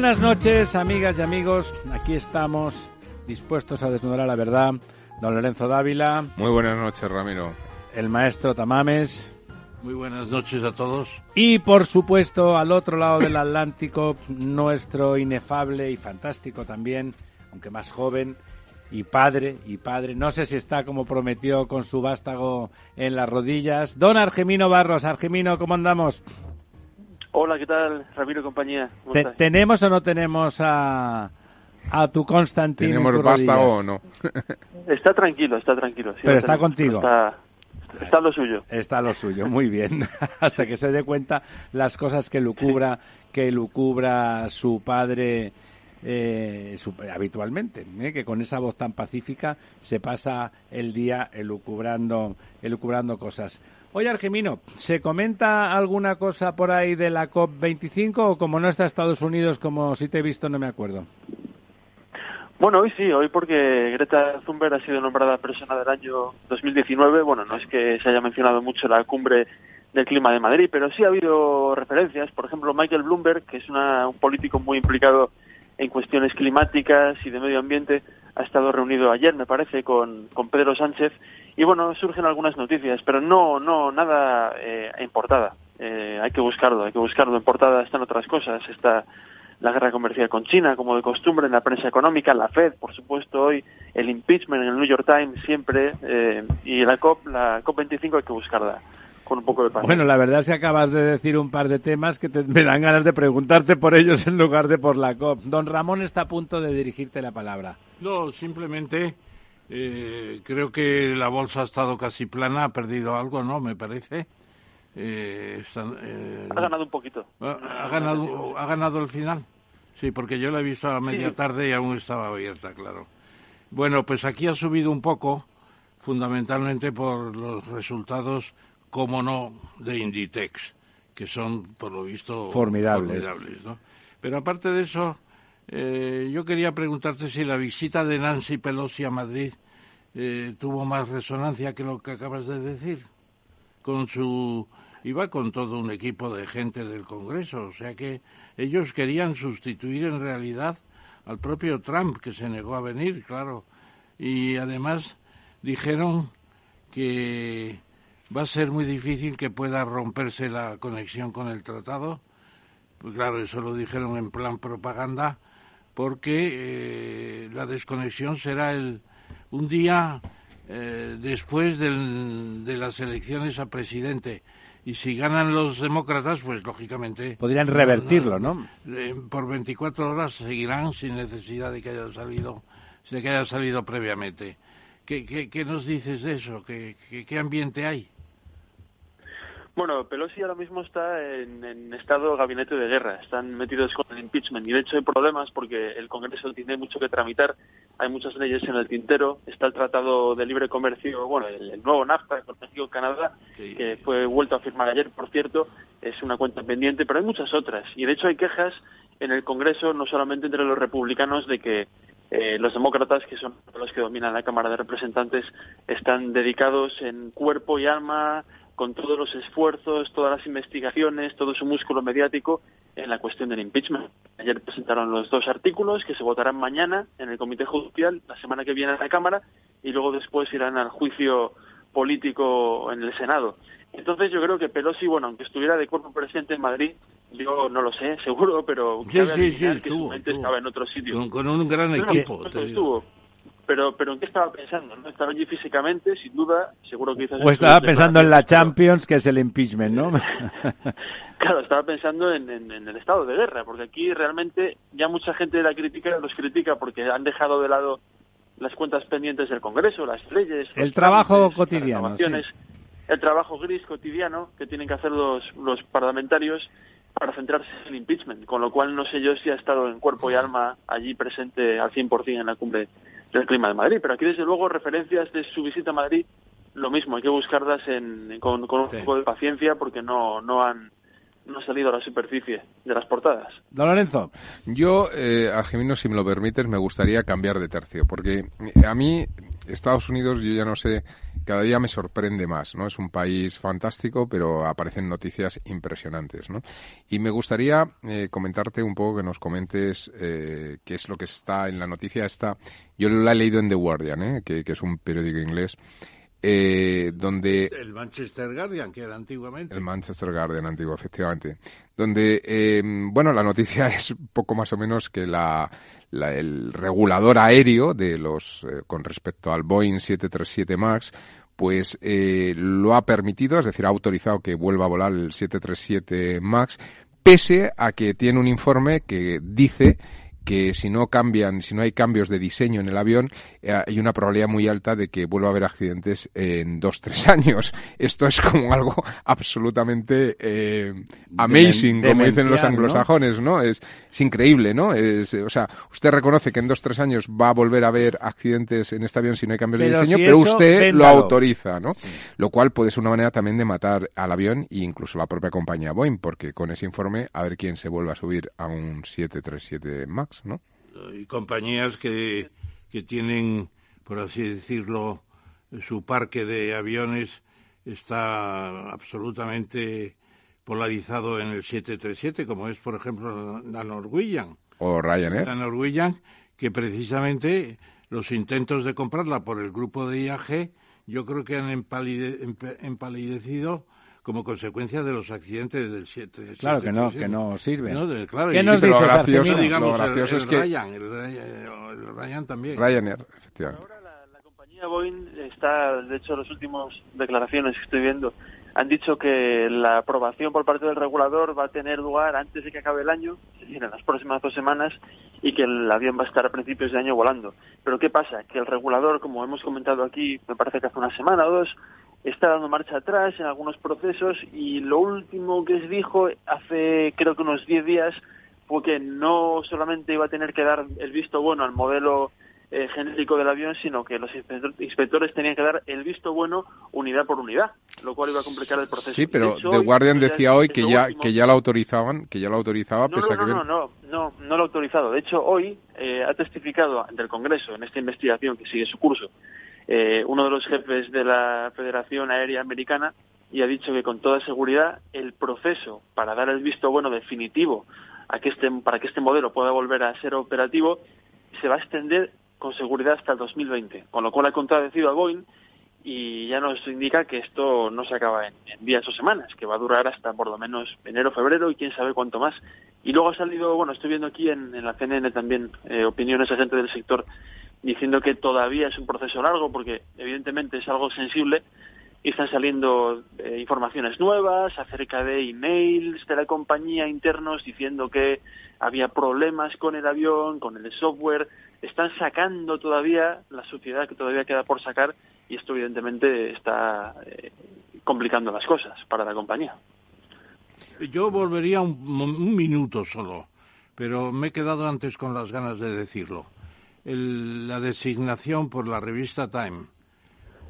Buenas noches, amigas y amigos. Aquí estamos dispuestos a desnudar la verdad. Don Lorenzo Dávila. Muy buenas noches, Ramiro. El maestro Tamames. Muy buenas noches a todos. Y por supuesto, al otro lado del Atlántico, nuestro inefable y fantástico también, aunque más joven, y padre, y padre, no sé si está como prometió con su vástago en las rodillas. Don Argemino Barros, Argemino, ¿cómo andamos? Hola, ¿qué tal, Ramiro y compañía? ¿Tenemos o no tenemos a, a tu Constantín? ¿Tenemos vástago o no? está tranquilo, está tranquilo. Pero está contigo. Está, está lo suyo. Está lo suyo, muy bien. Hasta que se dé cuenta las cosas que lucubra, que lucubra su padre eh, habitualmente, ¿eh? que con esa voz tan pacífica se pasa el día elucubrando, elucubrando cosas. Oye, Argemino, ¿se comenta alguna cosa por ahí de la COP25 o como no está Estados Unidos, como si te he visto, no me acuerdo? Bueno, hoy sí, hoy porque Greta Thunberg ha sido nombrada persona del año 2019. Bueno, no es que se haya mencionado mucho la cumbre del clima de Madrid, pero sí ha habido referencias. Por ejemplo, Michael Bloomberg, que es un político muy implicado en cuestiones climáticas y de medio ambiente, ha estado reunido ayer, me parece, con, con Pedro Sánchez y bueno, surgen algunas noticias, pero no, no, nada eh, importada. Eh, hay que buscarlo, hay que buscarlo. En portada están otras cosas. Está la guerra comercial con China, como de costumbre, en la prensa económica, la Fed, por supuesto, hoy, el impeachment en el New York Times, siempre, eh, y la COP, la COP25 hay que buscarla con un poco de. Bueno, la verdad es que acabas de decir un par de temas que me dan ganas de preguntarte por ellos en lugar de por la COP. Don Ramón está a punto de dirigirte la palabra. No, simplemente eh, creo que la bolsa ha estado casi plana, ha perdido algo, ¿no? Me parece. Eh, eh, ha ganado un poquito. ¿Ha, ganado, ¿Ha ganado el final? Sí, porque yo la he visto a media tarde y aún estaba abierta, claro. Bueno, pues aquí ha subido un poco, fundamentalmente por los resultados, como no, de Inditex, que son, por lo visto, formidables. ¿no? Pero aparte de eso, eh, yo quería preguntarte si la visita de Nancy Pelosi a Madrid eh, tuvo más resonancia que lo que acabas de decir. Con su iba con todo un equipo de gente del Congreso, o sea que ellos querían sustituir en realidad al propio Trump que se negó a venir, claro. Y además dijeron que va a ser muy difícil que pueda romperse la conexión con el tratado. Pues claro, eso lo dijeron en plan propaganda porque eh, la desconexión será el, un día eh, después del, de las elecciones a presidente. Y si ganan los demócratas, pues lógicamente... Podrían revertirlo, ¿no? Eh, por 24 horas seguirán sin necesidad de que haya salido, de que haya salido previamente. ¿Qué, qué, qué nos dices de eso? ¿Qué, qué, qué ambiente hay? Bueno, Pelosi ahora mismo está en, estado gabinete de guerra, están metidos con el impeachment. Y de hecho hay problemas porque el Congreso tiene mucho que tramitar, hay muchas leyes en el tintero, está el Tratado de Libre Comercio, bueno, el, nuevo NAFTA con México Canadá, que fue vuelto a firmar ayer, por cierto, es una cuenta pendiente, pero hay muchas otras. Y de hecho hay quejas en el Congreso, no solamente entre los republicanos, de que eh, los demócratas, que son los que dominan la Cámara de Representantes, están dedicados en cuerpo y alma con todos los esfuerzos, todas las investigaciones, todo su músculo mediático en la cuestión del impeachment. Ayer presentaron los dos artículos que se votarán mañana en el Comité Judicial, la semana que viene en la Cámara, y luego después irán al juicio político en el Senado. Entonces yo creo que Pelosi, bueno, aunque estuviera de cuerpo presente en Madrid, yo no lo sé, seguro, pero sí, sí, sí, estuvo, estaba en otro sitio. Con, un gran equipo. estuvo pero pero en qué estaba pensando no estaba allí físicamente sin duda seguro que o estaba pensando en la Champions que es el impeachment no claro estaba pensando en, el estado de guerra porque aquí realmente ya mucha gente de la crítica los critica porque han dejado de lado las cuentas pendientes del Congreso, las leyes, el trabajo cotidiano, el trabajo gris cotidiano que tienen que hacer los, los parlamentarios para centrarse en el impeachment, con lo cual no sé yo si ha estado en cuerpo y alma allí presente al 100% en la cumbre del clima de Madrid, pero aquí desde luego referencias de su visita a Madrid, lo mismo, hay que buscarlas en, con, con un poco de paciencia porque no, no han no ha salido a la superficie de las portadas. Don Lorenzo. Yo, eh, Argemino, si me lo permites, me gustaría cambiar de tercio, porque a mí Estados Unidos, yo ya no sé, cada día me sorprende más, ¿no? Es un país fantástico, pero aparecen noticias impresionantes, ¿no? Y me gustaría eh, comentarte un poco, que nos comentes eh, qué es lo que está en la noticia esta. Yo la he leído en The Guardian, ¿eh? que, que es un periódico inglés eh, donde... El Manchester Guardian, que era antiguamente. El Manchester Guardian antiguo, efectivamente. Donde, eh, bueno, la noticia es poco más o menos que la, el regulador aéreo de los, eh, con respecto al Boeing 737 MAX, pues eh, lo ha permitido, es decir, ha autorizado que vuelva a volar el 737 MAX, pese a que tiene un informe que dice que si no cambian, si no hay cambios de diseño en el avión, eh, hay una probabilidad muy alta de que vuelva a haber accidentes en dos, tres años. Esto es como algo absolutamente eh, amazing, como dicen los anglosajones, ¿no? Es, increíble, ¿no? Es, o sea, usted reconoce que en dos, tres años va a volver a haber accidentes en este avión si no hay cambios de diseño, pero usted lo autoriza, ¿no? Lo cual puede ser una manera también de matar al avión e incluso la propia compañía Boeing, porque con ese informe a ver quién se vuelve a subir a un 737 MAX. ¿No? Y compañías que, que tienen, por así decirlo, su parque de aviones está absolutamente polarizado en el 737, como es, por ejemplo, la Norwegian. O Ryanair. La Norwegian, que precisamente los intentos de comprarla por el grupo de IAG, yo creo que han empalidecido como consecuencia de los accidentes del 7. Claro que no, que no sirve. No, claro, ¿Qué nos dice lo gracioso, digamos, lo gracioso el, es que... Ryan, el, Ryan también. Ryanair, efectivamente. Ahora la, la, compañía Boeing está, de hecho, las últimas declaraciones que estoy viendo han dicho que la aprobación por parte del regulador va a tener lugar antes de que acabe el año, es decir, en las próximas dos semanas, y que el avión va a estar a principios de año volando. Pero ¿qué pasa? Que el regulador, como hemos comentado aquí, me parece que hace una semana o dos, está dando marcha atrás en algunos procesos y lo último que se dijo hace creo que unos 10 días fue que no solamente iba a tener que dar el visto bueno al modelo eh, genérico del avión, sino que los inspectores tenían que dar el visto bueno unidad por unidad, lo cual iba a complicar el proceso. Sí, pero The Guardian decía hoy que ya que ya lo autorizaban, que ya lo autorizaba, no, no, no, no, no, no, lo ha autorizado. De hecho, hoy eh, ha testificado ante el Congreso en esta investigación que sigue su curso eh, uno de los jefes de la Federación Aérea Americana y ha dicho que con toda seguridad el proceso para dar el visto bueno definitivo a que este, para que este modelo pueda volver a ser operativo se va a extender con seguridad hasta el 2020, con lo cual ha contradecido a Boeing y ya nos indica que esto no se acaba en, días o semanas, que va a durar hasta por lo menos enero, febrero y quién sabe cuánto más. Y luego ha salido, bueno, estoy viendo aquí en, la CNN también eh, opiniones de gente del sector diciendo que todavía es un proceso largo porque evidentemente es algo sensible y están saliendo eh, informaciones nuevas acerca de emails de la compañía internos diciendo que había problemas con el avión, con el software. Están sacando todavía la suciedad que todavía queda por sacar y esto evidentemente está eh, complicando las cosas para la compañía. Yo volvería un, un minuto solo, pero me he quedado antes con las ganas de decirlo la designación por la revista Time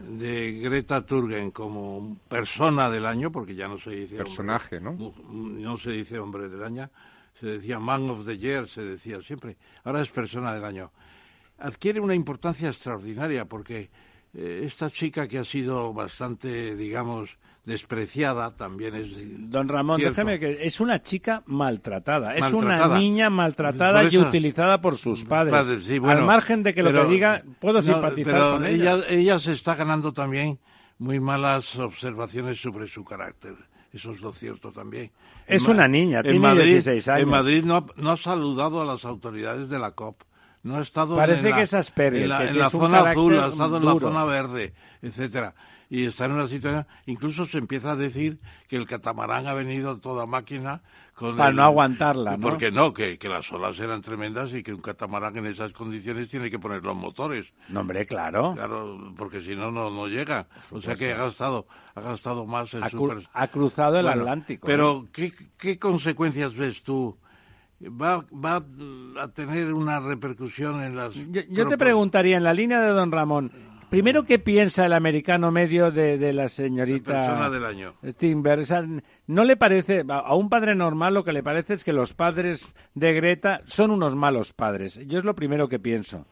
de Greta Thurgen como persona del año, porque ya no se dice personaje, ¿no? No se dice hombre del año, se decía man of the year, se decía siempre. Ahora es persona del año. Adquiere una importancia extraordinaria porque eh, esta chica que ha sido bastante, digamos, despreciada también es. Don Ramón, déjeme que es una chica maltratada, es una niña maltratada y utilizada por sus padres. Al margen de que lo que diga, puedo simpatizar con ella. ella. Ella se está ganando también muy malas observaciones sobre su carácter. Eso es lo cierto también. Es una niña, tiene Madrid, 16 años. En Madrid no ha, no ha saludado a las autoridades de la COP no ha estado Parece en la, que es Asperger, en la, en zona azul, ha estado en la zona verde, etcétera. Y está en una situación, incluso se empieza a decir que el catamarán ha venido a toda máquina con Para el- no aguantarla, ¿no? Porque no, que, que las olas eran tremendas y que un catamarán en esas condiciones tiene que poner los motores. No, hombre, claro. Claro, porque si no, no, no llega. O sea que ha gastado, ha gastado más en Ha, su... cru- pers- ha cruzado el Bueno, Atlántico. Pero, ¿qué, ¿qué consecuencias ves tú? ¿Va, ¿Va a tener una repercusión en las... Yo, yo te preguntaría, en la línea de don Ramón, primero, ¿qué piensa el americano medio de, de la señorita Persona del año. Timber? O sea, ¿no le parece, a un padre normal lo que le parece es que los padres de Greta son unos malos padres? Yo es lo primero que pienso.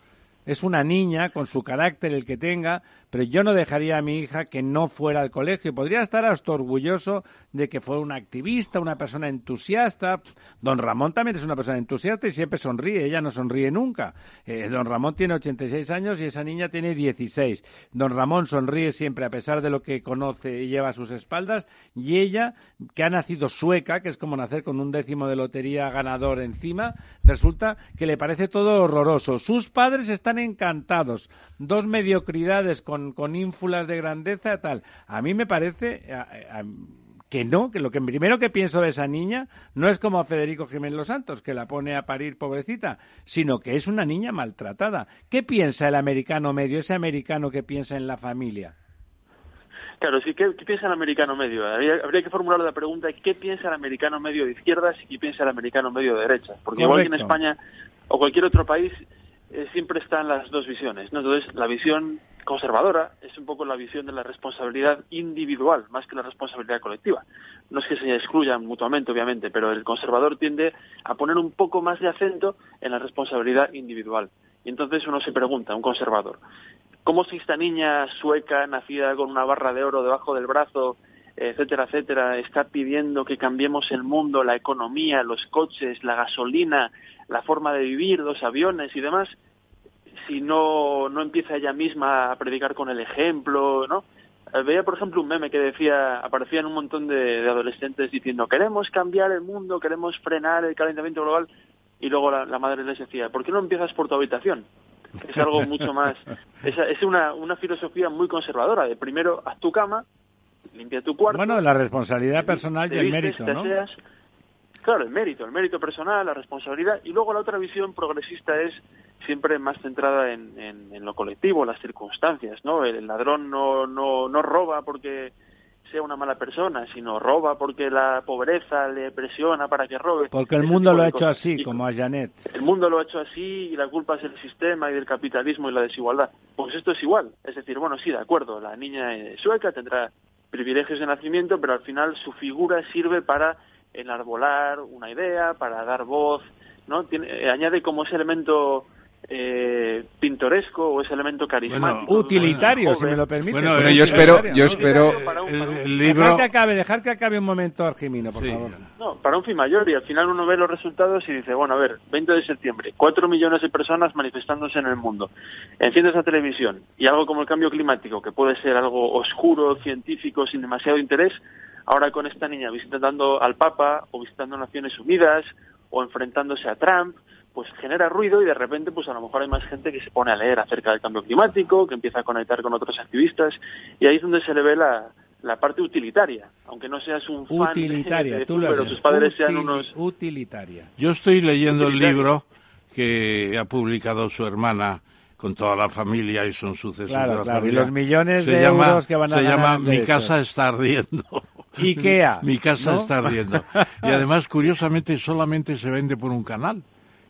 Es una niña con su carácter, el que tenga, pero yo no dejaría a mi hija que no fuera al colegio. Podría estar hasta orgulloso de que fuera una activista, una persona entusiasta. Don Ramón también es una persona entusiasta y siempre sonríe. Ella no sonríe nunca. Eh, don Ramón tiene 86 años y esa niña tiene 16. Don Ramón sonríe siempre a pesar de lo que conoce y lleva a sus espaldas. Y ella, que ha nacido sueca, que es como nacer con un décimo de lotería ganador encima, resulta que le parece todo horroroso. Sus padres están encantados. Dos mediocridades con, con ínfulas de grandeza, tal. A mí me parece a- a- que no, que lo que primero que pienso de esa niña no es como Federico Jiménez Los Santos, que la pone a parir pobrecita, sino que es una niña maltratada. ¿Qué piensa el americano medio, ese americano que piensa en la familia? Claro, sí, ¿qué, qué piensa el americano medio? Habría, habría que formular la pregunta, ¿qué piensa el americano medio de izquierdas y qué piensa el americano medio de derechas? Porque igual que en. España o cualquier otro país, eh, siempre están las dos visiones. ¿no? Entonces, la visión conservadora es un poco la visión de la responsabilidad individual, más que la responsabilidad colectiva. No es que se excluyan mutuamente, obviamente, pero el conservador tiende a poner un poco más de acento en la responsabilidad individual. Y entonces uno se pregunta, un conservador, ¿Cómo si esta niña sueca, nacida con una barra de oro debajo del brazo, etcétera, etcétera, está pidiendo que cambiemos el mundo, la economía, los coches, la gasolina, la forma de vivir, los aviones y demás, si no, no empieza ella misma a predicar con el ejemplo, ¿no? Eh, Veía, por ejemplo, un meme que decía, aparecían un montón de, de adolescentes diciendo, queremos cambiar el mundo, queremos frenar el calentamiento global, y luego la, la madre les decía, ¿por qué no empiezas por tu habitación? Es algo mucho más, es, es una, una filosofía muy conservadora, de primero haz tu cama, limpia tu cuarto, Bueno, la responsabilidad personal y el vistes, mérito, aseas. Claro, el mérito, el mérito personal, la responsabilidad. Y luego la otra visión progresista es siempre más centrada en, en- en lo colectivo, las circunstancias, ¿no? El ladrón no, no, no roba porque sea una mala persona, sino roba porque la pobreza le presiona para que robe. Porque el mundo lo ha hecho así, Y- como a Janet. el mundo lo ha hecho así y la culpa es del sistema y del capitalismo y la desigualdad. Pues esto es igual. Es decir, bueno, sí, de acuerdo, la niña sueca tendrá privilegios de nacimiento, pero al final su figura sirve para enarbolar una idea, para dar voz, ¿no? Tiene, eh, añade como ese elemento eh, pintoresco o ese elemento carismático. Utilitario, si me lo permite. Bueno, Bueno, eh, yo espero, yo espero, El, el Dejar que acabe, dejar que acabe un momento, Argimino, por Sí. favor. No, para un fin mayor y al final uno ve los resultados y dice, bueno, a ver, 20 de septiembre, 4 millones de personas manifestándose en el mundo. Enciendes la televisión y algo como el cambio climático, que puede ser algo oscuro, científico, sin demasiado interés, ahora con esta niña visitando al Papa o visitando Naciones Unidas o enfrentándose a Trump, pues genera ruido y de repente pues a lo mejor hay más gente que se pone a leer acerca del cambio climático, que empieza a conectar con otros activistas y ahí es donde se le ve la, la parte utilitaria, aunque no seas un fan de- Utilitaria, de tú lo pero tus padres sean unos Utilitaria. Yo estoy leyendo el libro que ha publicado su hermana con toda la familia y son sucesos Claro, de la claro, y familia. los millones Se de llama- euros que van a Se ganar llama Mi casa está ardiendo. Ikea, Mi casa ¿no? está ardiendo. Y además, curiosamente, solamente se vende por un canal,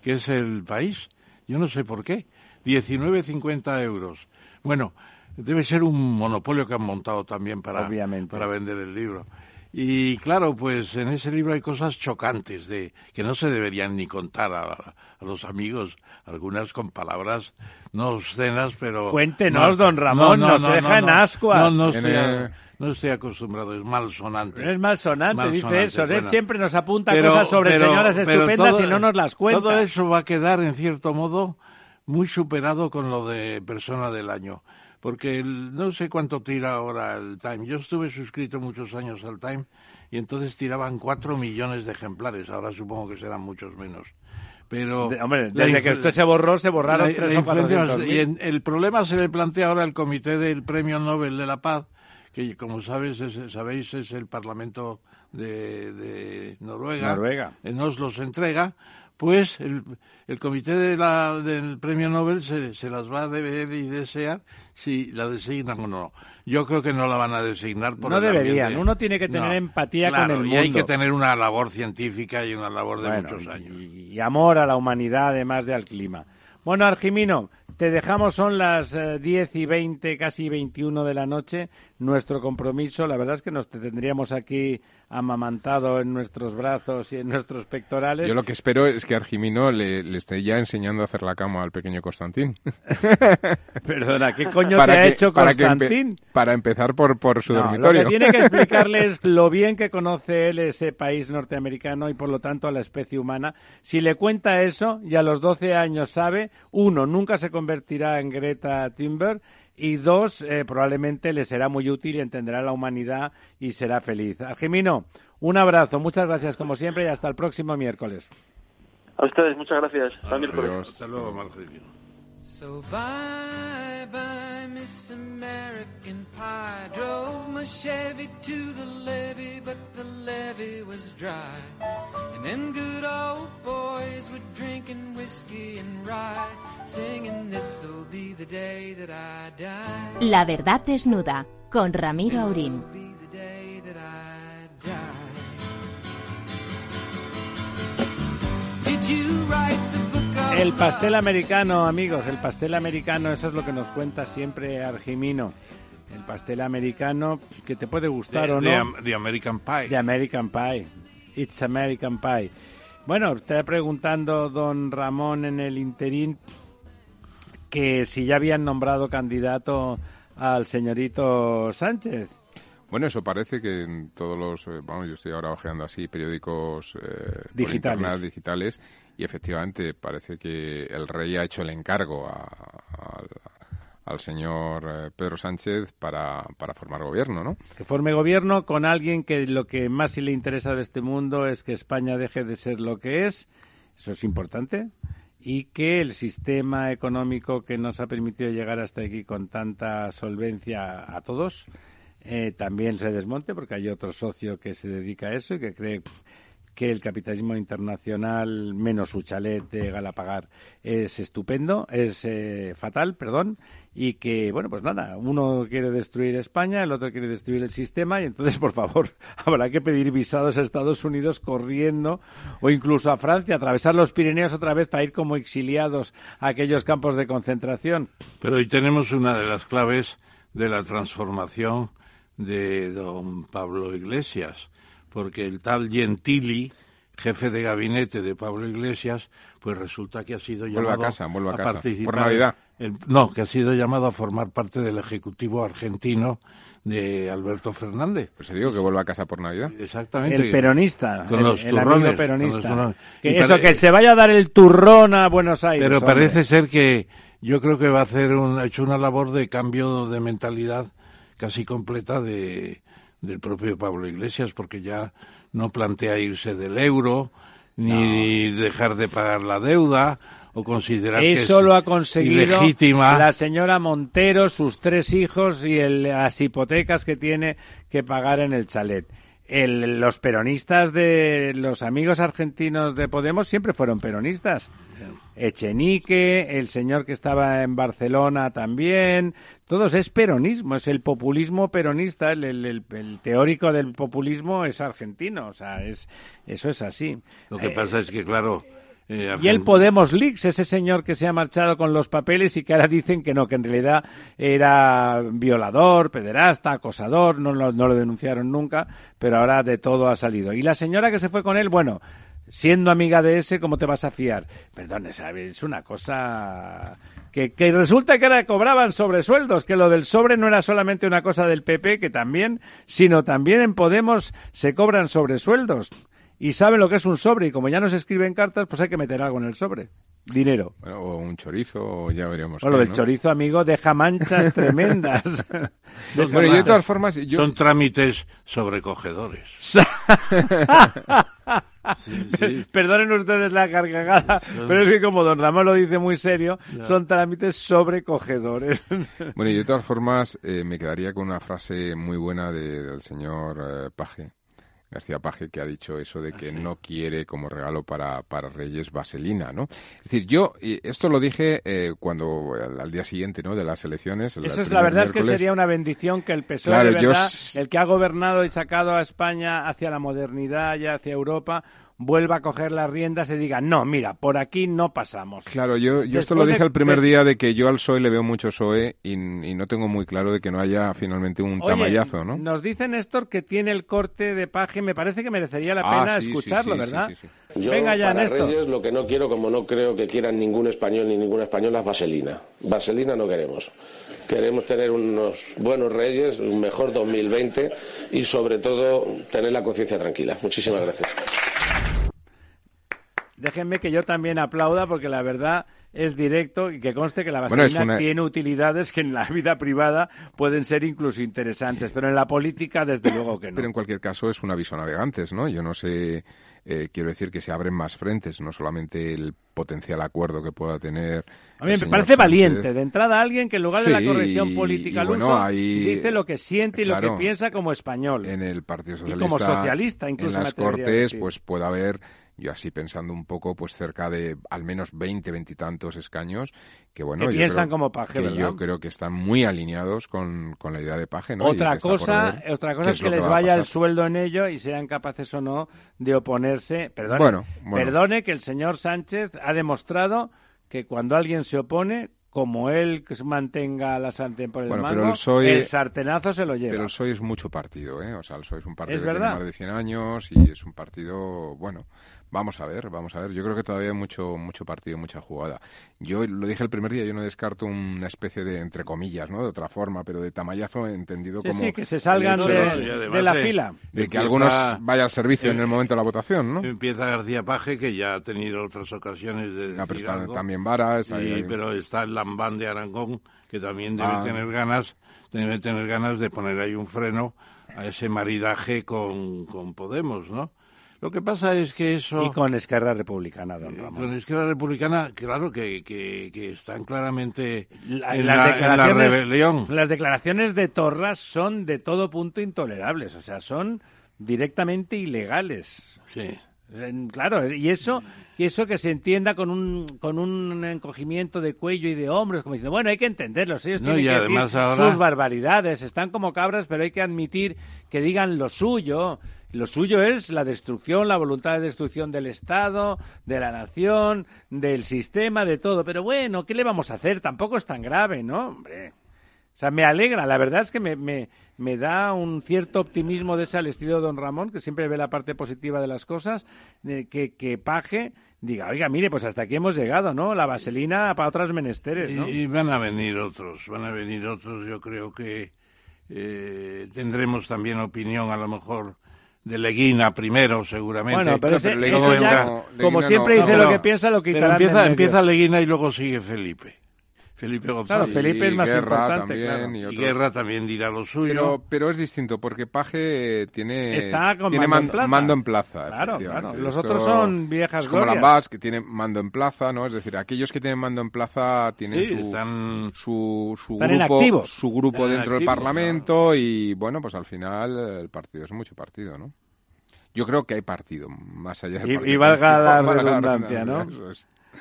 que es el país. Yo no sé por qué. 19,50 euros. Bueno, debe ser un monopolio que han montado también para, Obviamente. para vender el libro. Y claro, pues en ese libro hay cosas chocantes de que no se deberían ni contar a, a los amigos, algunas con palabras no obscenas, pero Cuéntenos, don Ramón, nos deja en ascuas. No, no estoy, no estoy acostumbrado, es malsonante. Es malsonante, dice Malsonante, eso. Él siempre nos apunta Pero- cosas sobre pero- señoras pero estupendas todo- y no nos las cuenta. Todo eso va a quedar, en cierto modo, muy superado con lo de persona del año. Porque el- no sé cuánto tira ahora el Time. Yo estuve suscrito muchos años al Time y entonces tiraban cuatro millones de ejemplares. Ahora supongo que serán muchos menos. pero hombre, desde que usted se borró se borraron tres o y el problema se le plantea ahora al comité del Premio Nobel de la Paz que como sabes sabéis es el Parlamento de, Noruega, Noruega. nos los entrega pues el, el comité de la, del premio Nobel se, se, las va a deber y desear si la designan o no. Yo creo que no la van a designar por No deberían. Uno tiene que tener empatía con el mundo. Y hay que tener una labor científica y una labor de muchos años. Y, amor a la humanidad, además de al clima. Bueno, Argimino, te dejamos, son las 10 eh, y 20, casi 21 de la noche. Nuestro compromiso, la verdad es que nos tendríamos aquí amamantado en nuestros brazos y en nuestros pectorales. Yo lo que espero es que Argimino le, esté ya enseñando a hacer la cama al pequeño Constantín. Perdona, ¿qué coño te ha hecho Constantín? Para, empezar por, por su dormitorio. Lo que tiene que explicarles lo bien que conoce él ese país norteamericano y por lo tanto a la especie humana. Si le cuenta eso y a los 12 años sabe, uno, nunca se convertirá en Greta Thunberg y dos, eh, probablemente le será muy útil y entenderá la humanidad y será feliz. Argemino, un abrazo, muchas gracias como siempre y hasta el próximo miércoles. A ustedes, muchas gracias. Hasta miércoles. Hasta luego. So bye bye, Miss American Pie. Drove my Chevy to the levee, but the levee was dry. And them good old boys were drinking whiskey and rye, singing this'll be the day that I die. La verdad desnuda, con Ramiro Aurín. Did you write el pastel americano, amigos, el pastel americano, eso es lo que nos cuenta siempre Argimino. El pastel americano que te puede gustar o no. De American Pie. De American Pie. It's American Pie. Bueno, está preguntando don Ramón en el interín que si ya habían nombrado candidato al señorito Sánchez. Bueno, eso parece que en todos los, eh, vamos, yo estoy ahora ojeando así periódicos eh, digitales. digitales y efectivamente parece que el rey ha hecho el encargo al señor eh, Pedro Sánchez para, formar gobierno, ¿no? Que forme gobierno con alguien que lo que más le interesa de este mundo es que España deje de ser lo que es, eso es importante, y que el sistema económico que nos ha permitido llegar hasta aquí con tanta solvencia a todos, eh, también se desmonte, porque hay otro socio que se dedica a eso y que cree que el capitalismo internacional, menos su chalet de Galapagar, es estupendo, es eh, fatal, perdón, y que, bueno, pues nada, uno quiere destruir España, el otro quiere destruir el sistema, y entonces, por favor, habrá que pedir visados a Estados Unidos corriendo, o incluso a Francia, atravesar los Pirineos otra vez para ir como exiliados a aquellos campos de concentración. Pero hoy tenemos una de las claves de la transformación de don Pablo Iglesias, porque el tal Gentili, jefe de gabinete de Pablo Iglesias, pues resulta que ha sido llamado a, casa, a, participar por Navidad. no, que ha sido llamado a formar parte del ejecutivo argentino de Alberto Fernández. Pues se digo que vuelva a casa por Navidad. Exactamente. El peronista. Con los turrones. peronista. Que eso, que se vaya a dar el turrón a Buenos Aires. Pero parece ser que yo creo que va a hacer un, ha hecho una labor de cambio de mentalidad casi completa de, del propio Pablo Iglesias, porque ya no plantea irse del euro, ni dejar de pagar la deuda, o considerar que es lo ha conseguido ilegítima. la señora Montero, sus tres hijos y el, las hipotecas que tiene que pagar en el chalet los peronistas de los amigos argentinos de Podemos siempre fueron peronistas. Echenique, el señor que estaba en Barcelona también, todos es peronismo, es el populismo peronista, el, el, teórico del populismo es argentino, o sea, es, eso es así. Lo que pasa es que, claro, eh, y el Podemos Leaks, ese señor que se ha marchado con los papeles y que ahora dicen que no, que en realidad era violador, pederasta, acosador, no lo, no lo denunciaron nunca, pero ahora de todo ha salido. Y la señora que se fue con él, bueno, siendo amiga de ese, ¿cómo te vas a fiar? Perdón, es una cosa que, que, resulta que ahora cobraban sobresueldos, que lo del sobre no era solamente una cosa del PP, que también, sino también en Podemos se cobran sobresueldos y saben lo que es un sobre y como ya no se escriben cartas, pues hay que meter algo en el sobre. dinero. o un chorizo, o ya veremos. Bueno, lo del chorizo, amigo, deja manchas tremendas. bueno, y de todas formas... Yo... Son trámites sobrecogedores. Perdonen ustedes la cargada, pero es que como don Ramón lo dice muy serio, son trámites sobrecogedores. bueno, y de todas formas, eh, me quedaría con una frase muy buena del señor eh, Paje, García Paje, que ha dicho eso de que no quiere como regalo para, para Reyes vaselina, ¿no? Es decir, yo, y esto lo dije eh, cuando, al, día siguiente, ¿no?, de las elecciones. eso es la verdad es que sería una bendición que el PSOE, verdad, el que ha gobernado y sacado a España hacia la modernidad y hacia Europa, vuelva a coger las riendas y diga, no, mira, por aquí no pasamos. Claro, yo, yo esto lo dije el primer día de que yo al PSOE le veo mucho PSOE y, no tengo muy claro de que no haya finalmente un tamallazo, ¿no? Nos dice Néstor que tiene el corte de paje, me parece que merecería la ah, pena escucharlo, ¿verdad? Yo, Venga ya, para Néstor. Reyes, lo que no quiero, como no creo que quieran ningún español ni ninguna española, es vaselina. Vaselina no queremos. Queremos tener unos buenos reyes, un mejor 2020 y sobre todo tener la conciencia tranquila. Muchísimas gracias. Déjenme que yo también aplauda porque la verdad es directo y que conste que la vaselina tiene utilidades que en la vida privada pueden ser incluso interesantes, pero en la política desde luego que no. Pero en cualquier caso es un aviso a navegantes, ¿no? Yo no sé, eh, quiero decir que se abren más frentes, no solamente el potencial acuerdo que pueda tener. A mí me parece valiente, de entrada alguien que en lugar de la corrección política al uso, dice lo que siente y lo que piensa como español. En el Partido Socialista. Y como socialista, incluso. En las Cortes, pues puede haber yo así pensando un poco, pues cerca de al menos 20, veintitantos escaños, que bueno, que piensan como Paje, que yo creo que están muy alineados con, con la idea de Paje, ¿no? Otra cosa, otra cosa es que les vaya el sueldo en ello y sean capaces o no de oponerse. Perdone, bueno, perdone que el señor Sánchez ha demostrado que cuando alguien se opone, como él que se mantenga la sartén por el mango, el, sartenazo se lo lleva. Pero el PSOE es mucho partido, ¿eh? O sea, el PSOE es un partido que tiene más de 100 años y es un partido, bueno, Vamos a ver, vamos a ver. Yo creo que todavía hay mucho, mucho partido, mucha jugada. Yo lo dije el primer día, yo no descarto una especie de, entre comillas, ¿no? De otra forma, pero de tamallazo entendido como... Sí, que se salgan de, la fila. De que algunos vayan al servicio en el momento de la votación, ¿no? Empieza García Paje, que ya ha tenido otras ocasiones de decir algo. También Varas. Sí, pero está el Lambán de Arangón, que también debe ah. tener ganas, debe tener ganas de poner ahí un freno a ese maridaje con, con Podemos, ¿no? Lo que pasa es que eso... Y con Esquerra Republicana, don Ramón. Con Esquerra Republicana, claro que, que, están claramente en, la, rebelión. Las declaraciones de Torras son de todo punto intolerables, o sea, son directamente ilegales. Sí. Claro, y eso, y eso que se entienda con un, con un encogimiento de cuello y de hombros, como diciendo, bueno, hay que entenderlos, ellos tienen que además sus barbaridades, están como cabras, pero hay que admitir que digan lo suyo. Lo suyo es la destrucción, la voluntad de destrucción del Estado, de la nación, del sistema, de todo. Pero bueno, ¿qué le vamos a hacer? Tampoco es tan grave, ¿no? Hombre. O sea, me alegra, la verdad es que me, me, me da un cierto optimismo de ese al estilo de don Ramón, que siempre ve la parte positiva de las cosas, que, que Paje diga, oiga, mire, pues hasta aquí hemos llegado, ¿no? La vaselina para otros menesteres, ¿no? Y, van a venir otros, van a venir otros, yo creo que eh, tendremos también opinión a lo mejor de Leguina primero, seguramente. Bueno, pero, como siempre dice lo que piensa, lo quitarán empieza, empieza Leguina y luego sigue Felipe. Felipe González. Claro, Felipe es más importante, también, y, Guerra también dirá lo suyo. Pero, pero es distinto, porque Paje tiene, tiene mando, en plaza. Claro, claro. Los otros son viejas es como Lambás, que tiene mando en plaza, ¿no? Es decir, aquellos que tienen mando en plaza tienen su, su, su, grupo, su grupo dentro del Parlamento y, bueno, pues al final el partido es mucho partido, ¿no? Yo creo que hay partido, más allá del y, Y valga la redundancia, ¿no?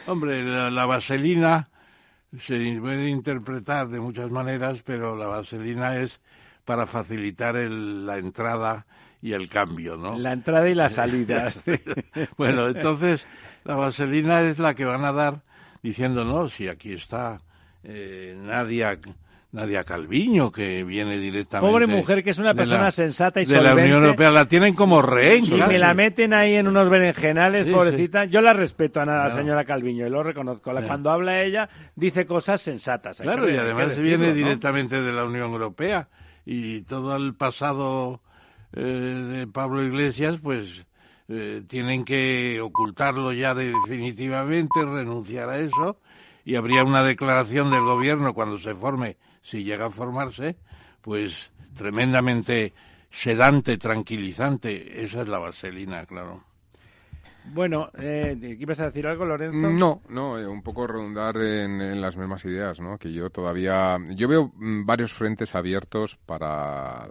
Hombre, la vaselina se puede interpretar de muchas maneras, pero la vaselina es para facilitar la entrada y el cambio, ¿no? La entrada y la salida. bueno, entonces la vaselina es la que van a dar diciendo, no, si aquí está eh, Nadia Nadia Calviño, que viene directamente. Pobre mujer, que es una persona sensata y De la Unión Europea, la tienen como rehén. Y me la meten ahí en unos berenjenales, pobrecita. Yo la respeto a la señora Calviño, y lo reconozco. Cuando habla ella, dice cosas sensatas. Claro, y además viene directamente de la Unión Europea. Y todo el pasado eh, de Pablo Iglesias, pues eh, tienen que ocultarlo ya definitivamente, renunciar a eso, y habría una declaración del gobierno cuando se forme, si llega a formarse, pues tremendamente sedante, tranquilizante. Esa es la vaselina, claro. Bueno, eh, ¿ibas a decir algo, Lorenzo? No, no, eh, un poco redundar en, las mismas ideas, ¿no? Que yo todavía, yo veo mm, varios frentes abiertos para,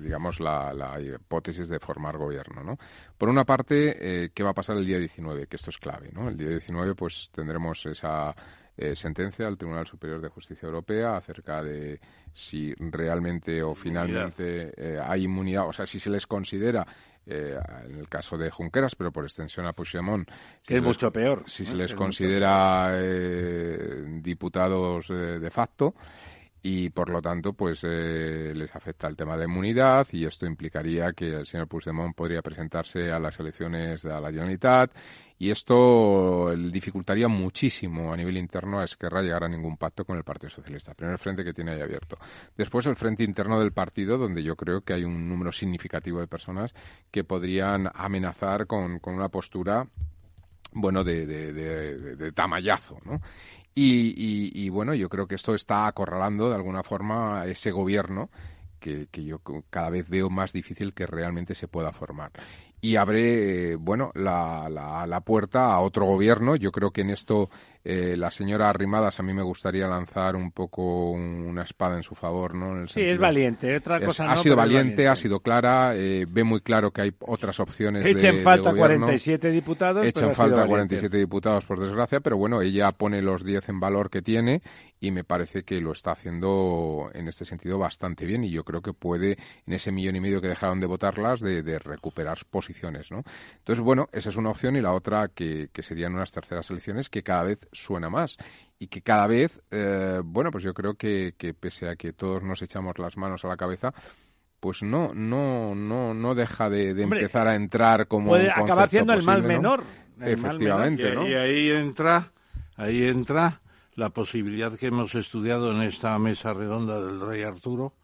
digamos, la, hipótesis de formar gobierno, ¿no? Por una parte, eh, ¿qué va a pasar el día 19? Que esto es clave, ¿no? El día 19, pues tendremos esa eh, sentencia del Tribunal Superior de Justicia Europea acerca de si realmente o finalmente hay inmunidad, o sea, si se les considera eh, en el caso de Junqueras, pero por extensión a Puigdemont. que es mucho peor. Si se les considera eh, diputados de facto y por lo tanto pues eh, les afecta el tema de inmunidad y esto implicaría que el señor Puigdemont podría presentarse a las elecciones de la Generalitat y esto dificultaría muchísimo a nivel interno a Esquerra llegar a ningún pacto con el Partido Socialista. Primer frente que tiene ahí abierto. Después el frente interno del partido, donde yo creo que hay un número significativo de personas que podrían amenazar con, con una postura bueno, de, de, tamallazo, ¿no? Y, y, bueno, yo creo que esto está acorralando de alguna forma ese gobierno que, que, yo cada vez veo más difícil que realmente se pueda formar y abre, bueno, la, la, la, puerta a otro gobierno. Yo creo que en esto eh, la señora Arrimadas a mí me gustaría lanzar un poco una espada en su favor, ¿no? sí, es valiente. Otra cosa ha sido valiente, ha sido clara, eh, ve muy claro que hay otras opciones. Echen de, falta de 47 diputados. Echan falta 47 diputados, por desgracia, pero bueno, ella pone los 10 en valor que tiene y me parece que lo está haciendo en este sentido bastante bien y yo creo que puede, en ese millón y medio que dejaron de votarlas, de, de recuperar posiciones ¿no? Entonces, bueno, esa es una opción y la otra que, serían unas terceras elecciones que cada vez suena más. Y que cada vez, eh, bueno, pues yo creo que, pese a que todos nos echamos las manos a la cabeza, pues no, no, no, no deja de, empezar a entrar como puede acabar siendo el mal menor, efectivamente, Y, ahí entra, ahí entra la posibilidad que hemos estudiado en esta mesa redonda del rey Arturo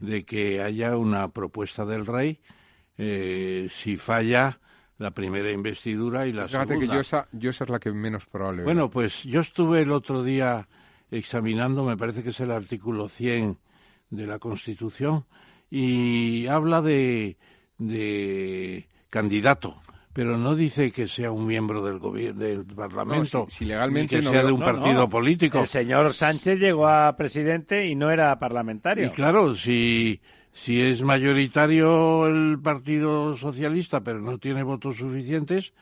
de que haya una propuesta del rey eh, si falla la primera investidura y la Fíjate que yo esa, yo esa es la que menos probable. Bueno, pues yo estuve el otro día examinando, me parece que es el artículo 100 de la Constitución, y habla de, de candidato pero no dice que sea un miembro del gobierno del Parlamento, si, legalmente que sea de un partido político. El señor Sánchez llegó a presidente y no era parlamentario. Y claro, si si es mayoritario el Partido Socialista, pero no tiene votos suficientes,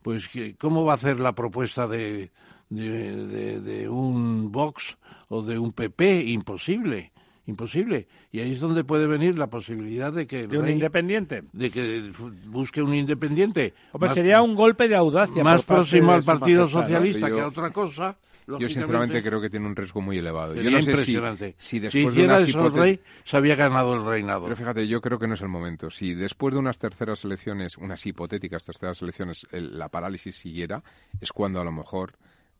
pues ¿cómo va a hacer la propuesta de, de, de, un Vox o de un PP? Imposible, imposible. Y ahí es donde puede venir la posibilidad de que... ¿De un independiente? De que busque un independiente. Hombre, sería un golpe de audacia. Más próximo al Partido Socialista que a otra cosa. Yo sinceramente creo que tiene un riesgo muy elevado. Yo no sé si, después de unas rey, se había ganado el reinado. Pero fíjate, yo creo que no es el momento. Si después de unas terceras elecciones, unas hipotéticas terceras elecciones, la parálisis siguiera, es cuando a lo mejor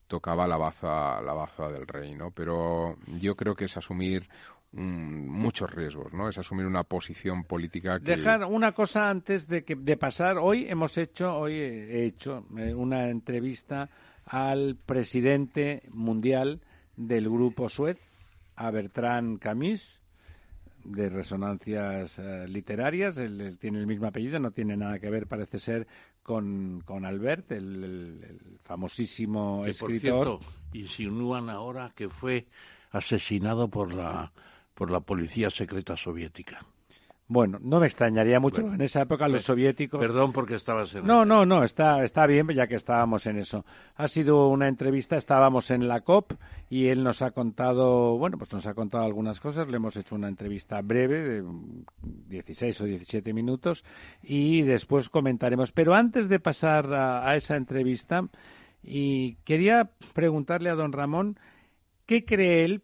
tocaba la baza, la baza del rey, ¿no? Pero yo creo que es asumir muchos riesgos, ¿no? Es asumir una posición política que... Dejar una cosa antes de, que, de pasar. Hoy hemos hecho, hoy he hecho eh, una entrevista al presidente mundial del grupo Suez, a Bertrand Camus, de resonancias eh, literarias. Él, tiene el mismo apellido, no tiene nada que ver, parece ser, con, con Albert, el, famosísimo escritor. Por cierto, insinúan ahora que fue asesinado por la, por la policía secreta soviética. Bueno, no me extrañaría mucho. en esa época los soviéticos. Perdón porque estabas en. No, no, no, está, está bien, ya que estábamos en eso. Ha sido una entrevista, estábamos en la COP y él nos ha contado, bueno, pues nos ha contado algunas cosas. Le hemos hecho una entrevista breve de 16 o 17 minutos y después comentaremos. Pero antes de pasar a, a esa entrevista, y quería preguntarle a don Ramón qué cree él,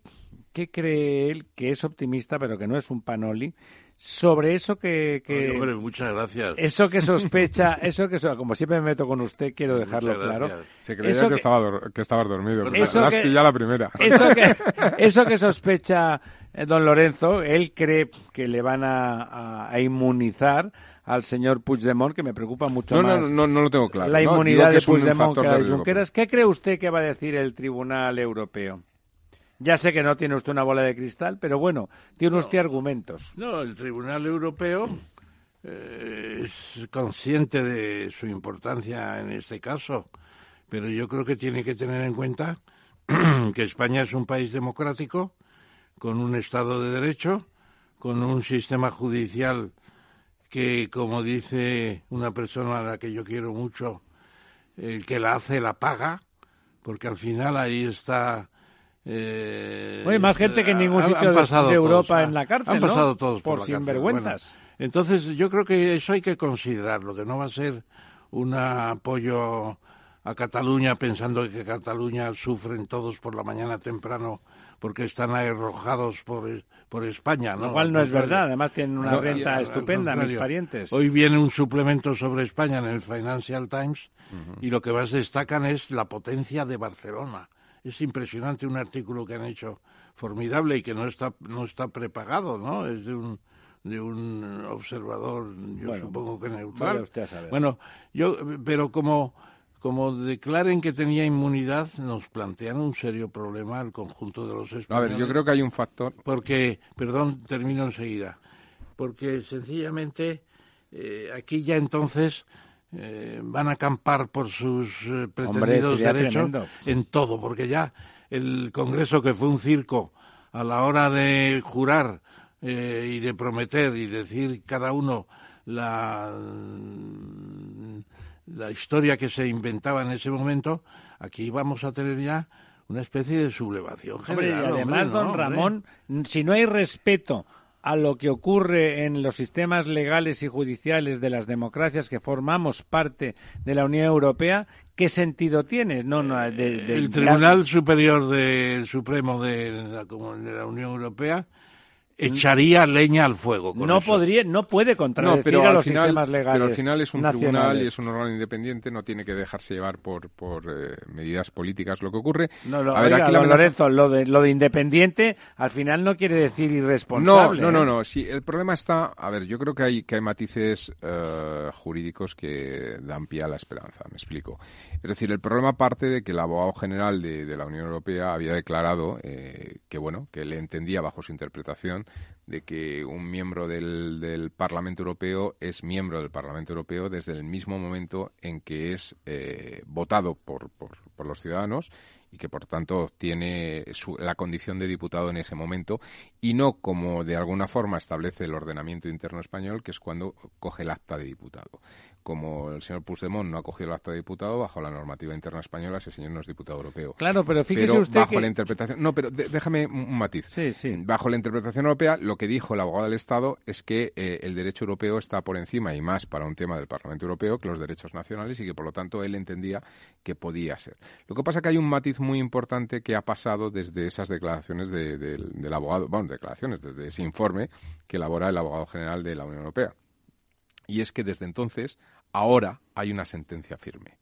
qué cree él que es optimista, pero que no es un panoli sobre eso que, que hombre, muchas gracias. Eso que sospecha, eso que como siempre me meto con usted, quiero dejarlo claro. Se creía que, estaba, que estabas dormido. Eso que, la primera. Eso que, eso que sospecha eh, don Lorenzo, él cree que le van a, a, inmunizar al señor Puigdemont, que me preocupa mucho más. No, no, no, lo tengo claro. La inmunidad de Puigdemont que de Junqueras. ¿Qué cree usted que va a decir el Tribunal Europeo? Ya sé que no tiene usted una bola de cristal, pero bueno, tiene usted argumentos. No, el Tribunal Europeo eh, es consciente de su importancia en este caso, pero yo creo que tiene que tener en cuenta que España es un país democrático, con un Estado de Derecho, con un sistema judicial que, como dice una persona a la que yo quiero mucho, el que la hace la paga, porque al final ahí está eh, Oye, más gente que en ningún sitio de, Europa en la cárcel, Han pasado todos por, por sinvergüenzas. entonces, yo creo que eso hay que considerarlo, que no va a ser un apoyo a Cataluña pensando que Cataluña sufren todos por la mañana temprano porque están arrojados por, por España. ¿no? Lo cual no es verdad, además tienen una renta estupenda, mis parientes. Hoy viene un suplemento sobre España en el Financial Times y lo que más destacan es la potencia de Barcelona es impresionante un artículo que han hecho formidable y que no está no está prepagado, ¿no? Es de un de un observador, yo supongo que neutral. Bueno, yo pero como como declaren que tenía inmunidad, nos plantean un serio problema al conjunto de los españoles. A ver, yo creo que hay un factor. Porque, perdón, termino enseguida. Porque sencillamente eh, aquí ya entonces eh, van a acampar por sus eh, pretendidos derechos en todo, porque ya el Congreso, que fue un circo a la hora de jurar eh, y de prometer y decir cada uno la, la historia que se inventaba en ese momento, aquí vamos a tener ya una especie de sublevación general. y además, don Ramón, si no hay respeto a lo que ocurre en los sistemas legales y judiciales de las democracias que formamos parte de la Unión Europea, ¿qué sentido tiene? No, no, el Tribunal Superior del Supremo de la, de la Unión Europea echaría leña al fuego. no podría, no puede contradecir a los sistemas legales. Pero al final es un tribunal y es un órgano independiente, no tiene que dejarse llevar por, por eh, medidas políticas. Lo que ocurre. No, lo, a ver, aquí Lorenzo, lo de, lo de independiente al final no quiere decir irresponsable. No, no, no, ¿eh? no. Sí, el problema está. A ver, yo creo que hay, que hay matices uh, jurídicos que dan pie a la esperanza. Me explico. Es decir, el problema parte de que el abogado general de, de la Unión Europea había declarado eh, que, bueno, que le entendía bajo su interpretación de que un miembro del, Parlamento Europeo es miembro del Parlamento Europeo desde el mismo momento en que es eh, votado por, por, los ciudadanos y que por tanto tiene la condición de diputado en ese momento y no como de alguna forma establece el ordenamiento interno español que es cuando coge el acta de diputado como el señor Puigdemont no ha cogido el acta de diputado, bajo la normativa interna española, ese señor no es diputado europeo. Claro, pero fíjese usted bajo la interpretación... No, pero déjame un matiz. Sí, sí. Bajo la interpretación europea, lo que dijo el abogado del Estado es que eh, el derecho europeo está por encima, y más para un tema del Parlamento Europeo, que los derechos nacionales, y que por lo tanto él entendía que podía ser. Lo que pasa es que hay un matiz muy importante que ha pasado desde esas declaraciones del abogado, bueno, declaraciones, desde ese informe que elabora el abogado general de la Unión Europea. Y es que desde entonces Ahora hay una sentencia firme,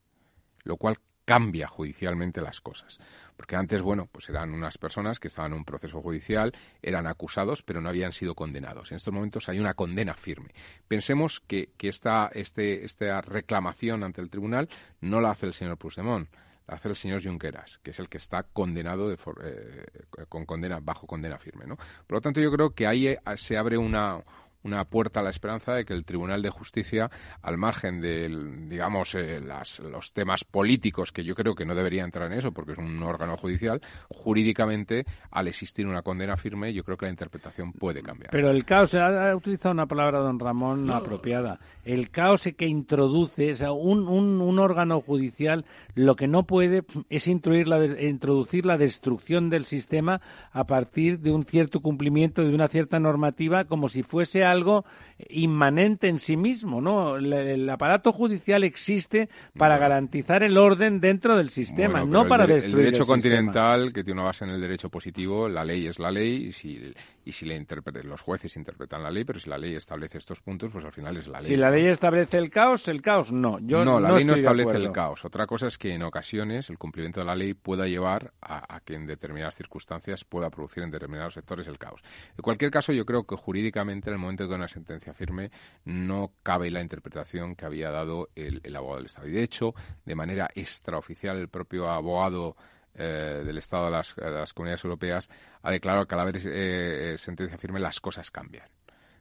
lo cual cambia judicialmente las cosas. Porque antes, bueno, pues eran unas personas que estaban en un proceso judicial, eran acusados, pero no habían sido condenados. En estos momentos hay una condena firme. Pensemos que, esta, este, esta reclamación ante el tribunal no la hace el señor Puigdemont, la hace el señor Junqueras, que es el que está condenado de eh, con condena, bajo condena firme. ¿no? Por lo tanto, yo creo que ahí eh, se abre una, una puerta a la esperanza de que el Tribunal de Justicia, al margen de, digamos, eh, los temas políticos, que yo creo que no debería entrar en eso porque es un órgano judicial, jurídicamente, al existir una condena firme, yo creo que la interpretación puede cambiar. Pero el caos, ha, utilizado una palabra, don Ramón, apropiada. El caos que introduce, o sea, un, un, órgano judicial lo que no puede es introducir la, introducir la destrucción del sistema a partir de un cierto cumplimiento de una cierta normativa como si fuese algo algo inmanente en sí mismo, ¿no? El, aparato judicial existe para garantizar el orden dentro del sistema, no para destruir el derecho continental que tiene una base en el derecho positivo, la ley es la ley y si y si le los jueces interpretan la ley, pero si la ley establece estos puntos, pues al final es la ley. Si la ley establece el caos, el caos no. Yo no, la ley no establece el caos. Otra cosa es que en ocasiones el cumplimiento de la ley pueda llevar a, a que en determinadas circunstancias pueda producir en determinados sectores el caos. En cualquier caso, yo creo que jurídicamente en el momento que una sentencia firme no cabe la interpretación que había dado el, abogado del Estado. Y de hecho, de manera extraoficial, el propio abogado eh, del Estado de las, comunidades europeas ha declarado que al haber eh, sentencia firme las cosas cambian.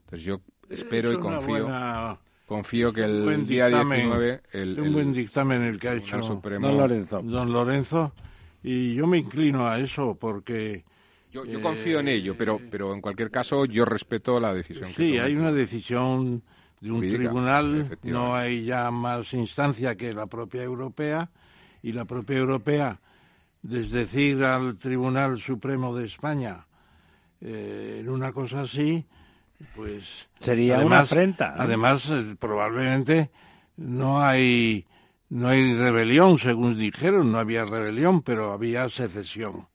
Entonces yo espero y confío. Confío que el día 19... El, un buen dictamen el que ha hecho Don Lorenzo. Don Lorenzo. Y yo me inclino a eso porque... Yo, confío en ello, pero, eh, pero en cualquier caso yo respeto la decisión. Sí, que hay una decisión de un tribunal, no hay ya más instancia que la propia europea, y la propia europea, desde decir al Tribunal Supremo de España, eh, en una cosa así, pues sería una afrenta. Además, eh, probablemente no hay no hay rebelión, según dijeron, no había rebelión, pero había secesión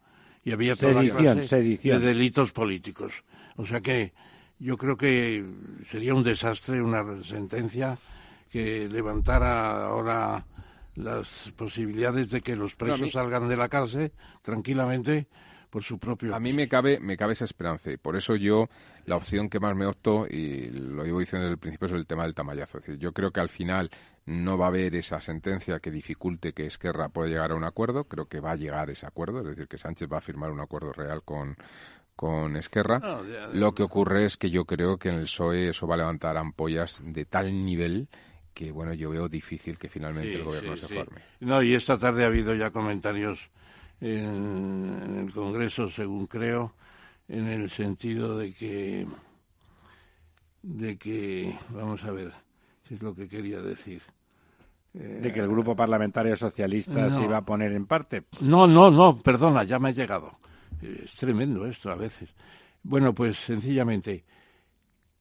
y había toda de delitos políticos. O sea que yo creo que sería un desastre una sentencia que levantara ahora las posibilidades de que los presos salgan de la cárcel tranquilamente por su propio. A mí me cabe, me cabe esa esperanza y por eso yo la opción que más me opto, y lo llevo diciendo desde el principio, es el tema del tamallazo. Es decir, yo creo que al final no va a haber esa sentencia que dificulte que Esquerra pueda llegar a un acuerdo. Creo que va a llegar ese acuerdo, es decir, que Sánchez va a firmar un acuerdo real con, con Esquerra. Lo que ocurre es que yo creo que en el PSOE eso va a levantar ampollas de tal nivel que, bueno, yo veo difícil que finalmente el gobierno se forme. No, y esta tarde ha habido ya comentarios en el Congreso, según creo, en el sentido de que, de que, vamos a ver, qué es lo que quería decir. de que el grupo parlamentario socialista se iba a poner en parte. No, no, no, perdona, ya me ha llegado. Es tremendo esto a veces. Bueno, pues sencillamente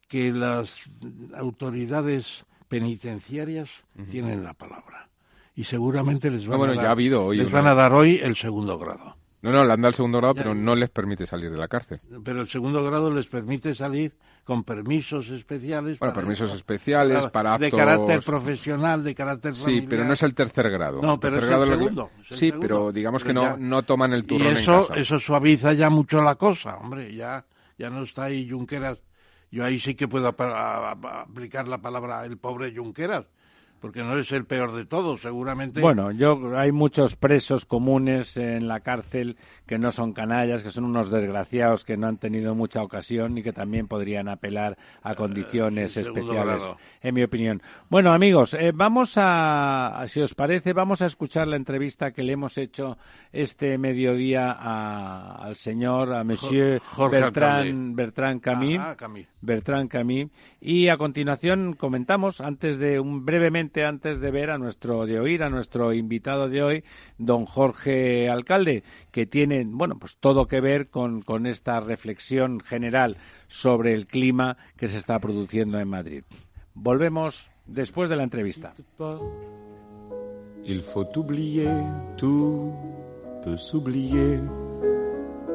que las autoridades penitenciarias tienen la palabra y seguramente les van, a, dar, les van a dar hoy el segundo grado. No, no, le han dado el segundo grado, pero no les permite salir de la cárcel. Pero el segundo grado les permite salir con permisos especiales. Bueno, permisos especiales para, De carácter profesional, de carácter familiar. Sí, pero no es el tercer grado. No, pero es el segundo. sí, pero digamos que no, no toman el turno y eso, eso suaviza ya mucho la cosa, hombre, ya, ya no está ahí Junqueras. Yo ahí sí que puedo aplicar la palabra el pobre Junqueras porque no es el peor de todos, seguramente. Bueno, yo hay muchos presos comunes en la cárcel que no son canallas, que son unos desgraciados que no han tenido mucha ocasión y que también podrían apelar a condiciones especiales, en mi opinión. Bueno, amigos, eh, vamos a, si os parece, vamos a escuchar la entrevista que le hemos hecho este mediodía al señor, a Monsieur Bertrand, Bertrand Camille, ah, Bertrand Camille, y a continuación comentamos antes de un brevemente antes de ver a nuestro, de oír a nuestro invitado de hoy, don Jorge Alcalde, que tiene, bueno, pues todo que ver con, con esta reflexión general sobre el clima que se está produciendo en Madrid. Volvemos después de la entrevista. Il faut oublier, tout peut s'oublier,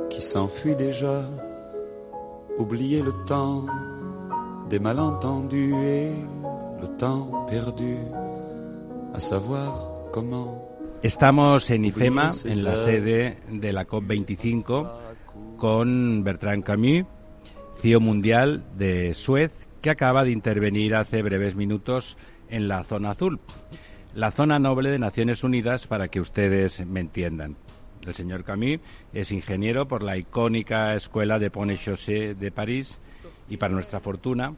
qui s'enfuit déjà, oublier le temps des malentendus perdu, a savoir Estamos en IFEMA, en la sede de la COP25, con Bertrand Camus, CEO mundial de Suez, que acaba de intervenir hace breves minutos en la zona azul, la zona noble de Naciones Unidas, para que ustedes me entiendan. El señor Camus es ingeniero por la icónica Escuela de Pont-Chaussée de París y, para nuestra fortuna,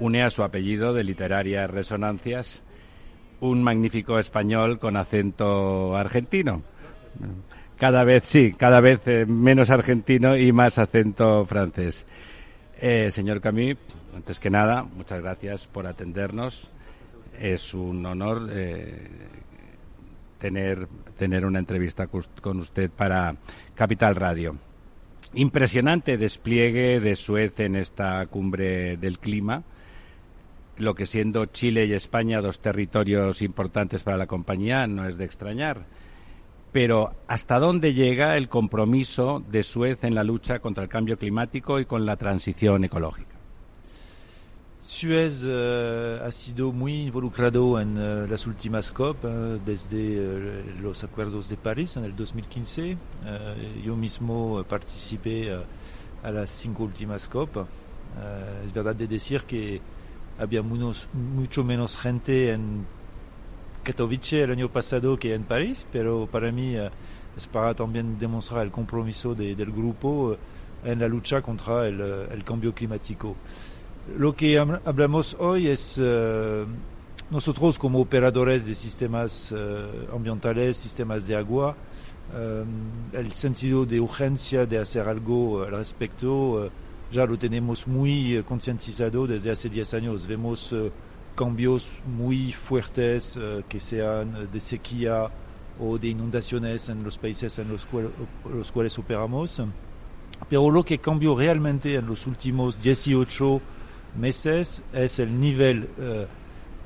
une a su apellido de literarias resonancias un magnífico español con acento argentino. Cada vez sí, cada vez eh, menos argentino y más acento francés. Eh, señor Camus, antes que nada, muchas gracias por atendernos. Es un honor eh, tener, tener una entrevista con usted para Capital Radio. Impresionante despliegue de Suez en esta cumbre del clima lo que siendo Chile y España dos territorios importantes para la compañía no es de extrañar. Pero ¿hasta dónde llega el compromiso de Suez en la lucha contra el cambio climático y con la transición ecológica? Suez eh, ha sido muy involucrado en eh, las últimas COP, eh, desde los acuerdos de París en el 2015. yo mismo participé a las cinco últimas COP es verdad de decir que había mucho menos gente en Katowice el año pasado que en París, pero para mí es para también demostrar el compromiso del grupo en la lucha contra el, el cambio climático. Lo que hablamos hoy es nosotros como operadores de sistemas ambientales, sistemas de agua, el sentido de urgencia de hacer algo al respecto ya lo tenemos muy concientizado desde hace 10 años. Vemos cambios muy fuertes que sean de sequía o de inundaciones en los países en los, los cuales operamos. Pero lo que cambió realmente en los últimos 18 meses es el nivel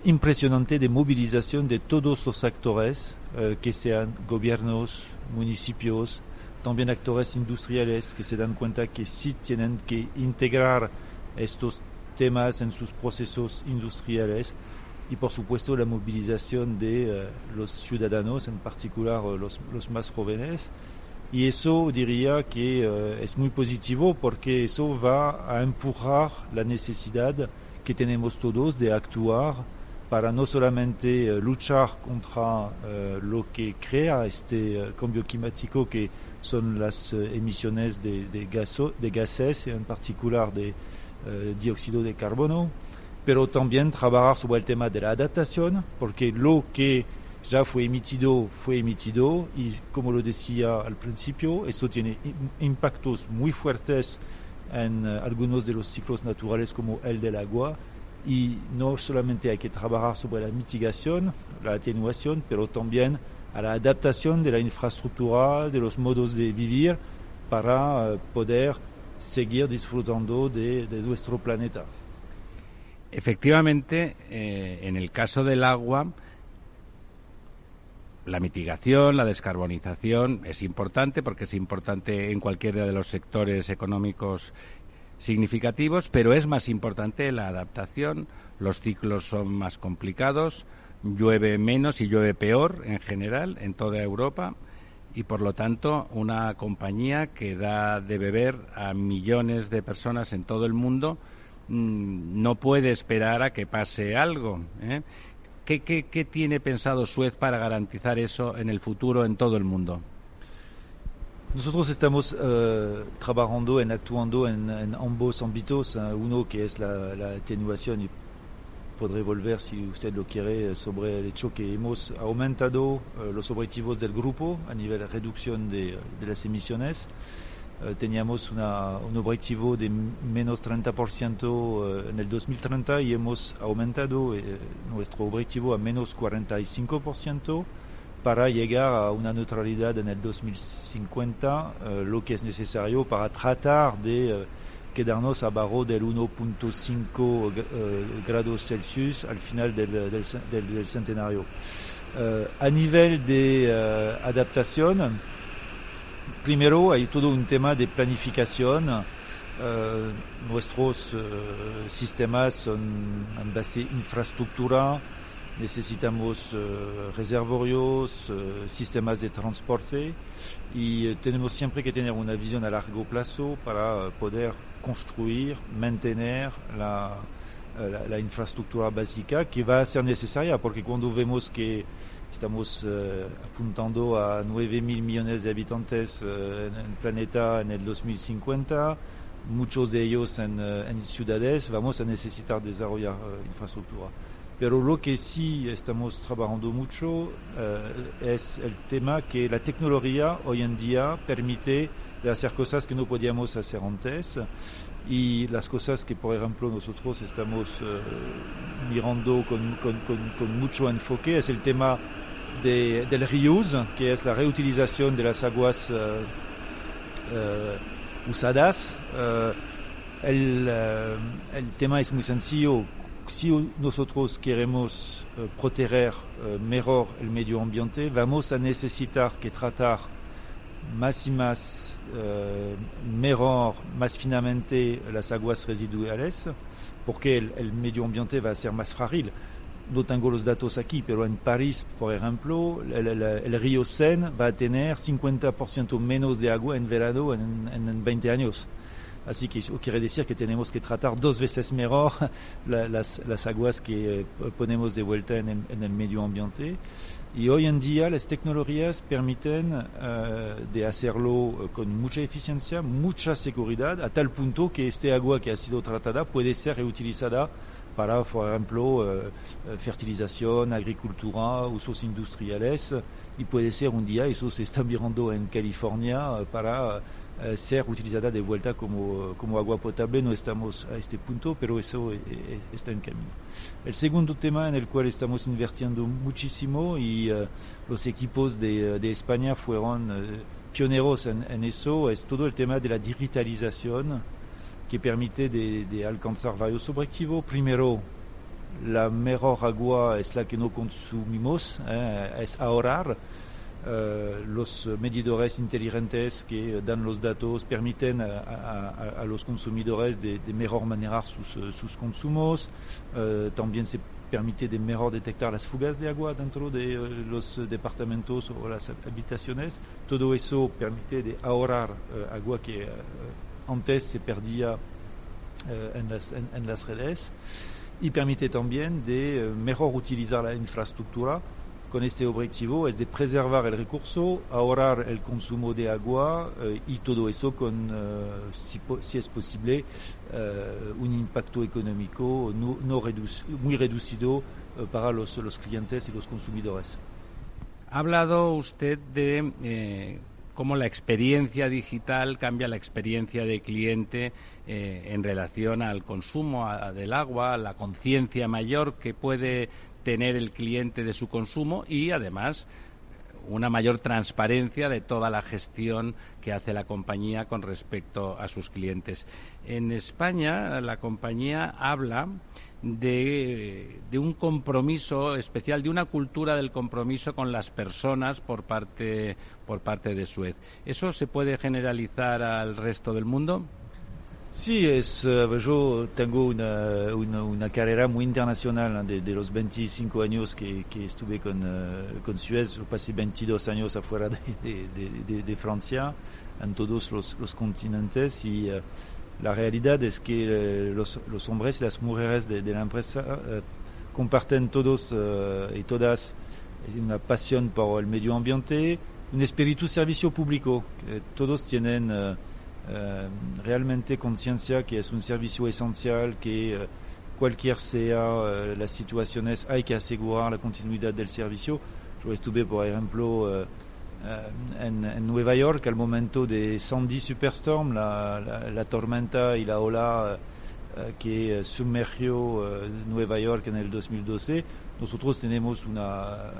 impresionante de movilización de todos los actores, que sean gobiernos, municipios, también actores industriales que se dan cuenta que sí tienen que integrar estos temas en sus procesos industriales y por supuesto la movilización de los ciudadanos, en particular los, los, más jóvenes. Y eso diría que es muy positivo porque eso va a empujar la necesidad que tenemos todos de actuar para no solamente luchar contra lo que crea este cambio climático que son las emisiones de, de, gaso, de gases, en particular de dióxido de carbono, pero también trabajar sobre el tema de la adaptación, porque lo que ya fue emitido, fue emitido, y como lo decía al principio, esto tiene impactos muy fuertes en algunos de los ciclos naturales como el del agua, y no solamente hay que trabajar sobre la mitigación, la atenuación, pero también a la adaptación de la infraestructura, de los modos de vivir, para poder seguir disfrutando de, de nuestro planeta. Efectivamente, eh, en el caso del agua, la mitigación, la descarbonización es importante porque es importante en cualquiera de los sectores económicos significativos, pero es más importante la adaptación. Los ciclos son más complicados, llueve menos y llueve peor en general en toda Europa y por lo tanto una compañía que da de beber a millones de personas en todo el mundo mmm, no puede esperar a que pase algo. ¿eh? ¿Qué, qué, ¿Qué tiene pensado Suez para garantizar eso en el futuro en todo el mundo? Nosotros estamos uh, trabajando en actuando en, ambos ámbitos, uh, uno que es la, la, atenuación y podré volver si usted lo quiere sobre el hecho que hemos aumentado uh, los objetivos del grupo a nivel de reducción de, de las emisiones. teníamos una, un objetivo de menos 30% en el 2030 y hemos aumentado nuestro objetivo a menos 45% para llegar a una neutralidad en el 2050, uh, lo que es necesario para tratar de quedarnos abajo del 1.5 uh, grados Celsius al final del, del, centenario. a nivel de adaptación, primero hay todo un tema de planificación. nuestros sistemas son en base infraestructura, necesitamos uh, reservorios, uh, sistemas de transporte y uh, tenemos siempre que tener una visión a largo plazo para poder construir, mantener la, la, la, infraestructura básica que va a ser necesaria porque cuando vemos que estamos apuntando a 9 mil millones de habitantes en el planeta en el 2050, muchos de ellos en, en ciudades, vamos a necesitar desarrollar infraestructura. Pero lo que sí estamos trabajando mucho eh, es el tema que la tecnología hoy en día permite hacer cosas que no podíamos hacer antes y las cosas que, por ejemplo, nosotros estamos eh, mirando con, con, con, con, mucho enfoque es el tema de, del reuse, que es la reutilización de las aguas uh, usadas. El, el tema es muy sencillo si nosotros queremos uh, proteger uh, mejor el medio ambiente, vamos a necesitar que tratar más y más uh, mejor, más finamente las aguas residuales, porque el, el, medio ambiente va a ser más frágil. No tengo los datos aquí, pero en París, por ejemplo, el, el, el río Seine va a tener 50% menos de agua en verano en, en 20 años. Así que eso quiere decir que tenemos que tratar dos veces mejor las, las, aguas que eh, ponemos de vuelta en el, en el, medio ambiente. Y hoy en día las tecnologías permiten uh, de hacerlo con mucha eficiencia, mucha seguridad, a tal punto que este agua que ha sido tratada puede ser reutilizada para, por ejemplo, uh, fertilización, agricultura, usos industriales, y puede ser un día, eso se está mirando en California, para eh, ser utilizada de vuelta como, como, agua potable. No estamos a este punto, pero eso e, e, está en camino. El segundo tema en el cual estamos invirtiendo muchísimo y uh, los equipos de, de, España fueron uh, pioneros en, en, eso es todo el tema de la digitalización que permite de, de alcanzar varios objetivos. Primero, la mejor agua es la que no consumimos, eh, es ahorrar Uh, los medidores inteligentes que dan los datos permiten a, a, a los consumidores de, de, mejor manejar sus, sus consumos. Uh, también se permite de mejor detectar las fugas de agua dentro de uh, los departamentos o las habitaciones. Todo eso permite de ahorrar agua que antes se perdía en las, en, en, las redes y permite también de mejor utilizar la infraestructura con este objetivo es de preservar el recurso, ahorrar el consumo de agua eh, y todo eso con, uh, si, si, es posible, uh, un impacto económico no, no redu muy reducido uh, para los, los, clientes y los consumidores. Ha hablado usted de eh, cómo la experiencia digital cambia la experiencia de cliente eh, en relación al consumo a, del agua, la conciencia mayor que puede tener el cliente de su consumo y además una mayor transparencia de toda la gestión que hace la compañía con respecto a sus clientes. En España la compañía habla de, de, un compromiso especial, de una cultura del compromiso con las personas por parte, por parte de Suez. ¿Eso se puede generalizar al resto del mundo? Sí, es, uh, yo tengo una, una, carrera muy internacional de, los 25 años que, estuve con, uh, con, Suez. Yo pasé 22 años afuera de, de, Francia, en todos los, continentes y uh, la realidad es que los, los, hombres y las mujeres de, la empresa comparten todos y todas una pasión por el medio ambiente, un espíritu servicio público. Que todos tienen eh, realmente conciencia que es un servicio esencial, que eh, cualquier sea eh, las situaciones hay que asegurar la continuidad del servicio. Yo estuve, por ejemplo, en, en, Nueva York al momento de Sandy Superstorm, la, la, la tormenta y la ola que sumergió Nueva York en el 2012 nosotros tenemos una,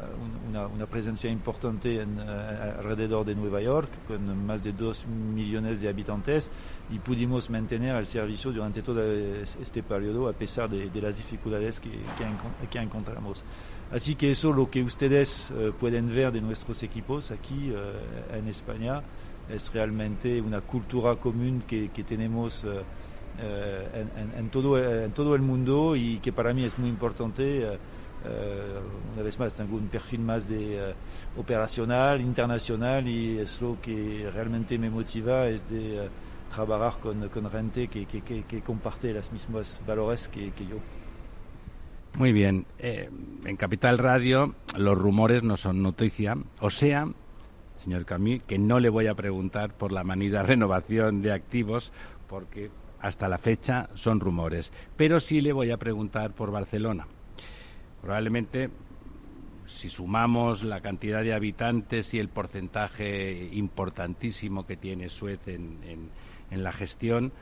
una, presencia importante en, uh, alrededor de Nueva York, con más de dos millones de habitantes, y pudimos mantener el servicio durante todo este periodo a pesar de, las dificultades que, que, encontramos. Así que eso lo que ustedes uh, pueden ver de nuestros equipos aquí uh, en España es realmente una cultura común que, tenemos en, todo, en todo el mundo y que para mí es muy importante una vez más tengo un perfil más de operacional, internacional y es lo que realmente me motiva es de uh, trabajar con, con gente que, que, que, que, comparte los mismos valores que, yo. Muy bien. Eh, en Capital Radio los rumores no son noticia. O sea, señor Camille, que no le voy a preguntar por la manida renovación de activos porque hasta la fecha son rumores. Pero sí le voy a preguntar por Barcelona Probablemente, si sumamos la cantidad de habitantes y el porcentaje importantísimo que tiene Suez en, en, la gestión,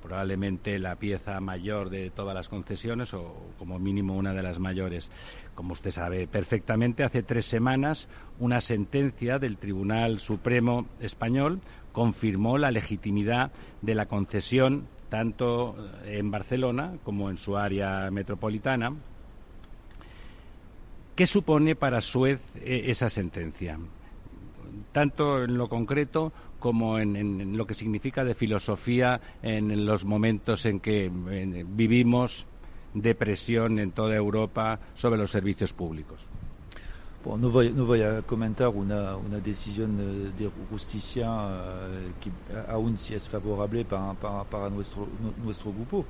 probablemente la pieza mayor de todas las concesiones o como mínimo una de las mayores. Como usted sabe perfectamente, hace tres semanas una sentencia del Tribunal Supremo español confirmó la legitimidad de la concesión tanto en Barcelona como en su área metropolitana ¿Qué supone para Suez eh, esa sentencia? Tanto en lo concreto como en, lo que significa de filosofía en los momentos en que vivimos depresión en toda Europa sobre los servicios públicos. Bon, no voy, no voy a comentar una, una decisión de justicia que aún si es favorable para, para, para nuestro, nuestro grupo.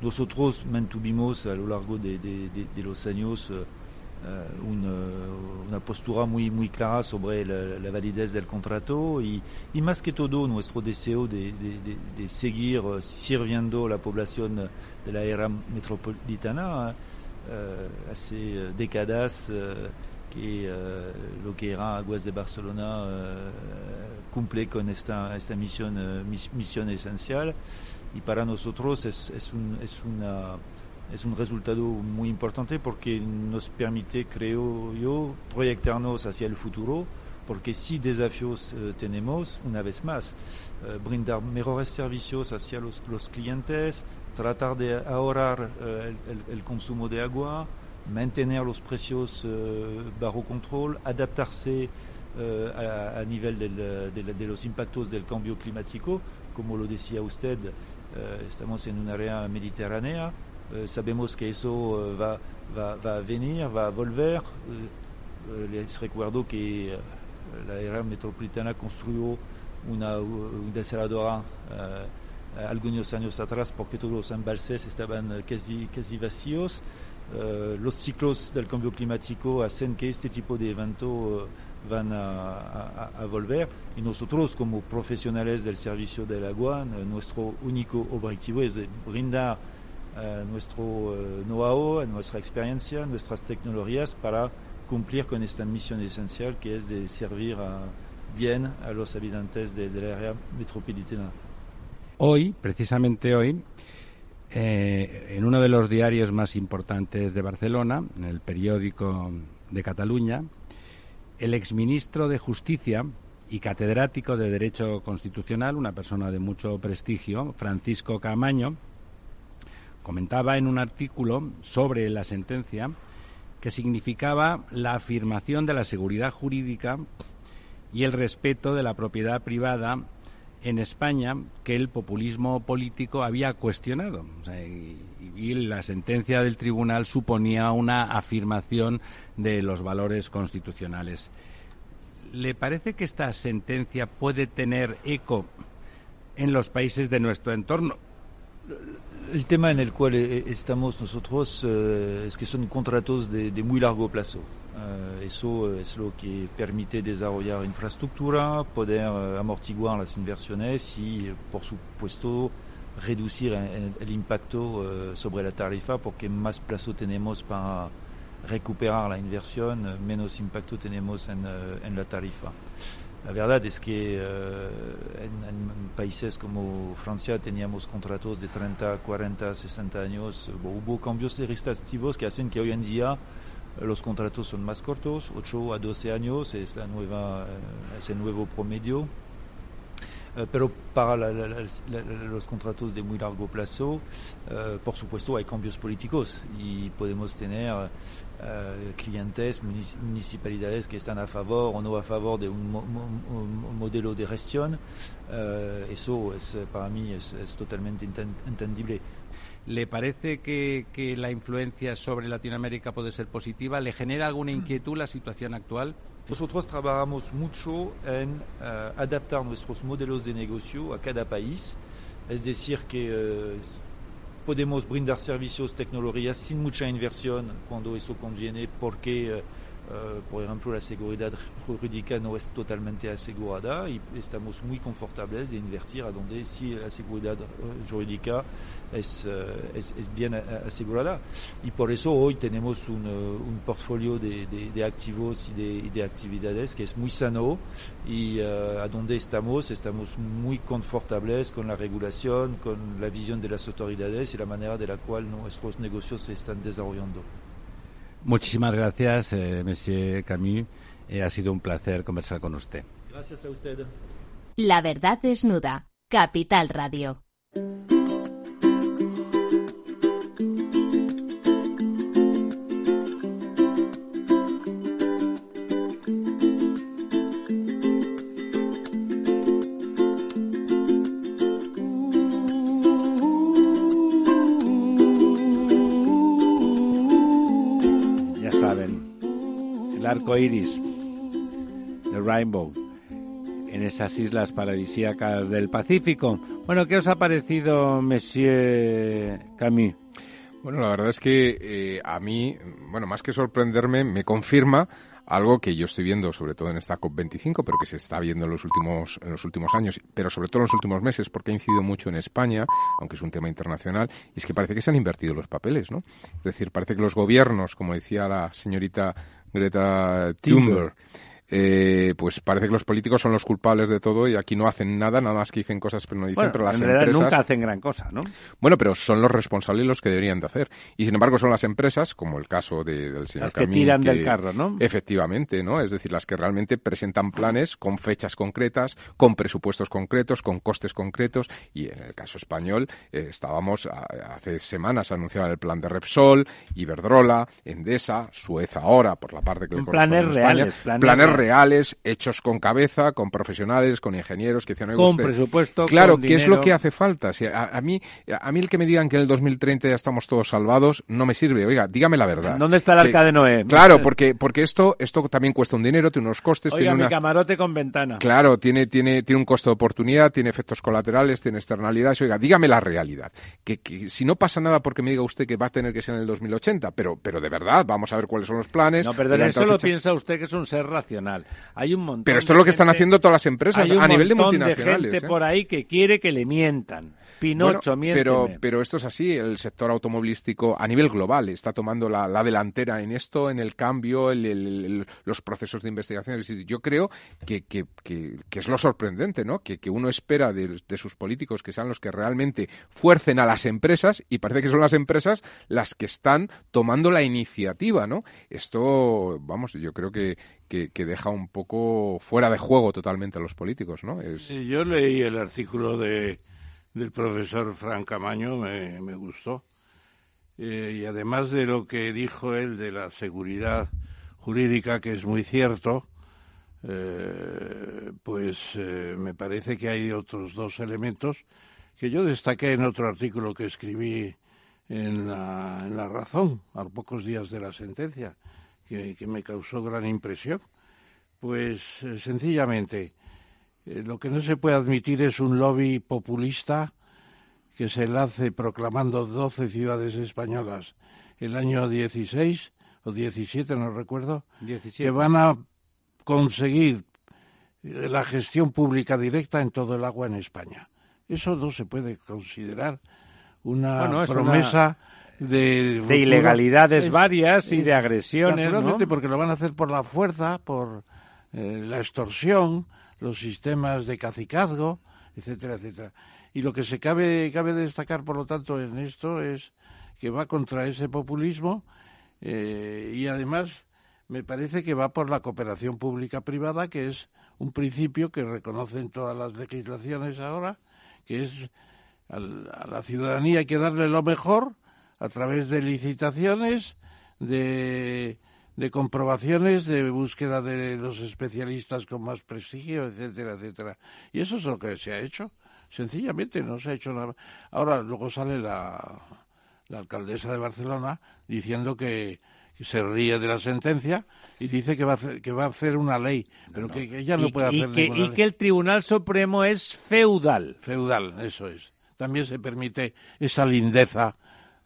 Nosotros mantuvimos a lo largo de, de, de, de los años eh, una, una, postura muy, muy clara sobre la, la validez del contrato y, y, más que todo nuestro deseo de, de, seguir sirviendo la población de la era metropolitana. Uh, hace décadas uh, que uh, lo que era Aguas de Barcelona cumple con esta, esta misión, misión esencial y para nosotros es, es, un, es una es un resultado muy importante porque nos permite, creo yo, proyectarnos hacia el futuro, porque si desafíos eh, tenemos, una vez más, eh, brindar mejores servicios hacia los, los clientes, tratar de ahorrar eh, el, el, consumo de agua, mantener los precios bajo control, adaptarse a, a, nivel del, de, de, los impactos del cambio climático, como lo decía usted, estamos en un área mediterránea, Eh, sabemos que eso eh, va, va, va, venir, va volver. Eh, les recuerdo que la era metropolitana construyó una, una desaladora algunos años atrás porque todos los embalses estaban casi, casi vacíos. Uh, los ciclos del cambio climático hacen que este tipo de eventos uh, van a, a, a, volver y nosotros como profesionales del servicio del agua, nuestro único objetivo es brindar uh, nuestro uh, know-how, nuestra experiencia, nuestras tecnologías para cumplir con esta misión esencial que es de servir a, bien a los habitantes de, de área metropolitana. Hoy, precisamente hoy, eh, en uno de los diarios más importantes de Barcelona, en el periódico de Cataluña, el exministro de Justicia y catedrático de Derecho Constitucional, una persona de mucho prestigio, Francisco Camaño, comentaba en un artículo sobre la sentencia que significaba la afirmación de la seguridad jurídica y el respeto de la propiedad privada en España que el populismo político había cuestionado. y, la sentencia del tribunal suponía una afirmación de los valores constitucionales. ¿Le parece que esta sentencia puede tener eco en los países de nuestro entorno? El tema en el cual eh, estamos nosotros uh, es que son contratos de, de muy largo plazo. Uh, eso es lo que permite desarrollar infraestructura, poder uh, amortiguar las inversiones y, por supuesto, reducir el, el impacto sobre la tarifa porque más plazo tenemos para recuperar la inversión, menos impacto tenemos en, en la tarifa. La verdad es que uh, en, países como Francia teníamos contratos de 30, 40, 60 años. Hubo cambios legislativos que hacen que hoy en día los contratos son más cortos, 8 a 12 años es, la nueva, uh, es el nuevo promedio. Uh, pero para la, la, la, los contratos de muy largo plazo, por supuesto, hay cambios políticos y podemos tener uh, clientes, municipalidades que están a favor o no a favor de un, mo un modelo de gestión. Uh, eso es, para mí es, es totalmente entendible. ¿Le parece que, que, la influencia sobre Latinoamérica puede ser positiva? ¿Le genera alguna inquietud la situación actual? Nosotros trabajamos mucho en uh, adaptar nuestros modelos de negocio a cada país. Es decir, que uh, podemos brindar servicios, tecnologías sin mucha inversión cuando eso conviene, porque, uh, por ejemplo, la seguridad jurídica no es totalmente asegurada y estamos muy confortables de invertir a donde sí la seguridad jurídica es, es, bien asegurada. Y por eso hoy tenemos un, un portfolio de, de, de, activos y de, de, actividades que es muy sano y a donde estamos, estamos muy confortables con la regulación, con la visión de las autoridades y la manera de la cual nuestros negocios se están desarrollando. Muchísimas gracias, eh, Monsieur Camus. Eh, ha sido un placer conversar con usted. Gracias a usted. La verdad desnuda. Capital Radio. Arco iris, el rainbow, en esas islas paradisíacas del Pacífico. Bueno, ¿qué os ha parecido, Monsieur Camus? Bueno, la verdad es que eh, a mí, bueno, más que sorprenderme, me confirma algo que yo estoy viendo sobre todo en esta COP25, pero que se está viendo en los últimos en los últimos años, pero sobre todo en los últimos meses porque ha incidido mucho en España, aunque es un tema internacional, y es que parece que se han invertido los papeles, ¿no? Es decir, parece que los gobiernos, como decía la señorita Greta Thunberg, eh, pues parece que los políticos son los culpables de todo y aquí no hacen nada, nada más que dicen cosas pero no dicen, pero las en empresas nunca hacen gran cosa, ¿no? Bueno, pero son los responsables los que deberían de hacer. Y sin embargo son las empresas, como el caso de, del señor Las que tiran del carro, ¿no? Efectivamente, ¿no? Es decir, las que realmente presentan planes con fechas concretas, con presupuestos concretos, con costes concretos. Y en el caso español eh, estábamos hace semanas anunciaban el plan de Repsol, Iberdrola, Endesa, Suez ahora por la parte que le planes reales, planes, planes reales, hechos con cabeza, con profesionales, con ingenieros que decían, con presupuesto, claro, con ¿qué es dinero. lo que hace falta? Si a, a, mí, a mí el que me digan que en el 2030 ya estamos todos salvados no me sirve. Oiga, dígame la verdad. ¿Dónde está el que, arca de Noé? Claro, porque porque esto esto también cuesta un dinero, tiene unos costes, Oiga, tiene mi una camarote con ventana. Claro, tiene tiene tiene un costo de oportunidad, tiene efectos colaterales, tiene externalidades. Oiga, dígame la realidad. Que, que si no pasa nada porque me diga usted que va a tener que ser en el 2080, pero pero de verdad, vamos a ver cuáles son los planes. No, perdón, eso lo piensa usted que es un ser racional. Hay un montón Pero esto es lo que están haciendo todas las empresas Hay un a nivel de multinacionales. gente ¿eh? por ahí que quiere que le mientan. Pinocho, Bueno, pero, pero esto es así, el sector automovilístico a nivel global está tomando la, la delantera en esto, en el cambio, el- el- el- los procesos de investigación. Es decir, yo creo que, que- que- que es lo sorprendente, ¿no? Que, que uno espera de, de sus políticos que sean los que realmente fuercen a las empresas y parece que son las empresas las que están tomando la iniciativa, ¿no? Esto, vamos, yo creo que, que, deja un poco fuera de juego totalmente a los políticos, ¿no? Yo leí el artículo de, del profesor Fran Camaño, me, me gustó. Eh, y además de lo que dijo él de la seguridad jurídica, que es muy cierto, eh, pues eh, me parece que hay otros dos elementos que yo destaqué en otro artículo que escribí en la, en la Razón, a pocos días de la sentencia, que, que me causó gran impresión. Pues eh, sencillamente, eh, lo que no se puede admitir es un lobby populista que se lance proclamando 12 ciudades españolas el año 16 o 17, no recuerdo, 17. que van a conseguir eh, la gestión pública directa en todo el agua en España. Eso no se puede considerar una Bueno, promesa de, ilegalidades Es- varias y es- de agresiones, Naturalmente, ¿no? porque lo van a hacer por la fuerza, por eh, la extorsión, los sistemas de cacicazgo, etcétera, etcétera. Y lo que se cabe, cabe destacar, por lo tanto, en esto es que va contra ese populismo eh, y además me parece que va por la cooperación pública-privada, que es un principio que reconocen todas las legislaciones ahora, que es al- a la ciudadanía hay que darle lo mejor a través de licitaciones, de, de comprobaciones, de búsqueda de los especialistas con más prestigio, etcétera, etcétera. Y eso es lo que se ha hecho. Sencillamente no se ha hecho nada. Ahora luego sale la, la alcaldesa de Barcelona diciendo que, se ríe de la sentencia y dice que va a hacer, que va a hacer una ley, pero que, que ella no y, puede y hacer que, ninguna y que el Tribunal Supremo es feudal. Feudal, eso es. También se permite esa lindeza,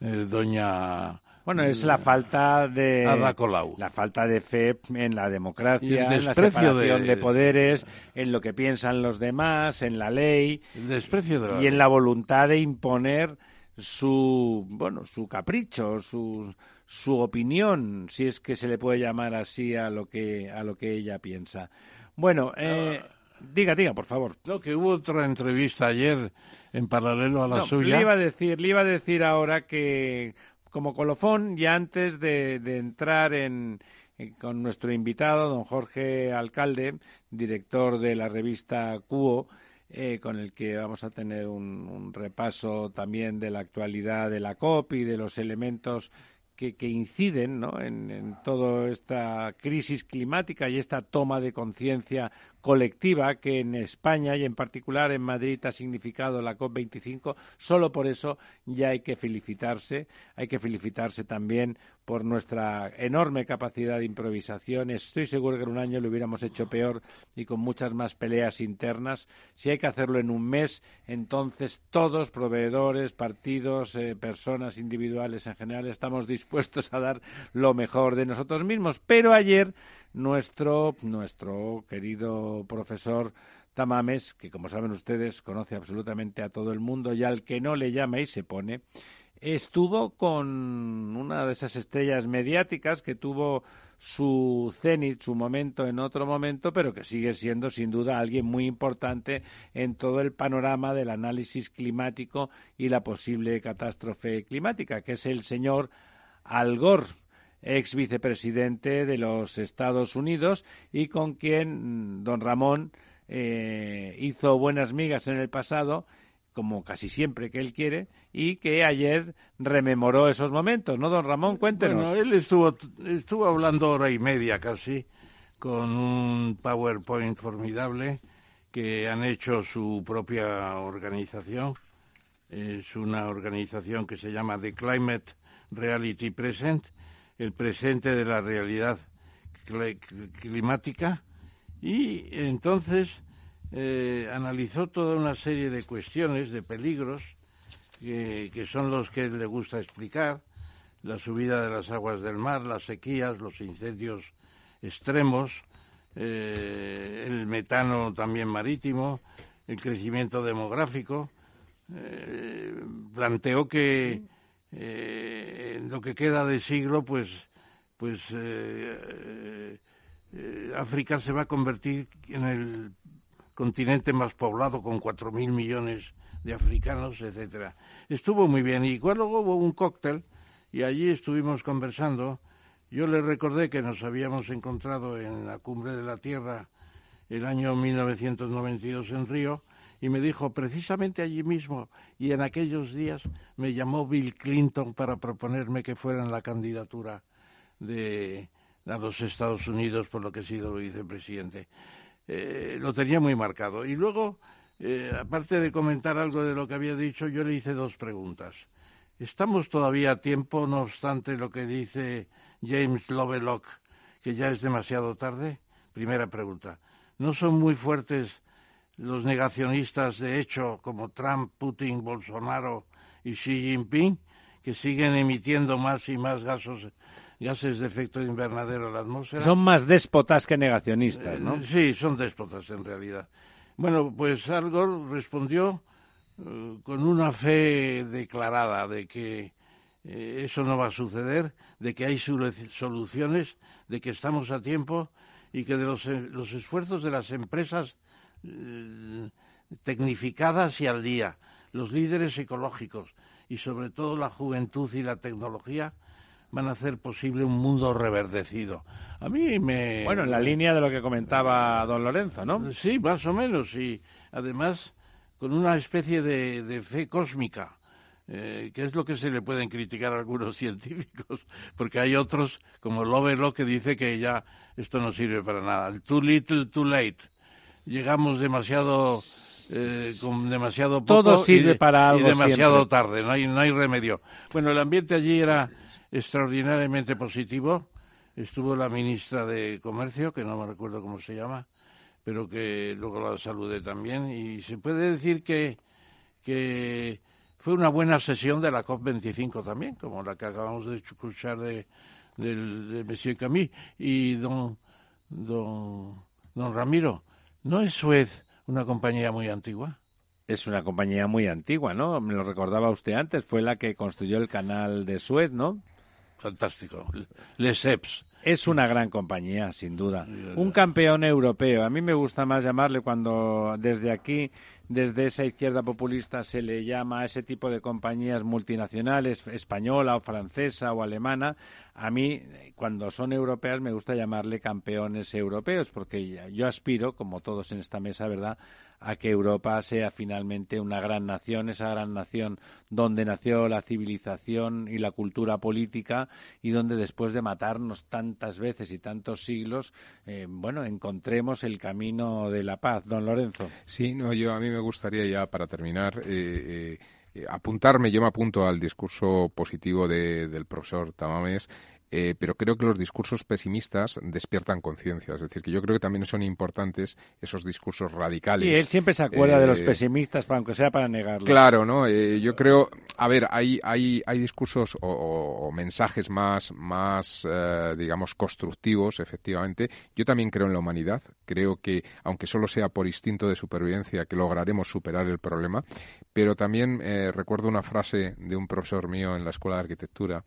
eh, doña... Bueno, es la falta de Ada Colau. la falta de fe en la democracia, en la separación de, de- poderes, en lo que piensan los demás, en la ley El desprecio de la y en la voluntad de imponer su bueno su capricho, su su opinión, si es que se le puede llamar así a lo que a lo que ella piensa. Bueno, eh, diga, diga, por favor. No, que hubo otra entrevista ayer en paralelo a la No, suya. Le iba a decir, le iba a decir ahora que como colofón, ya antes de, de entrar en, en- con nuestro invitado, don Jorge Alcalde, director de la revista Cuo, eh, con el que vamos a tener un, un repaso también de la actualidad de la COP y de los elementos que, que inciden ¿no? en, en toda esta crisis climática y esta toma de conciencia colectiva que en España y en particular en Madrid ha significado la COP25. Solo por eso ya hay que felicitarse. Hay que felicitarse también por nuestra enorme capacidad de improvisación. Estoy seguro que en un año lo hubiéramos hecho peor y con muchas más peleas internas. Si hay que hacerlo en un mes, entonces todos, proveedores, partidos, eh, personas individuales en general, estamos dispuestos a dar lo mejor de nosotros mismos. Pero ayer nuestro, nuestro querido profesor Tamames, que como saben ustedes conoce absolutamente a todo el mundo y al que no le llama y se pone, estuvo con una de esas estrellas mediáticas que tuvo su cenit, su momento en otro momento, pero que sigue siendo sin duda alguien muy importante en todo el panorama del análisis climático y la posible catástrofe climática, que es el señor Al Gore ex vicepresidente de los Estados Unidos y con quien mm, don Ramón eh, hizo buenas migas en el pasado, como casi siempre que él quiere, y que ayer rememoró esos momentos, ¿no, don Ramón? Cuéntenos. Bueno, él estuvo, estuvo hablando hora y media casi, con un PowerPoint formidable que han hecho su propia organización. Es una organización que se llama The Climate Reality Present el presente de la realidad climática y entonces eh, analizó toda una serie de cuestiones, de peligros, que, son los que le gusta explicar, la subida de las aguas del mar, las sequías, los incendios extremos, eh, el metano también marítimo, el crecimiento demográfico. Eh, planteó que eh, en lo que queda de siglo, pues, pues África se va a convertir en el continente más poblado con cuatro mil millones de africanos, etcétera. Estuvo muy bien y luego hubo un cóctel y allí estuvimos conversando. Yo le recordé que nos habíamos encontrado en la cumbre de la Tierra el año 1992 en Río y me dijo precisamente allí mismo y en aquellos días me llamó Bill Clinton para proponerme que fuera en la candidatura de los Estados Unidos por lo que he sido vicepresidente. Eh, lo tenía muy marcado. Y luego, eh, aparte de comentar algo de lo que había dicho, yo le hice dos preguntas. ¿Estamos todavía a tiempo, no obstante lo que dice James Lovelock, que ya es demasiado tarde? Primera pregunta. ¿No son muy fuertes los negacionistas de hecho como Trump, Putin, Bolsonaro y Xi Jinping, que siguen emitiendo más y más gases, gases de efecto invernadero a la atmósfera. Son más déspotas que negacionistas, ¿no? Eh, sí, son déspotas en realidad. Bueno, pues Al Gore respondió eh, con una fe declarada de que eh, eso no va a suceder, de que hay soluciones, de que estamos a tiempo y que de los, los esfuerzos de las empresas tecnificadas y al día, los líderes ecológicos y sobre todo la juventud y la tecnología van a hacer posible un mundo reverdecido. A mí me... Bueno, en la línea de lo que comentaba don Lorenzo, ¿no? Sí, más o menos, y además con una especie de, fe cósmica, eh, que es lo que se le pueden criticar a algunos científicos, porque hay otros, como Lovelock, que dice que ya esto no sirve para nada. Too little, too late llegamos demasiado eh, con demasiado poco Todo sirve y, para algo y demasiado tarde, no hay, no hay remedio. Bueno, el ambiente allí era extraordinariamente positivo. Estuvo la ministra de Comercio, que no me recuerdo cómo se llama, pero que luego la saludé también. Y se puede decir que, que fue una buena sesión de la COP25 también, como la que acabamos de escuchar de, de, de Monsieur Camille. Y don, don, don Ramiro, ¿No es Suez una compañía muy antigua? Es una compañía muy antigua, ¿no? Me lo recordaba usted antes, fue la que construyó el canal de Suez, ¿no? Fantástico. Lesseps. Es una gran compañía, sin duda. Un campeón europeo. A mí me gusta más llamarle cuando desde aquí desde esa izquierda populista se le llama a ese tipo de compañías multinacionales, española o francesa o alemana, a mí, cuando son europeas, me gusta llamarle campeones europeos, porque yo aspiro, como todos en esta mesa, ¿verdad?, a que Europa sea finalmente una gran nación, esa gran nación donde nació la civilización y la cultura política y donde después de matarnos tantas veces y tantos siglos, eh, bueno, encontremos el camino de la paz. Don Lorenzo. Sí, no, yo a mí me gustaría ya para terminar. Eh, eh, apuntarme, yo me apunto al discurso positivo del profesor Tamames eh, pero creo que los discursos pesimistas despiertan conciencia. Es decir, que yo creo que también son importantes esos discursos radicales. Sí, él siempre se acuerda de los eh, pesimistas, aunque sea para negarlo. Claro, ¿no? Eh, yo creo, a ver, hay, hay, hay discursos o, mensajes más, más digamos, constructivos, efectivamente. Yo también creo en la humanidad. Creo que, aunque solo sea por instinto de supervivencia, que lograremos superar el problema. Pero también recuerdo una frase de un profesor mío en la Escuela de Arquitectura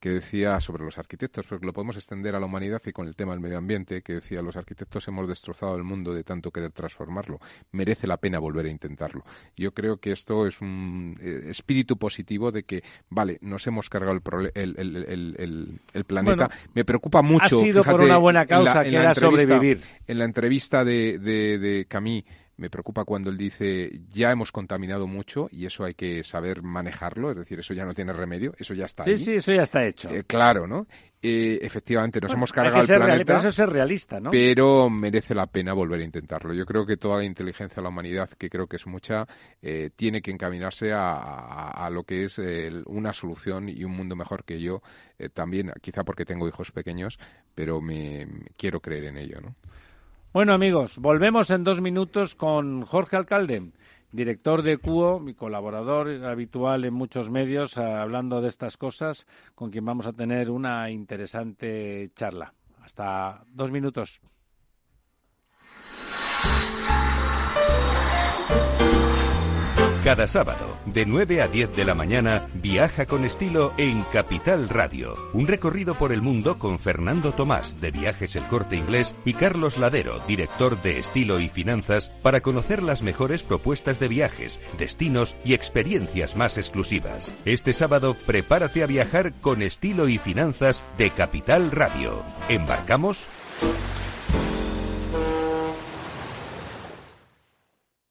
que decía sobre los arquitectos, porque lo podemos extender a la humanidad y con el tema del medio ambiente, que decía los arquitectos hemos destrozado el mundo de tanto querer transformarlo. Merece la pena volver a intentarlo. Yo creo que esto es un eh, espíritu positivo de que, vale, nos hemos cargado el, el, planeta. Me preocupa mucho. Ha sido por una buena causa, que era sobrevivir. En la entrevista de, de, de Camille me preocupa cuando él dice ya hemos contaminado mucho y eso hay que saber manejarlo, es decir, eso ya no tiene remedio, eso ya está sí, Sí, eso ya está hecho. Eh, claro, ¿no? Eh, efectivamente, nos hemos cargado el planeta. pero eso es realista, ¿no? Pero merece la pena volver a intentarlo. Yo creo que toda la inteligencia de la humanidad, que creo que es mucha, eh, tiene que encaminarse a, lo que es una solución y un mundo mejor que yo. también, quizá porque tengo hijos pequeños, pero me quiero creer en ello, ¿no? Bueno, amigos, volvemos en dos minutos con Jorge Alcalde, director de CUO, mi colaborador habitual en muchos medios, hablando de estas cosas, con quien vamos a tener una interesante charla. Hasta dos minutos. Cada sábado, de 9 a 10 de la mañana, viaja con estilo en Capital Radio. Un recorrido por el mundo con Fernando Tomás, de Viajes El Corte Inglés, y Carlos Ladero, director de Estilo y Finanzas, para conocer las mejores propuestas de viajes, destinos y experiencias más exclusivas. Este sábado, prepárate a viajar con Estilo y Finanzas de Capital Radio. ¿Embarcamos?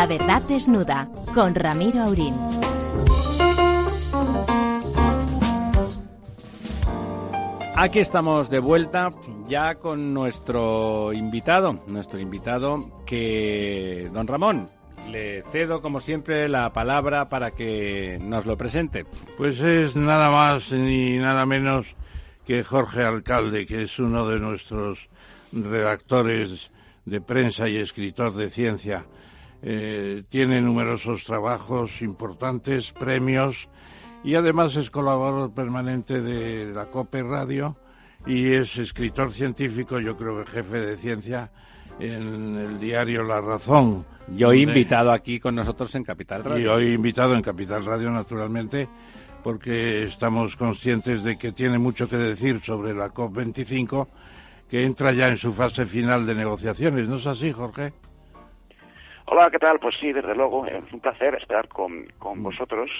La verdad desnuda con Ramiro Aurín. Aquí estamos de vuelta ya con nuestro invitado, nuestro invitado que, don Ramón, le cedo como siempre la palabra para que nos lo presente. Pues es nada más ni nada menos que Jorge Alcalde, que es uno de nuestros redactores de prensa y escritor de ciencia eh, tiene numerosos trabajos importantes, premios y además es colaborador permanente de la COPE Radio y es escritor científico, yo creo que jefe de ciencia en el diario La Razón. Yo he invitado aquí con nosotros en Capital Radio. Y hoy invitado en Capital Radio, naturalmente, porque estamos conscientes de que tiene mucho que decir sobre la COP25, que entra ya en su fase final de negociaciones. ¿No es así, Jorge? Hola, ¿qué tal? Pues sí, desde luego, es un placer estar con, con mm. vosotros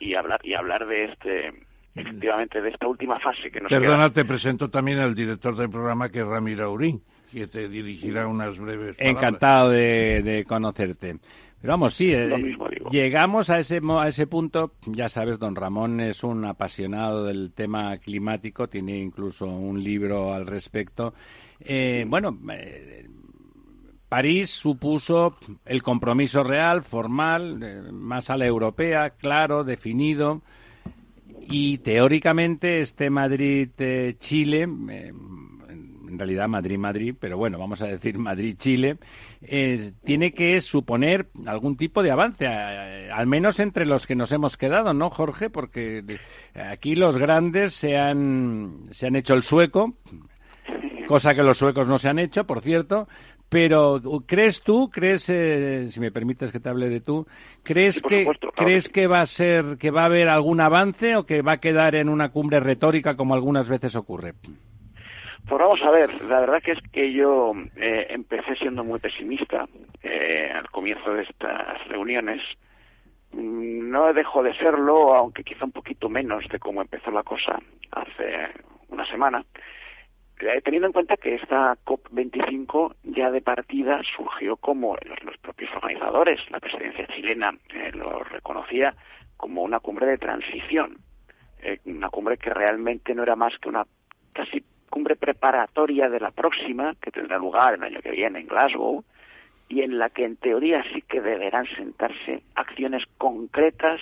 y, hablar y hablar de este efectivamente de esta última fase que nos Perdona, te presento también al director del programa que es Ramiro Aurín, que te dirigirá unas breves palabras. Encantado de, conocerte. Pero vamos, sí, eh, llegamos a ese, a ese punto. Ya sabes, don Ramón es un apasionado del tema climático, tiene incluso un libro al respecto. Eh, bueno, eh, París supuso el compromiso real, formal, eh, más a la europea, claro, definido. Y teóricamente este Madrid-Chile, eh, en realidad Madrid-Madrid, pero bueno, vamos a decir Madrid-Chile, tiene que suponer algún tipo de avance, al menos entre los que nos hemos quedado, ¿no, Jorge? Porque aquí los grandes se han, se han hecho el sueco, cosa que los suecos no se han hecho, por cierto, pero ¿crees tú, crees, eh, si me permites que te hable de tú, crees que crees que va a ser, que va a haber algún avance o que va a quedar en una cumbre retórica como algunas veces ocurre? Pues vamos a ver, la verdad que es que yo eh, empecé siendo muy pesimista eh, al comienzo de estas reuniones. Mm, no dejo de serlo, aunque quizá un poquito menos de cómo empezó la cosa hace una semana. Eh, teniendo en cuenta que esta COP25 ya de partida surgió como los, propios organizadores, la presidencia chilena eh, lo reconocía como una cumbre de transición, eh, una cumbre que realmente no era más que una casi cumbre preparatoria de la próxima, que tendrá lugar el año que viene en Glasgow, y en la que en teoría sí que deberán sentarse acciones concretas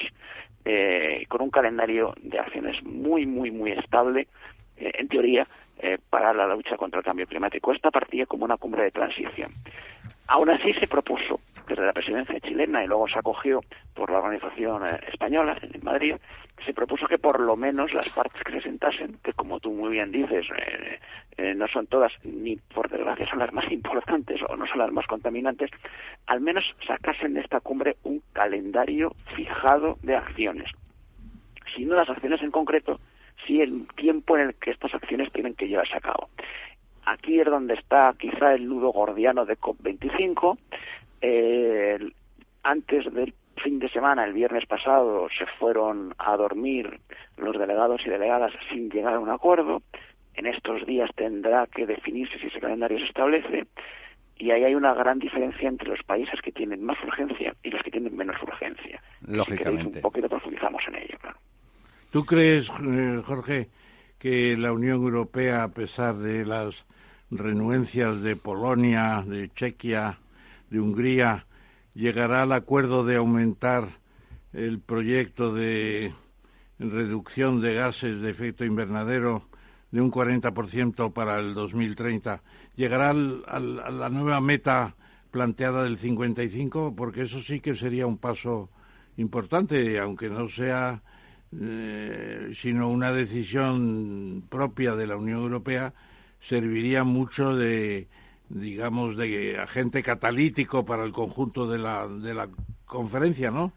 con un calendario de acciones muy, muy, muy estable, en teoría, eh, para la lucha contra el cambio climático. Esta partía como una cumbre de transición. Aún así se propuso desde la presidencia chilena y luego se acogió por la organización eh, española en Madrid, se propuso que por lo menos las partes que se sentasen, que como tú muy bien dices, eh, no son todas, ni por desgracia son las más importantes o no son las más contaminantes, al menos sacasen de esta cumbre un calendario fijado de acciones. Si no las acciones en concreto, sí el tiempo en el que estas acciones tienen que llevarse a cabo. Aquí es donde está quizá el nudo gordiano de COP25. antes del fin de semana, el viernes pasado, se fueron a dormir los delegados y delegadas sin llegar a un acuerdo. En estos días tendrá que definirse si ese calendario se establece. Y ahí hay una gran diferencia entre los países que tienen más urgencia y los que tienen menos urgencia. Lógicamente. un poquito profundizamos en ello, claro. ¿Tú crees, eh, Jorge, que la Unión Europea, a pesar de las renuencias de Polonia, de Chequia, de Hungría, llegará al acuerdo de aumentar el proyecto de reducción de gases de efecto invernadero de un 40% para el 2030? ¿Llegará a la nueva meta planteada del 55? Porque eso sí que sería un paso importante, aunque no sea eh, sino una decisión propia de la Unión Europea, serviría mucho de, digamos, de agente catalítico para el conjunto de la, de la conferencia, ¿no?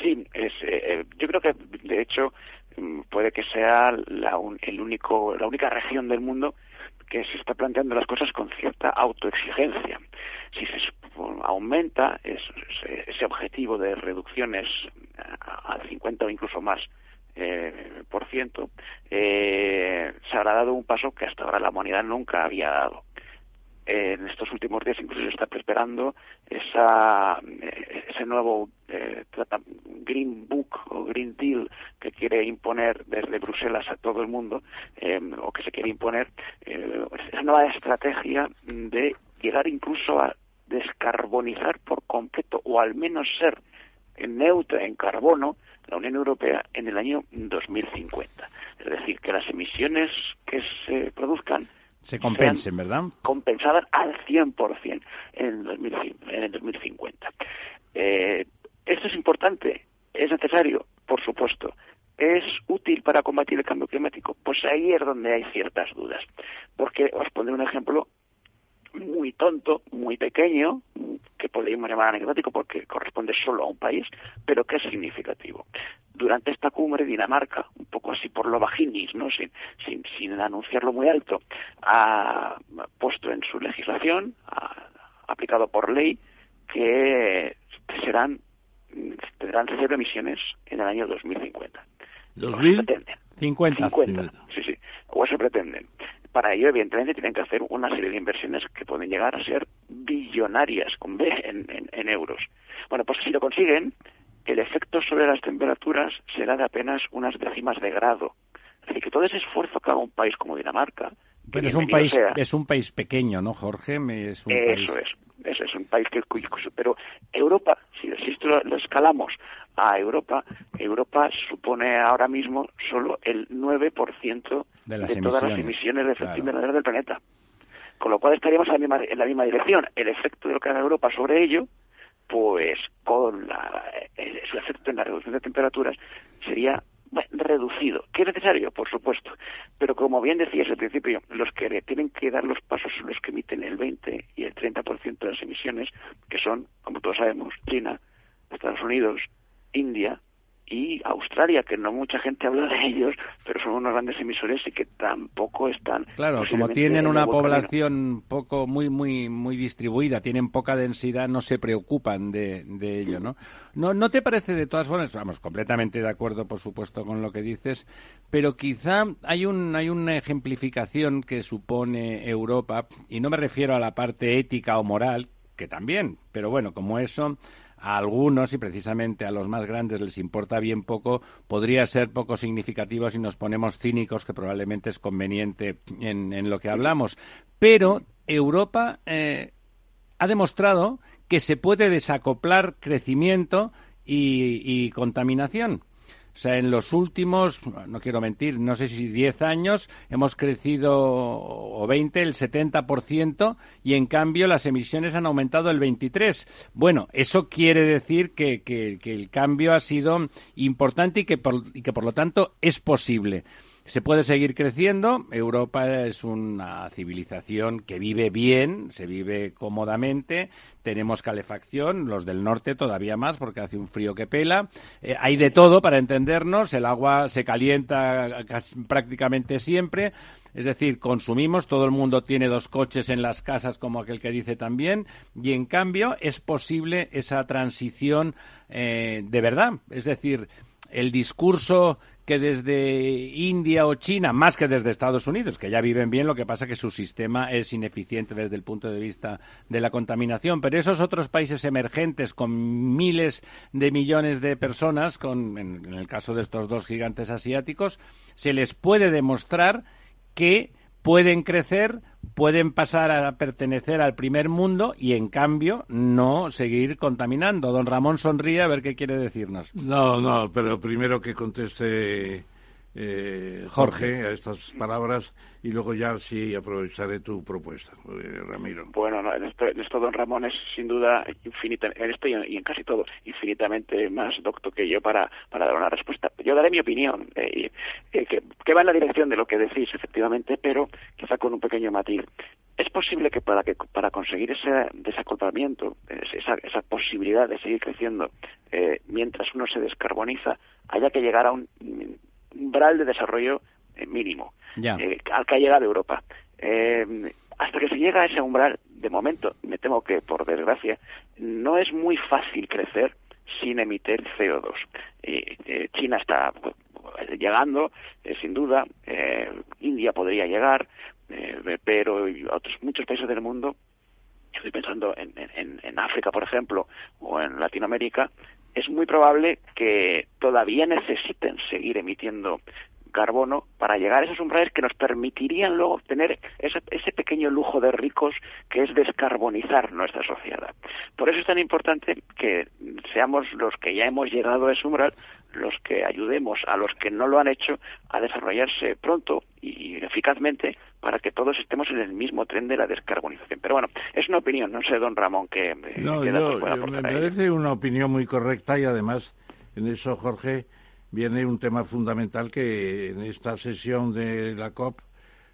Sí, es, eh, yo creo que, de hecho, mm, puede que sea la, el único, la única región del mundo que se está planteando las cosas con cierta autoexigencia. Si se aumenta ese, objetivo de reducciones al 50 o incluso más eh, por ciento, eh, se habrá dado un paso que hasta ahora la humanidad nunca había dado. En estos últimos días incluso se está esperando esa, ese nuevo Green Book o Green Deal que quiere imponer desde Bruselas a todo el mundo, o que se quiere imponer, esa nueva estrategia de llegar incluso a descarbonizar por completo o al menos ser neutra en carbono la Unión Europea en el año 2050. Es decir, que las emisiones que se produzcan se compensen, ¿verdad? Compensadas al 100% en el, en el 2050. Eh, esto es importante, es necesario, por supuesto. ¿Es útil para combatir el cambio climático? Pues ahí es donde hay ciertas dudas. Porque os pondré un ejemplo muy tonto, muy pequeño, que podríamos llamar anecdótico porque corresponde solo a un país, pero que es significativo. Durante esta cumbre, Dinamarca, un poco así por lo bajinis, ¿no? sin, sin, sin anunciarlo muy alto, ha puesto en su legislación, ha aplicado por ley, que serán tendrán cero emisiones en el año 2050. ¿2050? 50. 50. Sí, sí. O eso pretenden. Para ello, evidentemente, tienen que hacer una serie de inversiones que pueden llegar a ser billonarias, con B, en, euros. Bueno, pues si lo consiguen, el efecto sobre las temperaturas será de apenas unas décimas de grado. Decir, que todo ese esfuerzo que haga un país como Dinamarca... Pero es un país, es un país pequeño, ¿no, Jorge? Es un eso es. es, un país que... Pero Europa, si, esto lo, escalamos a Europa, Europa supone ahora mismo solo el 9% de, de todas las emisiones de efecto invernadero del planeta. Con lo cual estaríamos en la, misma, en la misma dirección. El efecto de lo que haga Europa sobre ello pues con su efecto en la reducción de temperaturas sería reducido. ¿Qué es necesario? Por supuesto. Pero como bien decías al principio, los que tienen que dar los pasos son los que emiten el 20 y el 30% de las emisiones, que son, como todos sabemos, China, Estados Unidos, India, y Australia, que no mucha gente habla de ellos, pero son unos grandes emisores y que tampoco están. Claro, como tienen una población poco muy muy muy distribuida, tienen poca densidad, no se preocupan de, de ello, ¿no? ¿no? ¿No te parece de todas formas, vamos, completamente de acuerdo, por supuesto, con lo que dices, pero quizá hay un hay una ejemplificación que supone Europa y no me refiero a la parte ética o moral, que también, pero bueno, como eso a algunos y precisamente a los más grandes les importa bien poco, podría ser poco significativo si nos ponemos cínicos, que probablemente es conveniente en, lo que hablamos. Pero Europa eh, ha demostrado que se puede desacoplar crecimiento y contaminación. O sea, en los últimos, no quiero mentir, no sé si 10 años hemos crecido, o 20, el 70%, y en cambio las emisiones han aumentado el 23%. Bueno, eso quiere decir que, que, que el cambio ha sido importante y que, por, y que por lo tanto es posible. Se puede seguir creciendo. Europa es una civilización que vive bien, se vive cómodamente. Tenemos calefacción, los del norte todavía más porque hace un frío que pela. Eh, hay de todo para entendernos. El agua se calienta prácticamente siempre. Es decir, consumimos, todo el mundo tiene dos coches en las casas, como aquel que dice también, y en cambio es posible esa transición eh, de verdad. Es decir, el discurso que desde India o China, más que desde Estados Unidos, que ya viven bien, lo que pasa es que su sistema es ineficiente desde el punto de vista de la contaminación. Pero esos otros países emergentes con miles de millones de personas, con, en el caso de estos dos gigantes asiáticos, se les puede demostrar que pueden crecer, pueden pasar a pertenecer al primer mundo y, en cambio, no seguir contaminando. Don Ramón sonríe a ver qué quiere decirnos. No, no, pero primero que conteste eh, Jorge, a estas palabras y luego ya sí aprovecharé tu propuesta, eh, Ramiro. Bueno, no, en, esto, don Ramón es sin duda infinita, en esto y en, casi todo infinitamente más docto que yo para, para dar una respuesta. Yo daré mi opinión, eh, que, va en la dirección de lo que decís, efectivamente, pero quizá con un pequeño matiz. Es posible que para, que, para conseguir ese desacoplamiento, esa, esa posibilidad de seguir creciendo mientras uno se descarboniza, haya que llegar a un umbral de desarrollo eh, mínimo eh, al que ha llegado Europa. Eh, hasta que se llega a ese umbral, de momento, me temo que, por desgracia, no es muy fácil crecer sin emitir CO2. China está pues, llegando, sin duda, India podría llegar, pero otros muchos países del mundo estoy pensando en, en, África, por ejemplo, o en Latinoamérica, es muy probable que todavía necesiten seguir emitiendo carbono para llegar a esos umbrales que nos permitirían luego obtener ese, ese, pequeño lujo de ricos que es descarbonizar nuestra sociedad. Por eso es tan importante que seamos los que ya hemos llegado a ese umbral los que ayudemos a los que no lo han hecho a desarrollarse pronto y eficazmente para que todos estemos en el mismo tren de la descarbonización. Pero bueno, es una opinión, no sé, don Ramón, que, no, yo, Me parece una opinión muy correcta y además en eso, Jorge, viene un tema fundamental que en esta sesión de la COP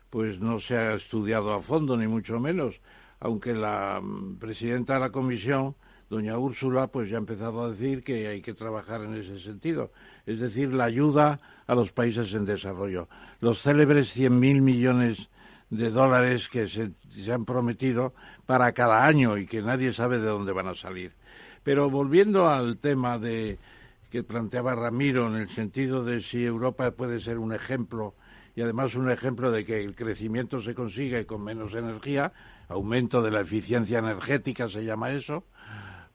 pues no se ha estudiado a fondo, ni mucho menos, aunque la mm, presidenta de la Comisión doña Úrsula pues ya ha empezado a decir que hay que trabajar en ese sentido, es decir, la ayuda a los países en desarrollo. Los célebres 100.000 millones de dólares que se, han prometido para cada año y que nadie sabe de dónde van a salir. Pero volviendo al tema de que planteaba Ramiro en el sentido de si Europa puede ser un ejemplo y además un ejemplo de que el crecimiento se consigue con menos energía, aumento de la eficiencia energética se llama eso,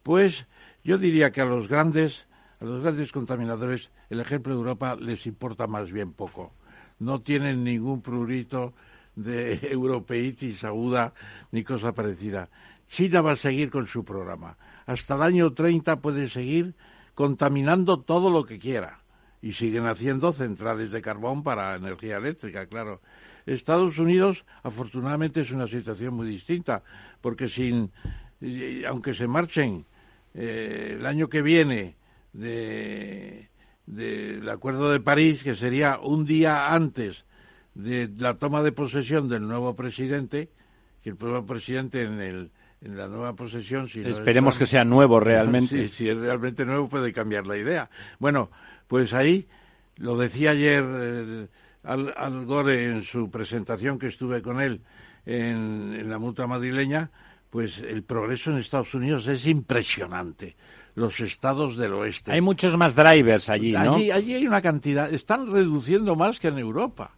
pues yo diría que a los grandes, a los grandes contaminadores, el ejemplo de Europa les importa más bien poco. No tienen ningún prurito de europeitis aguda ni cosa parecida. China va a seguir con su programa. Hasta el año 30 puede seguir contaminando todo lo que quiera. Y siguen haciendo centrales de carbón para energía eléctrica, claro. Estados Unidos, afortunadamente, es una situación muy distinta, porque sin, aunque se marchen eh, el año que viene de, del Acuerdo de París, que sería un día antes de la toma de posesión del nuevo presidente, que el nuevo presidente en, el, en la nueva posesión... Si Esperemos que sea nuevo realmente. si es realmente nuevo puede cambiar la idea. Bueno, pues ahí, lo decía ayer eh, Al, Gore en su presentación que estuve con él en, en la mutua madrileña, pues el progreso en Estados Unidos es impresionante los estados del oeste. Hay muchos más drivers allí, ¿no? Allí, allí hay una cantidad, están reduciendo más que en Europa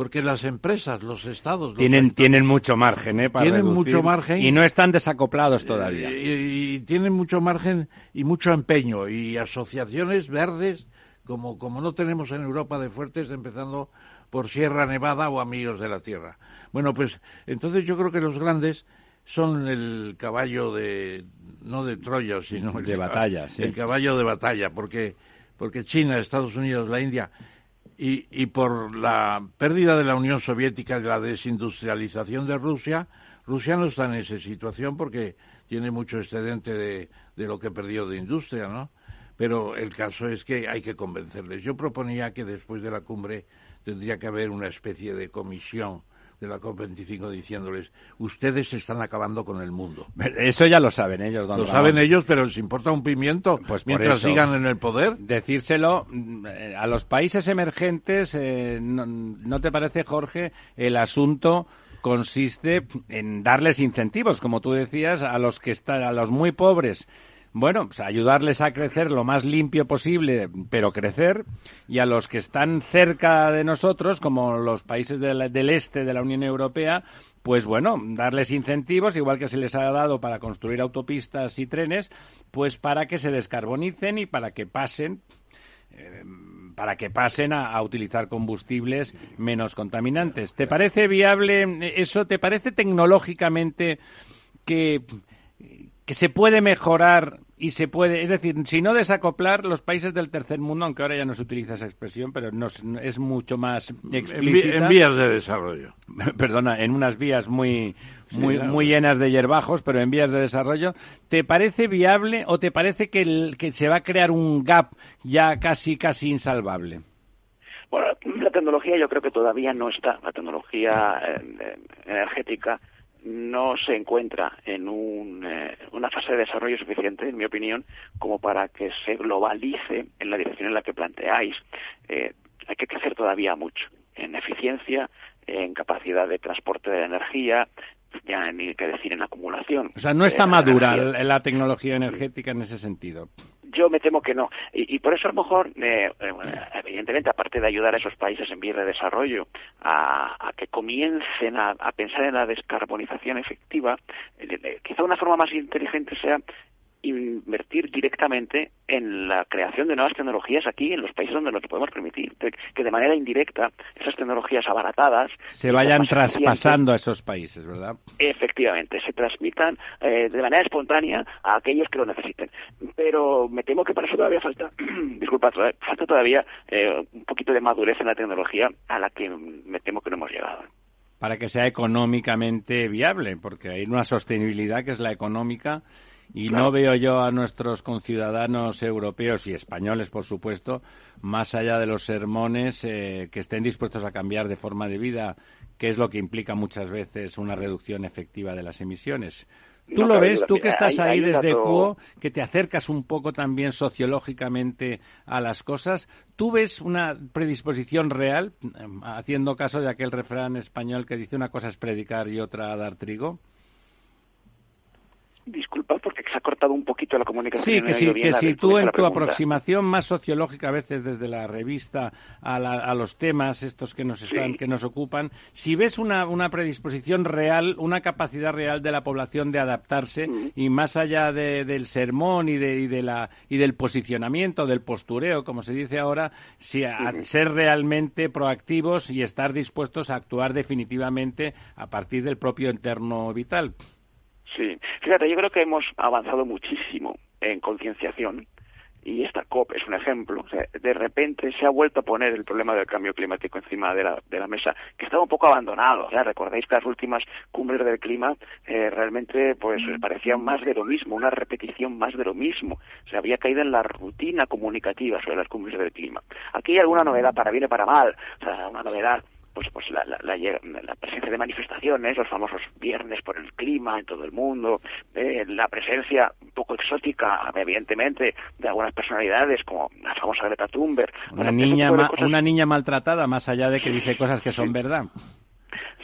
porque las empresas, los estados... tienen, tienen mucho margen, ¿eh? Para tienen mucho margen. Y no están desacoplados todavía. Y, tienen mucho margen y mucho empeño. Y asociaciones verdes, como, como no tenemos en Europa de fuertes, empezando por Sierra Nevada o Amigos de la Tierra. Bueno, pues entonces yo creo que los grandes son el caballo de... no de Troya, sino... de batalla, sí. El caballo de batalla, porque, porque China, Estados Unidos, la India y, por la pérdida de la Unión Soviética y la desindustrialización de Rusia, Rusia no está en esa situación porque tiene mucho excedente de, de lo que perdió de industria, ¿no? Pero el caso es que hay que convencerles. Yo proponía que después de la cumbre tendría que haber una especie de comisión de la COP25 diciéndoles, ustedes están acabando con el mundo. Eso ya lo saben ellos, don Lo saben ellos, pero les importa un pimiento pues mientras sigan en el poder. Decírselo mm, a los países emergentes, eh, no, te parece, Jorge, el asunto consiste en darles incentivos, como tú decías, a los que están, a los muy pobres bueno, pues ayudarles a crecer lo más limpio posible, pero crecer, y a los que están cerca de nosotros, como los países del, este de la Unión Europea, pues bueno, darles incentivos, igual que se les ha dado para construir autopistas y trenes, pues para que se descarbonicen y para que pasen eh, para que pasen a, utilizar combustibles menos contaminantes. ¿Te parece viable eso? ¿Te parece tecnológicamente que que se puede mejorar y se puede, es decir, si no desacoplar los países del tercer mundo, aunque ahora ya no se utiliza esa expresión, pero no, es mucho más explícita. En, vías de desarrollo. Perdona, en unas vías muy, muy, muy llenas de hierbajos, pero en vías de desarrollo. ¿Te parece viable o te parece que, el, que se va a crear un gap ya casi, casi insalvable? Bueno, la tecnología yo creo que todavía no está. La tecnología eh, energética no se encuentra en eh, una fase de desarrollo suficiente, en mi opinión, como para que se globalice en la dirección en la que planteáis. Eh, hay que crecer todavía mucho en eficiencia, en capacidad de transporte de energía, ya ni que decir en acumulación. O sea, no está madura la tecnología energética en ese sentido. Yo me temo que no. Y, por eso a lo mejor, eh, eh, evidentemente, aparte de ayudar a esos países en vías de desarrollo a, que comiencen a, pensar en la descarbonización efectiva, eh, quizá una forma más inteligente sea invertir directamente en la creación de nuevas tecnologías aquí en los países donde nos podemos permitir que de manera indirecta esas tecnologías abaratadas se vayan traspasando a esos países, ¿verdad? Efectivamente, se transmitan eh, de manera espontánea a aquellos que lo necesiten. Pero me temo que para eso todavía falta, disculpa, falta todavía eh, un poquito de madurez en la tecnología a la que me temo que no hemos llegado para que sea económicamente viable, porque hay una sostenibilidad que es la económica y no veo yo a nuestros conciudadanos europeos y españoles, por supuesto, más allá de los sermones, eh, que estén dispuestos a cambiar de forma de vida, que es lo que implica muchas veces una reducción efectiva de las emisiones. ¿Tú lo ves, tú que estás ahí, desde CUO, que te acercas un poco también sociológicamente a las cosas, ¿tú ves una predisposición real, haciendo caso de aquel refrán español que dice una cosa es predicar y otra dar trigo? Disculpa porque se ha cortado un poquito la comunicación. Sí, que, sí, que si tú en tu aproximación más sociológica, a veces desde la revista a, los temas estos que nos están, que nos ocupan, si ves una, una, predisposición real, una capacidad real de la población de adaptarse y más allá del sermón y de, y de la y del posicionamiento, del postureo, como se dice ahora, si a, ser realmente proactivos y estar dispuestos a actuar definitivamente a partir del propio entorno vital. Sí, fíjate, yo creo que hemos avanzado muchísimo en concienciación y esta COP es un ejemplo. de repente se ha vuelto a poner el problema del cambio climático encima de la, de la mesa, que estaba un poco abandonado. ¿ya? Recordáis que las últimas cumbres del clima eh, realmente pues parecían más de lo mismo, una repetición más de lo mismo. Se había caído en la rutina comunicativa sobre las cumbres del clima. Aquí hay alguna novedad para bien y para mal, o sea, una novedad pues, pues la, la, la, presencia de manifestaciones, los famosos viernes por el clima en todo el mundo, eh, la presencia un poco exótica, evidentemente, de algunas personalidades como la famosa Greta Thunberg. Una, niña, una niña maltratada, más allá de que dice cosas que son verdad.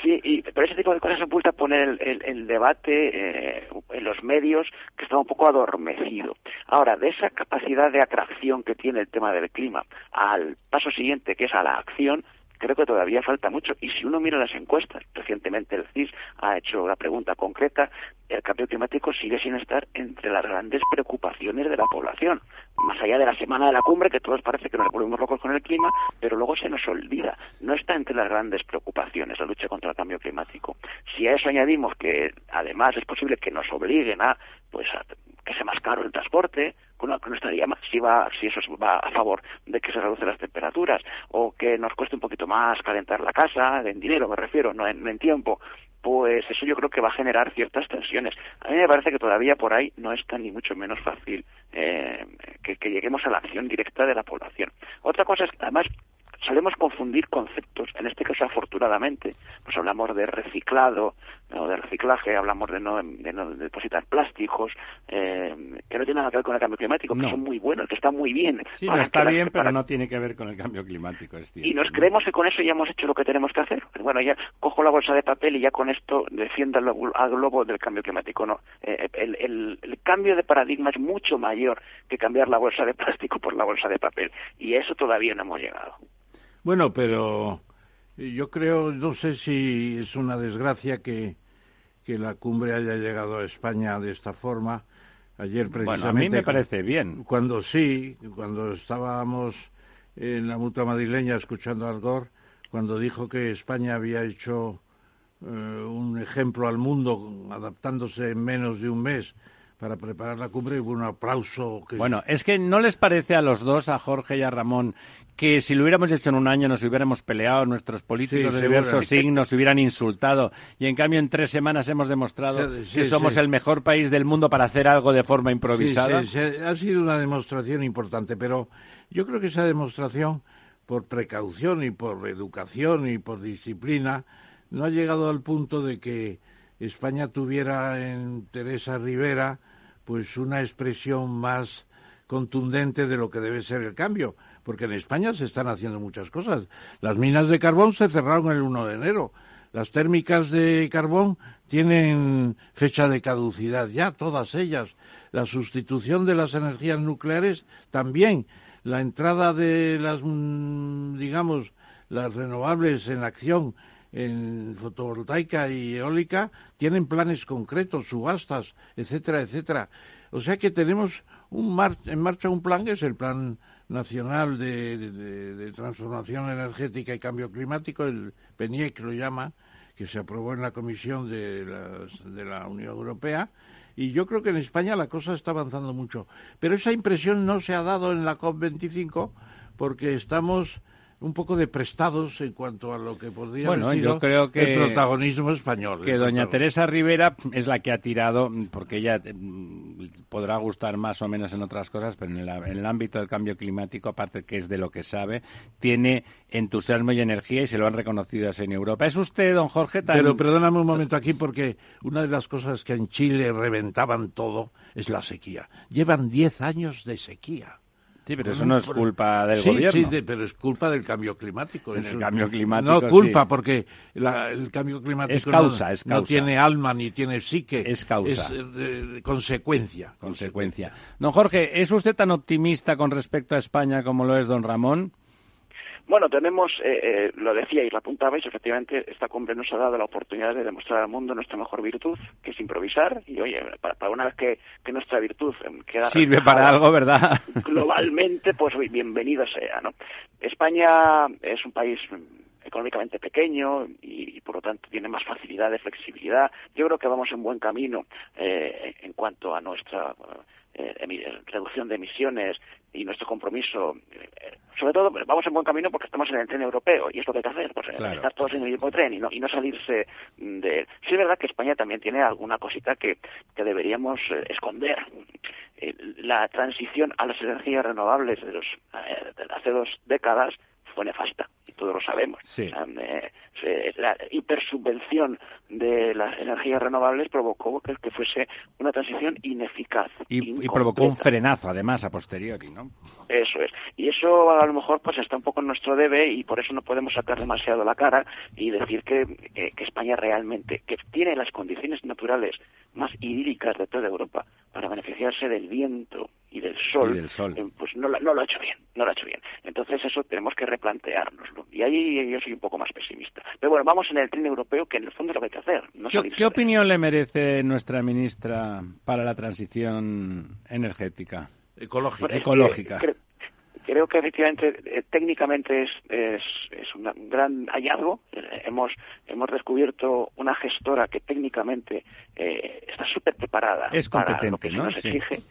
Sí, y, pero ese tipo de cosas han vuelto a poner el, debate eh, en los medios que está un poco adormecido. Ahora, de esa capacidad de atracción que tiene el tema del clima al paso siguiente, que es a la acción, creo que todavía falta mucho. Y si uno mira las encuestas, recientemente el CIS ha hecho la pregunta concreta, el cambio climático sigue sin estar entre las grandes preocupaciones de la población. Más allá de la semana de la cumbre, que todos parece que nos volvemos locos con el clima, pero luego se nos olvida. No está entre las grandes preocupaciones la lucha contra el cambio climático. Si a eso añadimos que además es posible que nos obliguen a, pues, a que sea más caro el transporte, con estaría más si va si eso va a favor de que se reducen las temperaturas o que nos cueste un poquito más calentar la casa en dinero me refiero no en, tiempo pues eso yo creo que va a generar ciertas tensiones. A mí me parece que todavía por ahí no está ni mucho menos fácil eh, que, que lleguemos a la acción directa de la población. Otra cosa es además solemos confundir conceptos. En este caso, afortunadamente, pues hablamos de reciclado o de reciclaje, hablamos de no, de no depositar plásticos, eh, que no tiene nada que ver con el cambio climático, que son muy buenos, que están muy bien. Sí, está bien, pero no tiene que ver con el cambio climático. y nos creemos que con eso ya hemos hecho lo que tenemos que hacer. Bueno, ya cojo la bolsa de papel y ya con esto defienda al globo del cambio climático. No, eh, el, el, el cambio de paradigma es mucho mayor que cambiar la bolsa de plástico por la bolsa de papel. Y a eso todavía no hemos llegado. Bueno, pero yo creo, no sé si es una desgracia que, que la cumbre haya llegado a España de esta forma. Ayer precisamente. Bueno, a mí me parece bien. Cuando sí, cuando estábamos en la mutua madrileña escuchando al Gore, cuando dijo que España había hecho eh, un ejemplo al mundo adaptándose en menos de un mes para preparar la cumbre hubo un aplauso. Bueno, es que no les parece a los dos, a Jorge y a Ramón, que si lo hubiéramos hecho en un año nos hubiéramos peleado, nuestros políticos de diversos signos hubieran insultado. Y en cambio en tres semanas hemos demostrado que somos el mejor país del mundo para hacer algo de forma improvisada. ha sido una demostración importante, pero yo creo que esa demostración, por precaución y por educación y por disciplina, no ha llegado al punto de que España tuviera en Teresa Rivera pues una expresión más contundente de lo que debe ser el cambio, porque en España se están haciendo muchas cosas. Las minas de carbón se cerraron el 1 de enero. Las térmicas de carbón tienen fecha de caducidad ya, todas ellas. La sustitución de las energías nucleares también. La entrada de las, mm, digamos, las renovables en acción en fotovoltaica y eólica tienen planes concretos, subastas, etcétera, etcétera. O sea que tenemos un en marcha un plan que es el Plan Nacional de, Transformación Energética y Cambio Climático, el PENIEC lo llama, que se aprobó en la Comisión de, de la Unión Europea. Y yo creo que en España la cosa está avanzando mucho. Pero esa impresión no se ha dado en la COP25 porque estamos un poco de prestados en cuanto a lo que podría bueno, haber yo creo que, el protagonismo español. Que doña Teresa Rivera es la que ha tirado, porque ella mm, podrá gustar más o menos en otras cosas, pero en, el ámbito del cambio climático, aparte que es de lo que sabe, tiene entusiasmo y energía y se lo han reconocido así en Europa. ¿Es usted, don Jorge? Pero perdóname un momento aquí, porque una de las cosas que en Chile reventaban todo es la sequía. Llevan 10 años de sequía. Sí, pero eso no es culpa del gobierno. Sí, pero es culpa del cambio climático. el cambio climático. No culpa, porque el cambio climático es causa, no, es causa. no, tiene alma ni tiene psique. Es causa. Es eh, consecuencia. Consecuencia. Don Jorge, ¿es usted tan optimista con respecto a España como lo es don Ramón? Bueno, tenemos, eh, eh, lo decía y lo apuntabais, efectivamente, esta cumbre nos ha dado la oportunidad de demostrar al mundo nuestra mejor virtud, que es improvisar, y oye, para, una vez que, nuestra virtud em, queda... Sirve para algo, ¿verdad? Globalmente, pues bienvenido sea, ¿no? España es un país económicamente pequeño y, por lo tanto tiene más facilidad de flexibilidad. Yo creo que vamos en buen camino eh, en cuanto a nuestra eh, reducción de emisiones y nuestro compromiso, eh, sobre todo vamos en buen camino porque estamos en el tren europeo y es lo que hay que hacer, pues estar todos en el mismo tren y no, y no salirse de... Sí es verdad que España también tiene alguna cosita que, que deberíamos esconder. la transición a las energías renovables de, los, de hace dos décadas fue nefasta y todos lo sabemos. la hipersubvención de las energías renovables provocó que, fuese una transición ineficaz. Y, provocó un frenazo, además, a posteriori, ¿no? Eso es. Y eso a lo mejor pues está un poco en nuestro debe y por eso no podemos sacar demasiado la cara y decir que, que España realmente, que tiene las condiciones naturales más idílicas de toda Europa para beneficiarse del viento y del sol, eh, pues no, no, lo ha hecho bien, no lo ha hecho bien. Entonces eso tenemos que replanteárnoslo. Y ahí yo soy un poco más pesimista. Pero bueno, vamos en el tren europeo, que en el fondo es lo que hay que hacer. ¿Qué, opinión le merece nuestra ministra para la transición energética? Ecológica. Pues Ecológica. creo que efectivamente eh, técnicamente es, es, es, un gran hallazgo. Eh, hemos, hemos descubierto una gestora que técnicamente está súper preparada es competente, para lo que se nos exige.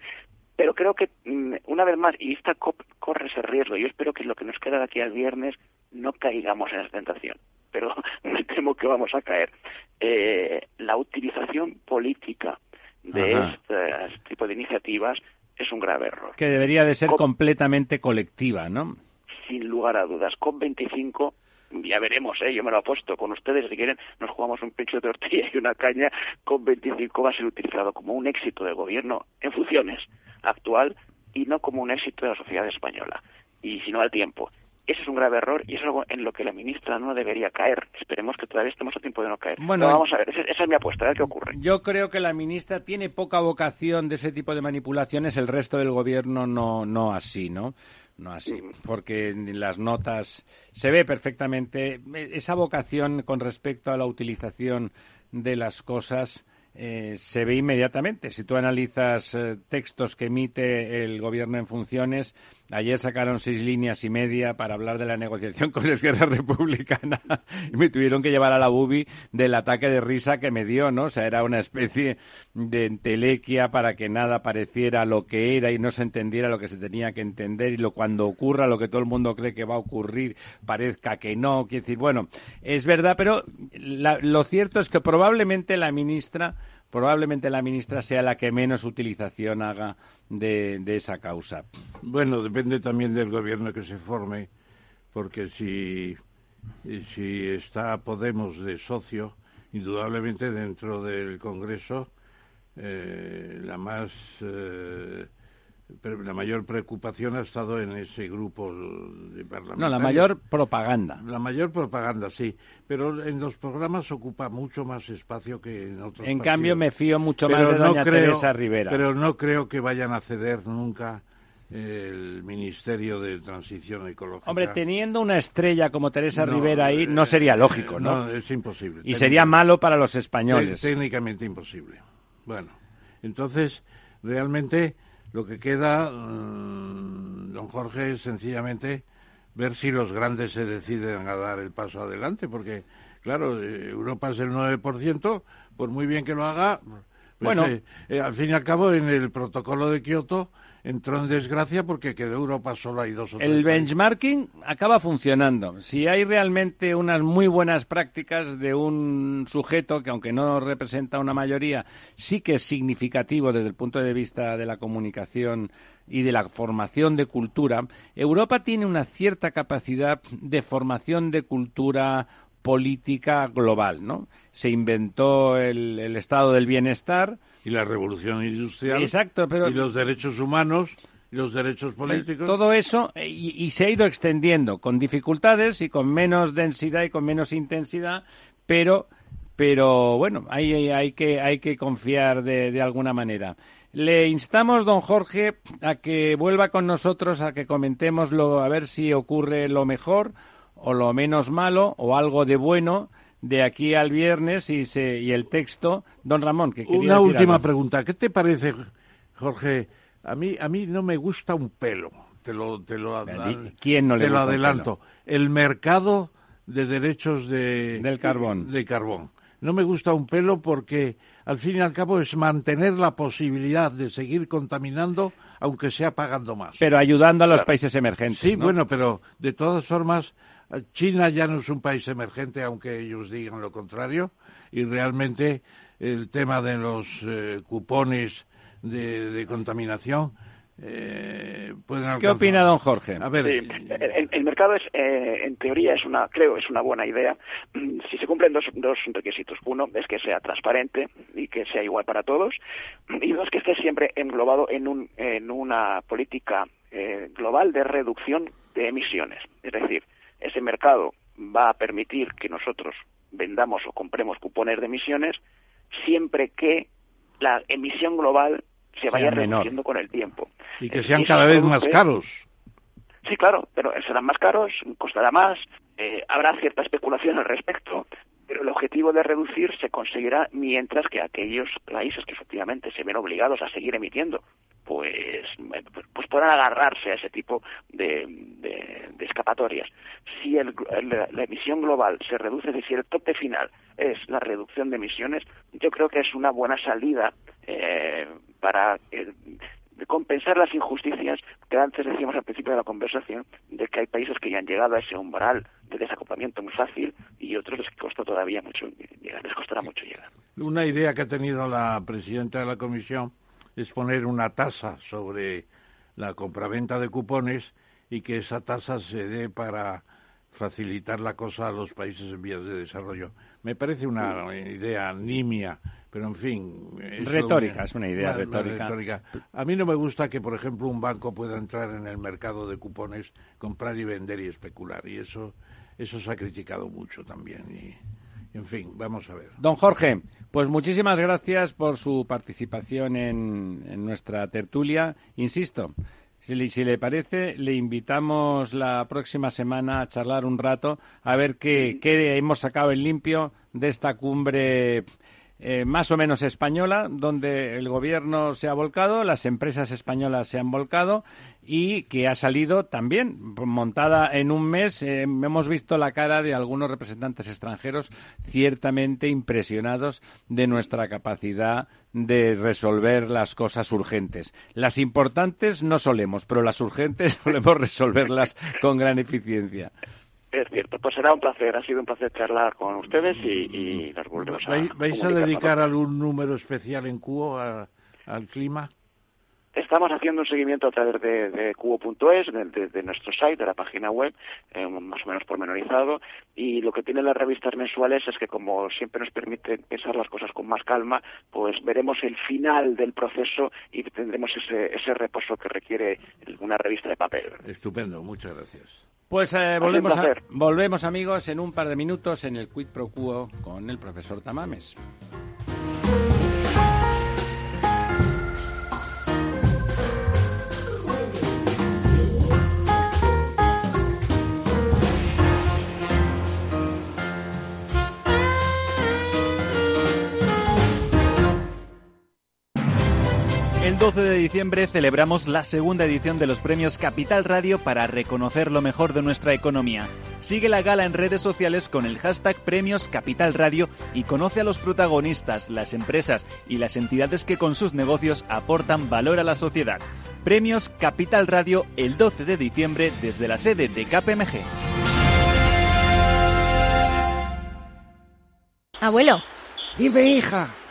Pero creo que, mm, una vez más, y esta COP corre ese riesgo, yo espero que lo que nos queda de aquí al viernes no caigamos en esa tentación, pero me temo que vamos a caer. Eh, la utilización política de este, tipo de iniciativas es un grave error. Que debería de ser completamente colectiva, ¿no? Sin lugar a dudas. COP25 ya veremos, ¿eh? yo me lo apuesto con ustedes, si quieren nos jugamos un pecho de tortilla y una caña, COP25 va a ser utilizado como un éxito del gobierno en funciones actual y no como un éxito de la sociedad española, y si no al tiempo. Ese es un grave error y es algo en lo que la ministra no debería caer. Esperemos que todavía estemos a tiempo de no caer. Bueno, vamos a ver, esa, es mi apuesta, a ver qué ocurre. Yo creo que la ministra tiene poca vocación de ese tipo de manipulaciones, el resto del gobierno no, no así, ¿no? No así, mm. porque en las notas se ve perfectamente esa vocación con respecto a la utilización de las cosas eh, se ve inmediatamente. Si tú analizas eh, textos que emite el gobierno en funciones, ayer sacaron seis líneas y media para hablar de la negociación con la izquierda republicana y me tuvieron que llevar a la bubi del ataque de risa que me dio, ¿no? O sea, era una especie de entelequia para que nada pareciera lo que era y no se entendiera lo que se tenía que entender y lo cuando ocurra lo que todo el mundo cree que va a ocurrir parezca que no. Quiero decir, bueno, es verdad, pero lo cierto es que probablemente la ministra probablemente la ministra sea la que menos utilización haga de, esa causa. Bueno, depende también del gobierno que se forme, porque si, si está Podemos de socio, indudablemente dentro del Congreso, eh, la más eh, la mayor preocupación ha estado en ese grupo de parlamentarios. No, la mayor propaganda. La mayor propaganda, sí. Pero en los programas ocupa mucho más espacio que en otros En cambio, me fío mucho más de doña Teresa Rivera. Pero no creo que vayan a ceder nunca el Ministerio de Transición Ecológica. Hombre, teniendo una estrella como Teresa Rivera ahí, no sería lógico, ¿no? No, es imposible. Y sería malo para los españoles. Técnicamente imposible. Bueno, entonces, realmente lo que queda, mm, don Jorge, es sencillamente ver si los grandes se deciden a dar el paso adelante, porque, claro, eh, Europa es el 9%, por muy bien que lo haga, pues, bueno, eh, eh, al fin y al cabo, en el protocolo de Kioto entró en desgracia porque quedó Europa solo hay dos o tres. El benchmarking acaba funcionando. Si hay realmente unas muy buenas prácticas de un sujeto que, aunque no representa una mayoría, sí que es significativo desde el punto de vista de la comunicación y de la formación de cultura, Europa tiene una cierta capacidad de formación de cultura política global, ¿no? Se inventó el, el estado del bienestar, y la revolución industrial Exacto, pero... y los derechos humanos los derechos políticos. Todo eso eh, y, se ha ido extendiendo con dificultades y con menos densidad y con menos intensidad, pero pero bueno, hay, hay, que, hay que confiar de, de alguna manera. Le instamos, don Jorge, a que vuelva con nosotros, a que comentemos lo, a ver si ocurre lo mejor o lo menos malo o algo de bueno de aquí al viernes y, se, y el texto. Don Ramón, que quería Una última pregunta. ¿Qué te parece, Jorge? A mí, a mí no me gusta un pelo. Te lo, te lo, ¿Quién no le te lo adelanto. El mercado de derechos de, del carbón. De carbón. No me gusta un pelo porque al fin y al cabo es mantener la posibilidad de seguir contaminando aunque sea pagando más. Pero ayudando a los países emergentes. Sí, bueno, pero de todas formas China ya no es un país emergente aunque ellos digan lo contrario y realmente el tema de los eh, cupones de contaminación eh, ¿Qué opina don Jorge? A ver. el, mercado es, eh, en teoría, es una, creo, es una buena idea. Mm, si se cumplen dos, dos requisitos. Uno es que sea transparente y que sea igual para todos. Y dos, que esté siempre englobado en, un, en una política eh, global de reducción de emisiones. Es decir, ese mercado va a permitir que nosotros vendamos o compremos cupones de emisiones siempre que la emisión global se vaya reduciendo con el tiempo. Y que sean cada vez más caros. Sí, claro, pero serán más caros, costará más, eh, habrá cierta especulación al respecto, pero el objetivo de reducir se conseguirá mientras que aquellos países que efectivamente se ven obligados a seguir emitiendo, pues, pues puedan agarrarse a ese tipo de, escapatorias. Si la emisión global se reduce, es decir, el tope final es la reducción de emisiones, yo creo que es una buena salida eh, para eh, compensar las injusticias que antes decíamos al principio de la conversación, de que hay países que ya han llegado a ese umbral de desacoplamiento muy fácil y otros les costó todavía mucho llegar, les costará mucho llegar. Una idea que ha tenido la presidenta de la Comisión es poner una tasa sobre la compraventa de cupones y que esa tasa se dé para facilitar la cosa a los países en vías de desarrollo. Me parece una idea nimia, pero en fin. Es retórica, es una idea retórica. A mí no me gusta que, por ejemplo, un banco pueda entrar en el mercado de cupones, comprar y vender y especular. Y eso, eso se ha criticado mucho también. Y, en fin, vamos a ver. Don Jorge, pues muchísimas gracias por su participación en, en nuestra tertulia. Insisto, si le, si le, parece, le invitamos la próxima semana a charlar un rato a ver qué, qué hemos sacado en limpio de esta cumbre eh, más o menos española, donde el gobierno se ha volcado, las empresas españolas se han volcado y que ha salido también montada en un mes. Eh, hemos visto la cara de algunos representantes extranjeros ciertamente impresionados de nuestra capacidad de resolver las cosas urgentes. Las importantes no solemos, pero las urgentes solemos resolverlas con gran eficiencia. Es cierto, pues será un placer, ha sido un placer charlar con ustedes y, y las volvemos a ¿Vais a dedicar algún número especial en Cubo al clima? Estamos haciendo un seguimiento a través de, de cubo.es, de, nuestro site, de la página web, eh, más o menos pormenorizado, y lo que tienen las revistas mensuales es que como siempre nos permite pensar las cosas con más calma, pues veremos el final del proceso y tendremos ese, ese reposo que requiere una revista de papel. Estupendo, muchas gracias. Pues eh, volvemos, volvemos amigos en un par de minutos en el Quid Pro Quo con el profesor Tamames. 12 de diciembre celebramos la segunda edición de los premios Capital Radio para reconocer lo mejor de nuestra economía. Sigue la gala en redes sociales con el hashtag Premios Capital Radio y conoce a los protagonistas, las empresas y las entidades que con sus negocios aportan valor a la sociedad. Premios Capital Radio el 12 de diciembre desde la sede de KPMG. Abuelo. Dime, hija.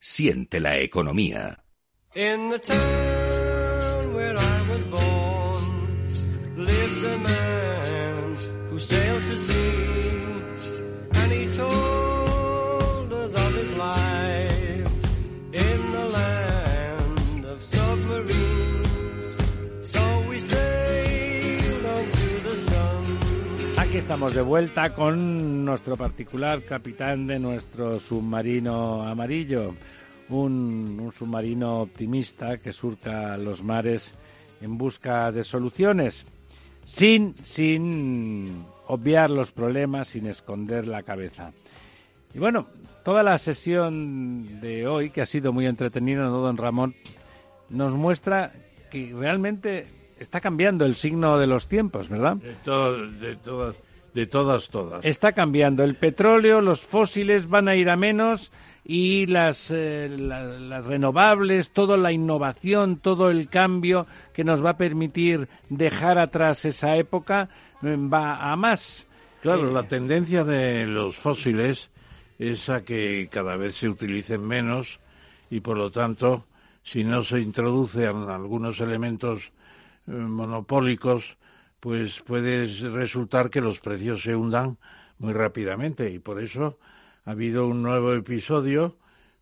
Siente la economía. Estamos de vuelta con nuestro particular capitán de nuestro submarino amarillo, un, submarino optimista que surca los mares en busca de soluciones, sin, sin obviar los problemas, sin esconder la cabeza. Y bueno, toda la sesión de hoy, que ha sido muy entretenida, ¿no, don Ramón? Nos muestra que realmente está cambiando el signo de los tiempos, ¿verdad? De, de, todas, de todas, todas. Está cambiando. El petróleo, los fósiles van a ir a menos y las, eh, las renovables, toda la innovación, todo el cambio que nos va a permitir dejar atrás esa época eh, va a más. Claro, eh, la tendencia de los fósiles es a que cada vez se utilicen menos y por lo tanto, si no se introducen algunos elementos eh, monopólicos, pues puede resultar que los precios se hundan muy rápidamente y por eso ha habido un nuevo episodio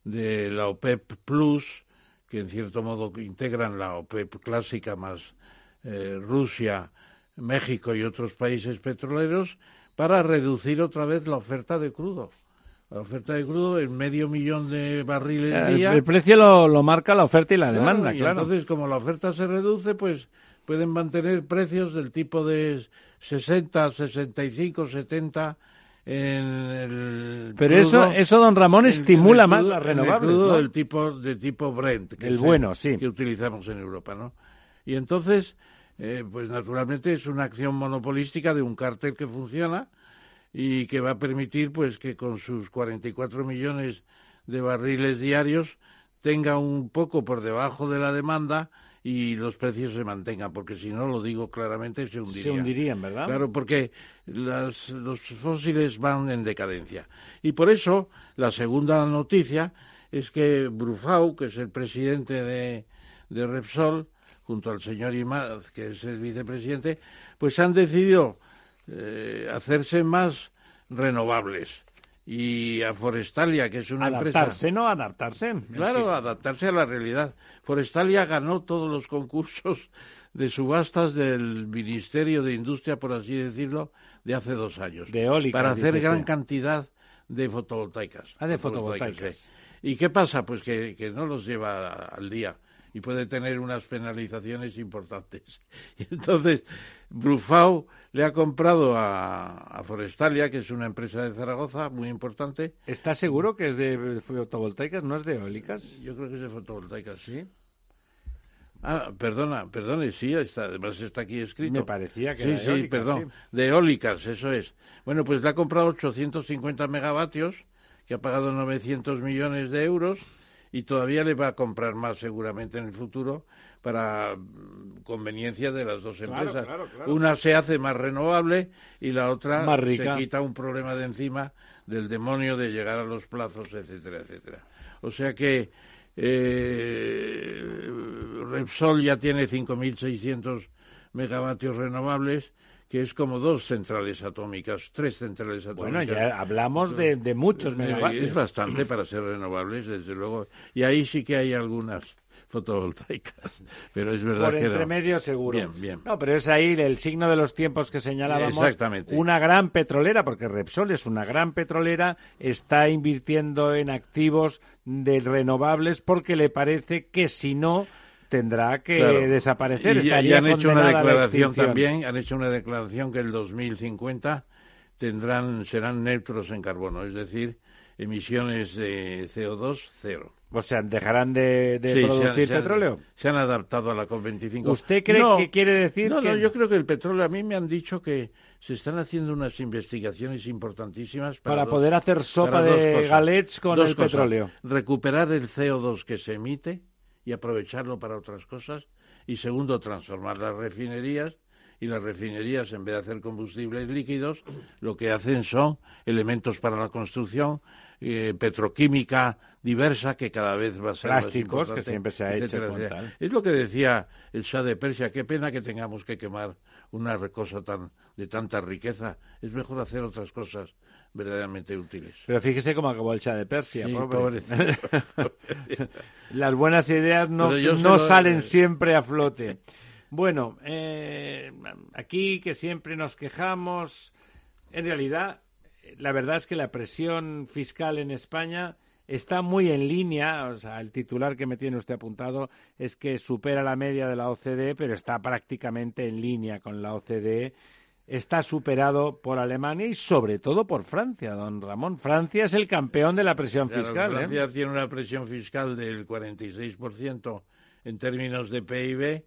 de la OPEP Plus, que en cierto modo integran la OPEP clásica más eh, Rusia, México y otros países petroleros, para reducir otra vez la oferta de crudo. La oferta de crudo en medio millón de barriles el, día. El precio lo, marca la oferta y la demanda, y claro. Entonces, como la oferta se reduce, pues pueden mantener precios del tipo de 60, 65, 70 en el Pero eso, eso, don Ramón, estimula más las renovables, el crudo ¿no? del tipo, de tipo Brent, que el bueno, sí. que utilizamos en Europa, ¿no? Y entonces, eh, pues naturalmente es una acción monopolística de un cártel que funciona y que va a permitir, pues, que con sus 44 millones de barriles diarios tenga un poco por debajo de la demanda y los precios se mantengan, porque si no, lo digo claramente, se hundirían. Se hundirían, ¿verdad? Claro, porque las, los fósiles van en decadencia. Y por eso, la segunda noticia es que Brufau, que es el presidente de, de Repsol, junto al señor Imaz, que es el vicepresidente, pues han decidido eh, hacerse más renovables y a Forestalia, que es una empresa... Adaptarse, ¿no? Adaptarse. Claro, adaptarse a la realidad. Forestalia ganó todos los concursos de subastas del Ministerio de Industria, por así decirlo, de hace dos años. De eólicas. Para hacer gran cantidad de fotovoltaicas. Ah, de fotovoltaicas. ¿Y qué pasa? Pues que, que no los lleva al día y puede tener unas penalizaciones importantes. Y entonces, Brufau le ha comprado a, Forestalia, que es una empresa de Zaragoza muy importante. ¿Está seguro que es de fotovoltaicas, no es de eólicas? Yo creo que es de fotovoltaicas, sí. Ah, perdona, perdone, sí, está, además está aquí escrito. Me parecía que sí, era sí, perdón, de eólicas, eso es. Bueno, pues le ha comprado 850 megavatios, que ha pagado 900 millones de euros y todavía le va a comprar más seguramente en el futuro para mm, conveniencia de las dos empresas. Una se hace más renovable y la otra se quita un problema de encima del demonio de llegar a los plazos, etcétera, etcétera. O sea que eh, Repsol ya tiene 5.600 megavatios renovables que es como dos centrales atómicas, tres centrales atómicas. Bueno, ya hablamos de, de muchos megavatios. Es bastante para ser renovables, desde luego. Y ahí sí que hay algunas fotovoltaicas, pero es verdad Por que entre medio seguro. Bien, bien. No, pero es ahí el signo de los tiempos que señalábamos. Exactamente. Una gran petrolera, porque Repsol es una gran petrolera, está invirtiendo en activos de renovables porque le parece que si no tendrá que desaparecer. Y, han hecho una declaración también, han hecho una declaración que el 2050 tendrán, serán neutros en carbono, es decir, emisiones de CO2 cero. O sea, dejarán de, producir petróleo. Se han, adaptado a la COP25. ¿Usted cree que quiere decir no, que.? No, yo creo que el petróleo. A mí me han dicho que se están haciendo unas investigaciones importantísimas para, para poder hacer sopa de galets con el petróleo. Recuperar el CO2 que se emite y aprovecharlo para otras cosas. Y segundo, transformar las refinerías. Y las refinerías, en vez de hacer combustibles líquidos, lo que hacen son elementos para la construcción, eh, petroquímica diversa que cada vez va a ser plásticos que siempre se ha hecho es lo que decía el Shah de Persia qué pena que tengamos que quemar una cosa tan de tanta riqueza es mejor hacer otras cosas verdaderamente útiles. Pero fíjese cómo acabó el Shah de Persia, pobre. Las buenas ideas no, no salen siempre a flote. Bueno, eh, aquí que siempre nos quejamos, En realidad, la verdad es que la presión fiscal en España está muy en línea, o sea, el titular que me tiene usted apuntado es que supera la media de la OCDE, pero está prácticamente en línea con la OCDE. Está superado por Alemania y sobre todo por Francia, don Ramón. Francia es el campeón de la presión fiscal. ¿eh? Francia tiene una presión fiscal del 46% en términos de PIB,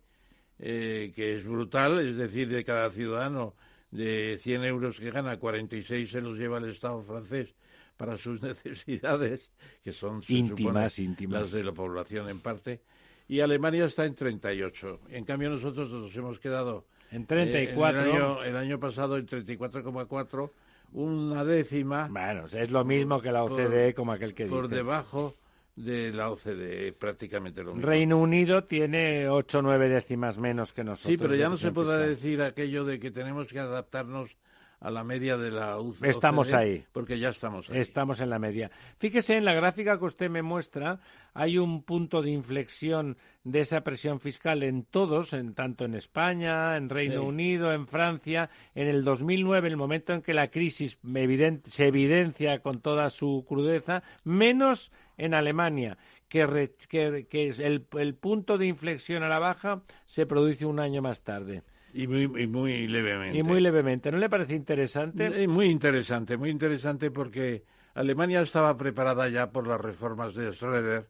eh, que es brutal, es decir, de cada ciudadano de 100 euros que gana, 46 se los lleva el Estado francés para sus necesidades, que son íntimas, íntimas. las de la población en parte, y Alemania está en 38. En cambio, nosotros nos hemos quedado en 34. Eh, el, año, el año pasado en 34,4, una décima. Bueno, es lo mismo que la OCDE, como aquel que Por debajo de la OCDE, prácticamente lo mismo. Reino Unido tiene 8 o 9 décimas menos que nosotros. Sí, pero ya no se podrá decir aquello de que tenemos que adaptarnos a la media de la UCD. Estamos ahí. Porque ya estamos ahí. Estamos en la media. Fíjese, en la gráfica que usted me muestra, hay un punto de inflexión de esa presión fiscal en todos, en tanto en España, en Reino Unido, en Francia. En el 2009, el momento en que la crisis se evidencia con toda su crudeza, menos en Alemania, que, que, el, el punto de inflexión a la baja se produce un año más tarde. Y muy, muy levemente. Y muy levemente. ¿No le parece interesante? Muy interesante, muy interesante porque Alemania estaba preparada ya por las reformas de Schröder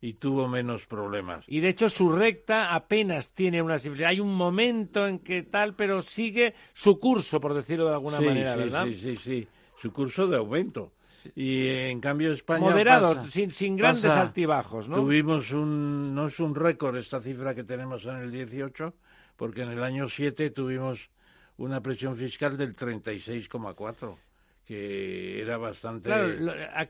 y tuvo menos problemas. Y de hecho su recta apenas tiene una Hay un momento en que tal, pero sigue su curso, por decirlo de alguna manera, sí, ¿verdad? Sí, sí, sí, su curso de aumento. Y en cambio España moderado, sin, sin grandes altibajos, ¿no? Tuvimos un no es un récord esta cifra que tenemos en el 18, porque en el año 7 tuvimos una presión fiscal del 36,4 que era bastante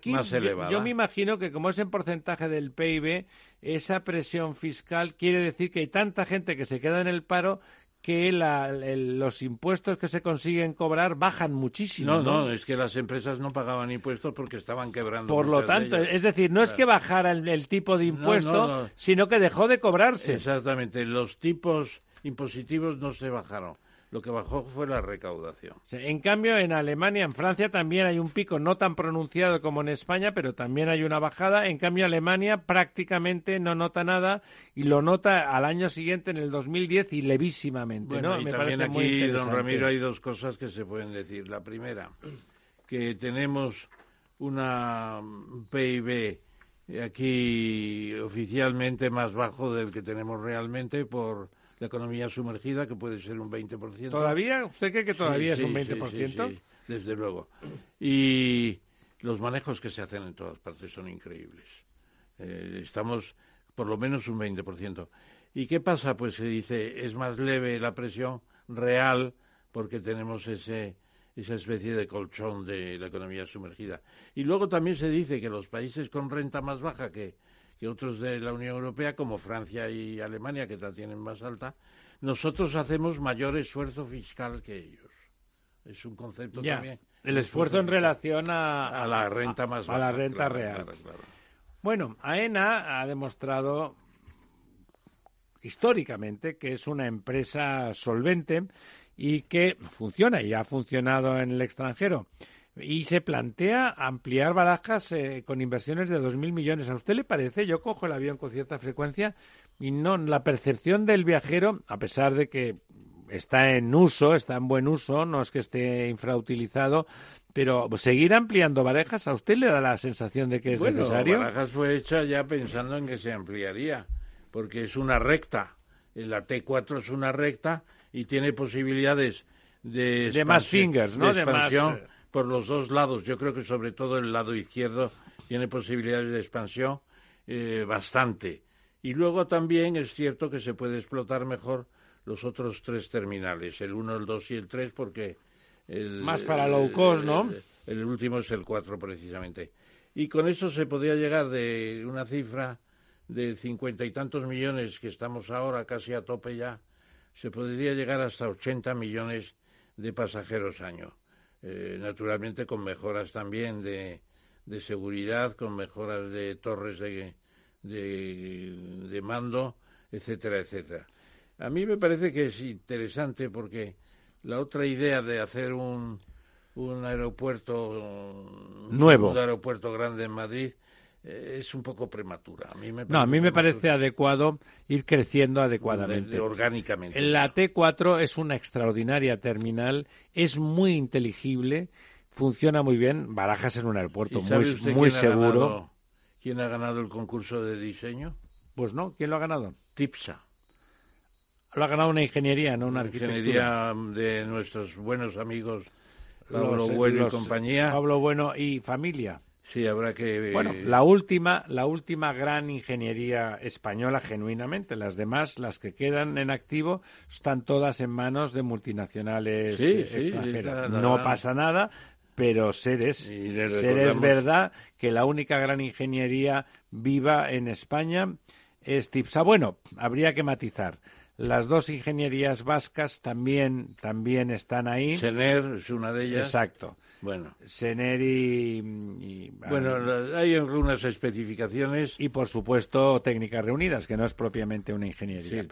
más elevada. Yo, me imagino que como es en porcentaje del PIB, esa presión fiscal quiere decir que hay tanta gente que se queda en el paro que los impuestos que se consiguen cobrar bajan muchísimo. No, no, es que las empresas no pagaban impuestos porque estaban quebrando. Por lo tanto, es decir, no es que bajara el, tipo de impuesto, sino que dejó de cobrarse. Exactamente, los tipos impositivos no se bajaron. Lo que bajó fue la recaudación. En cambio, en Alemania, en Francia también hay un pico no tan pronunciado como en España, pero también hay una bajada. En cambio, Alemania prácticamente no nota nada y lo nota al año siguiente, en el 2010, y levísimamente. Bueno, ¿no? y también aquí, don Ramiro, hay dos cosas que se pueden decir. La primera, que tenemos una PIB aquí oficialmente más bajo del que tenemos realmente por la economía sumergida, que puede ser un 20%. ¿Todavía? ¿Usted cree que todavía es un 20%? Sí, desde luego. Y los manejos que se hacen en todas partes son increíbles. Eh, estamos por lo menos un 20%. ¿Y qué pasa? Pues se dice, es más leve la presión real porque tenemos ese, esa especie de colchón de la economía sumergida. Y luego también se dice que los países con renta más baja que que otros de la Unión Europea, como Francia y Alemania, que la tienen más alta, nosotros hacemos mayor esfuerzo fiscal que ellos. Es un concepto también. El esfuerzo, en relación a, la renta más baja. A la renta real. Bueno, AENA ha demostrado históricamente que es una empresa solvente y que funciona y ha funcionado en el extranjero y se plantea ampliar barajas eh, con inversiones de 2.000 millones. ¿A usted le parece? Yo cojo el avión con cierta frecuencia y no, la percepción del viajero, a pesar de que está en uso, está en buen uso, no es que esté infrautilizado, pero seguir ampliando barajas, ¿a usted le da la sensación de que es bueno, necesario? Barajas fue hecha ya pensando en que se ampliaría, porque es una recta. La T4 es una recta y tiene posibilidades de, de más fingers, ¿no? De, expansión. Eh, por los dos lados. Yo creo que sobre todo el lado izquierdo tiene posibilidades de expansión eh, bastante. Y luego también es cierto que se puede explotar mejor los otros tres terminales, el 1, el 2 y el 3, porque... El, Más para low cost, ¿no? El, último es el 4, precisamente. Y con eso se podría llegar de una cifra de cincuenta y tantos millones, que estamos ahora casi a tope ya, se podría llegar hasta 80 millones de pasajeros año. Eh, naturalmente con mejoras también de, de, seguridad, con mejoras de torres de, de, mando, etcétera, etcétera. A mí me parece que es interesante porque la otra idea de hacer un, un aeropuerto nuevo, un aeropuerto grande en Madrid, es un poco prematura. A mí me no, a mí me parece adecuado ir creciendo adecuadamente. orgánicamente. La T4 es una extraordinaria terminal, es muy inteligible, funciona muy bien. Barajas en un aeropuerto muy, muy seguro. ¿Quién ha ganado el concurso de diseño? Pues no, ¿quién lo ha ganado? TIPSA. Lo ha ganado una ingeniería, no una. Ingeniería de nuestros buenos amigos Pablo Bueno y compañía. Pablo Bueno y familia. Sí, habrá que. Bueno, la última, la última gran ingeniería española, genuinamente. Las demás, las que quedan en activo, están todas en manos de multinacionales extranjeras. no pasa nada, pero Seres, Seres verdad que la única gran ingeniería viva en España es TIPSA. Bueno, habría que matizar. Las dos ingenierías vascas también, también están ahí. Sener es una de ellas. Exacto. Bueno. Sener y, bueno, hay algunas especificaciones. Y por supuesto técnicas reunidas, que no es propiamente una ingeniería. Sí,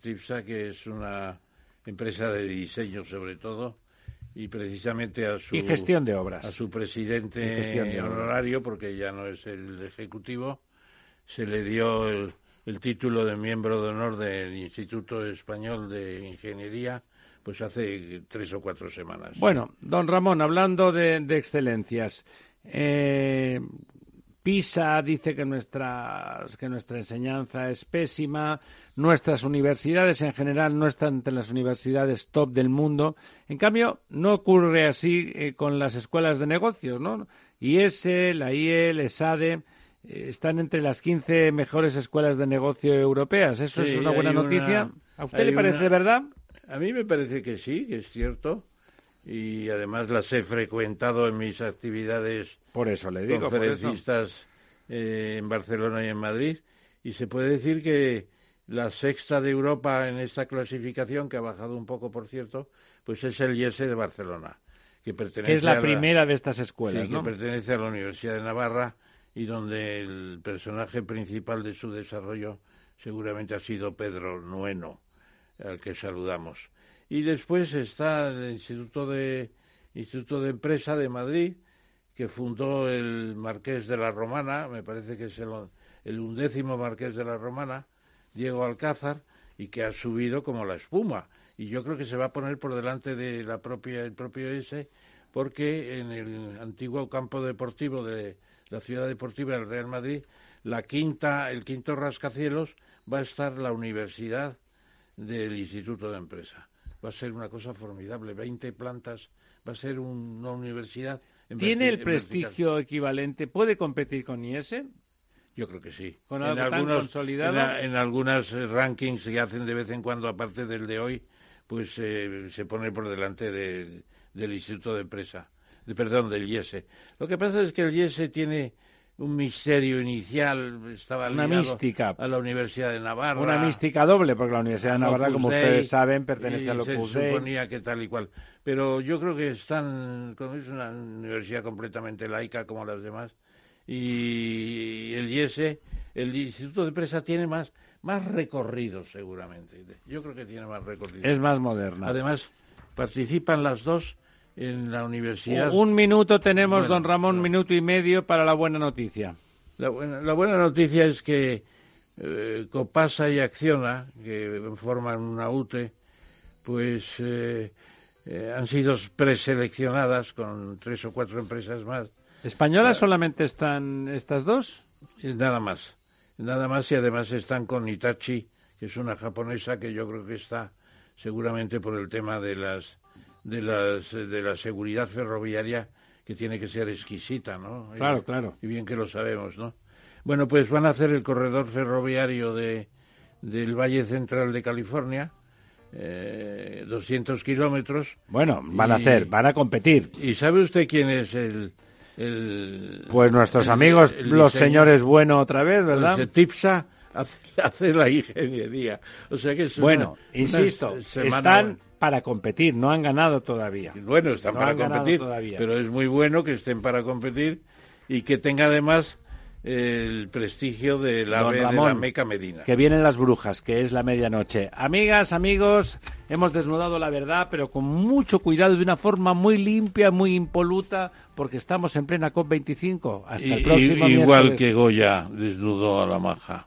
TIPSA, que es una empresa de diseño sobre todo, y precisamente a su... Y gestión de obras. A su presidente honorario, porque ya no es el ejecutivo, se le dio el el título de miembro de honor del Instituto Español de Ingeniería pues hace tres o cuatro semanas. Bueno, don Ramón, hablando de, excelencias, eh, PISA dice que nuestra, que nuestra enseñanza es pésima, nuestras universidades en general no están entre las universidades top del mundo. En cambio, no ocurre así eh, con las escuelas de negocios, ¿no? IES, la IEL, ESADE están entre las 15 mejores escuelas de negocio europeas. ¿Eso es una buena noticia? ¿A usted le parece verdad? A mí me parece que sí, que es cierto. Y además las he frecuentado en mis actividades por eso le digo, conferencistas eh, en Barcelona y en Madrid. Y se puede decir que la sexta de Europa en esta clasificación, que ha bajado un poco, por cierto, pues es el IES de Barcelona. Que, pertenece es la, primera de estas escuelas, que pertenece a la Universidad de Navarra y donde el personaje principal de su desarrollo seguramente ha sido Pedro Nueno, al que saludamos. Y después está el Instituto de, Instituto de Empresa de Madrid, que fundó el Marqués de la Romana, me parece que es el, el undécimo Marqués de la Romana, Diego Alcázar, y que ha subido como la espuma. Y yo creo que se va a poner por delante de la propia, el propio ese, porque en el antiguo campo deportivo de, la ciudad deportiva del Real Madrid, la quinta, el quinto rascacielos va a estar la universidad del Instituto de Empresa. Va a ser una cosa formidable, 20 plantas, va a ser una universidad. ¿Tiene el prestigio equivalente? ¿Puede competir con IES? Yo creo que sí. ¿Con algo en algunos, consolidado? En, algunos eh, rankings que hacen de vez en cuando, aparte del de hoy, pues eh, se pone por delante del Instituto de Empresa perdón, del IESE. Lo que pasa es que el IESE tiene un misterio inicial, estaba una mística a la Universidad de Navarra. Una mística doble, porque la Universidad de Navarra, como ustedes saben, pertenece a lo se suponía que tal y cual. Pero yo creo que están, es una universidad completamente laica como las demás, y el IESE, el Instituto de Empresa tiene más, más recorrido seguramente. Yo creo que tiene más recorrido. Es más moderna. Además, participan las dos en la universidad. Un minuto tenemos, don Ramón, minuto y medio para la buena noticia. La buena, la buena noticia es que eh, Copasa y Acciona, que forman una UTE, pues eh, eh, han sido preseleccionadas con tres o cuatro empresas más. ¿Españolas solamente están estas dos? Nada más. Nada más y además están con Itachi, que es una japonesa que yo creo que está seguramente por el tema de las de, las, de la seguridad ferroviaria que tiene que ser exquisita, ¿no? Claro, claro. Y bien que lo sabemos, ¿no? Bueno, pues van a hacer el corredor ferroviario de, del Valle Central de California, eh, 200 kilómetros. Bueno, van a hacer, van a competir. ¿Y sabe usted quién es el...? pues nuestros amigos, los señores Bueno otra vez, ¿verdad? Pues, TIPSA hace, la ingeniería. O sea que es Bueno, insisto, están para competir, no han ganado todavía. Bueno, están para competir, pero es muy bueno que estén para competir y que tenga además el prestigio de la, de la Meca Medina. Que vienen las brujas, que es la medianoche. Amigas, amigos, hemos desnudado la verdad, pero con mucho cuidado, de una forma muy limpia, muy impoluta, porque estamos en plena COP25. Hasta el próximo Igual que Goya desnudó a la maja.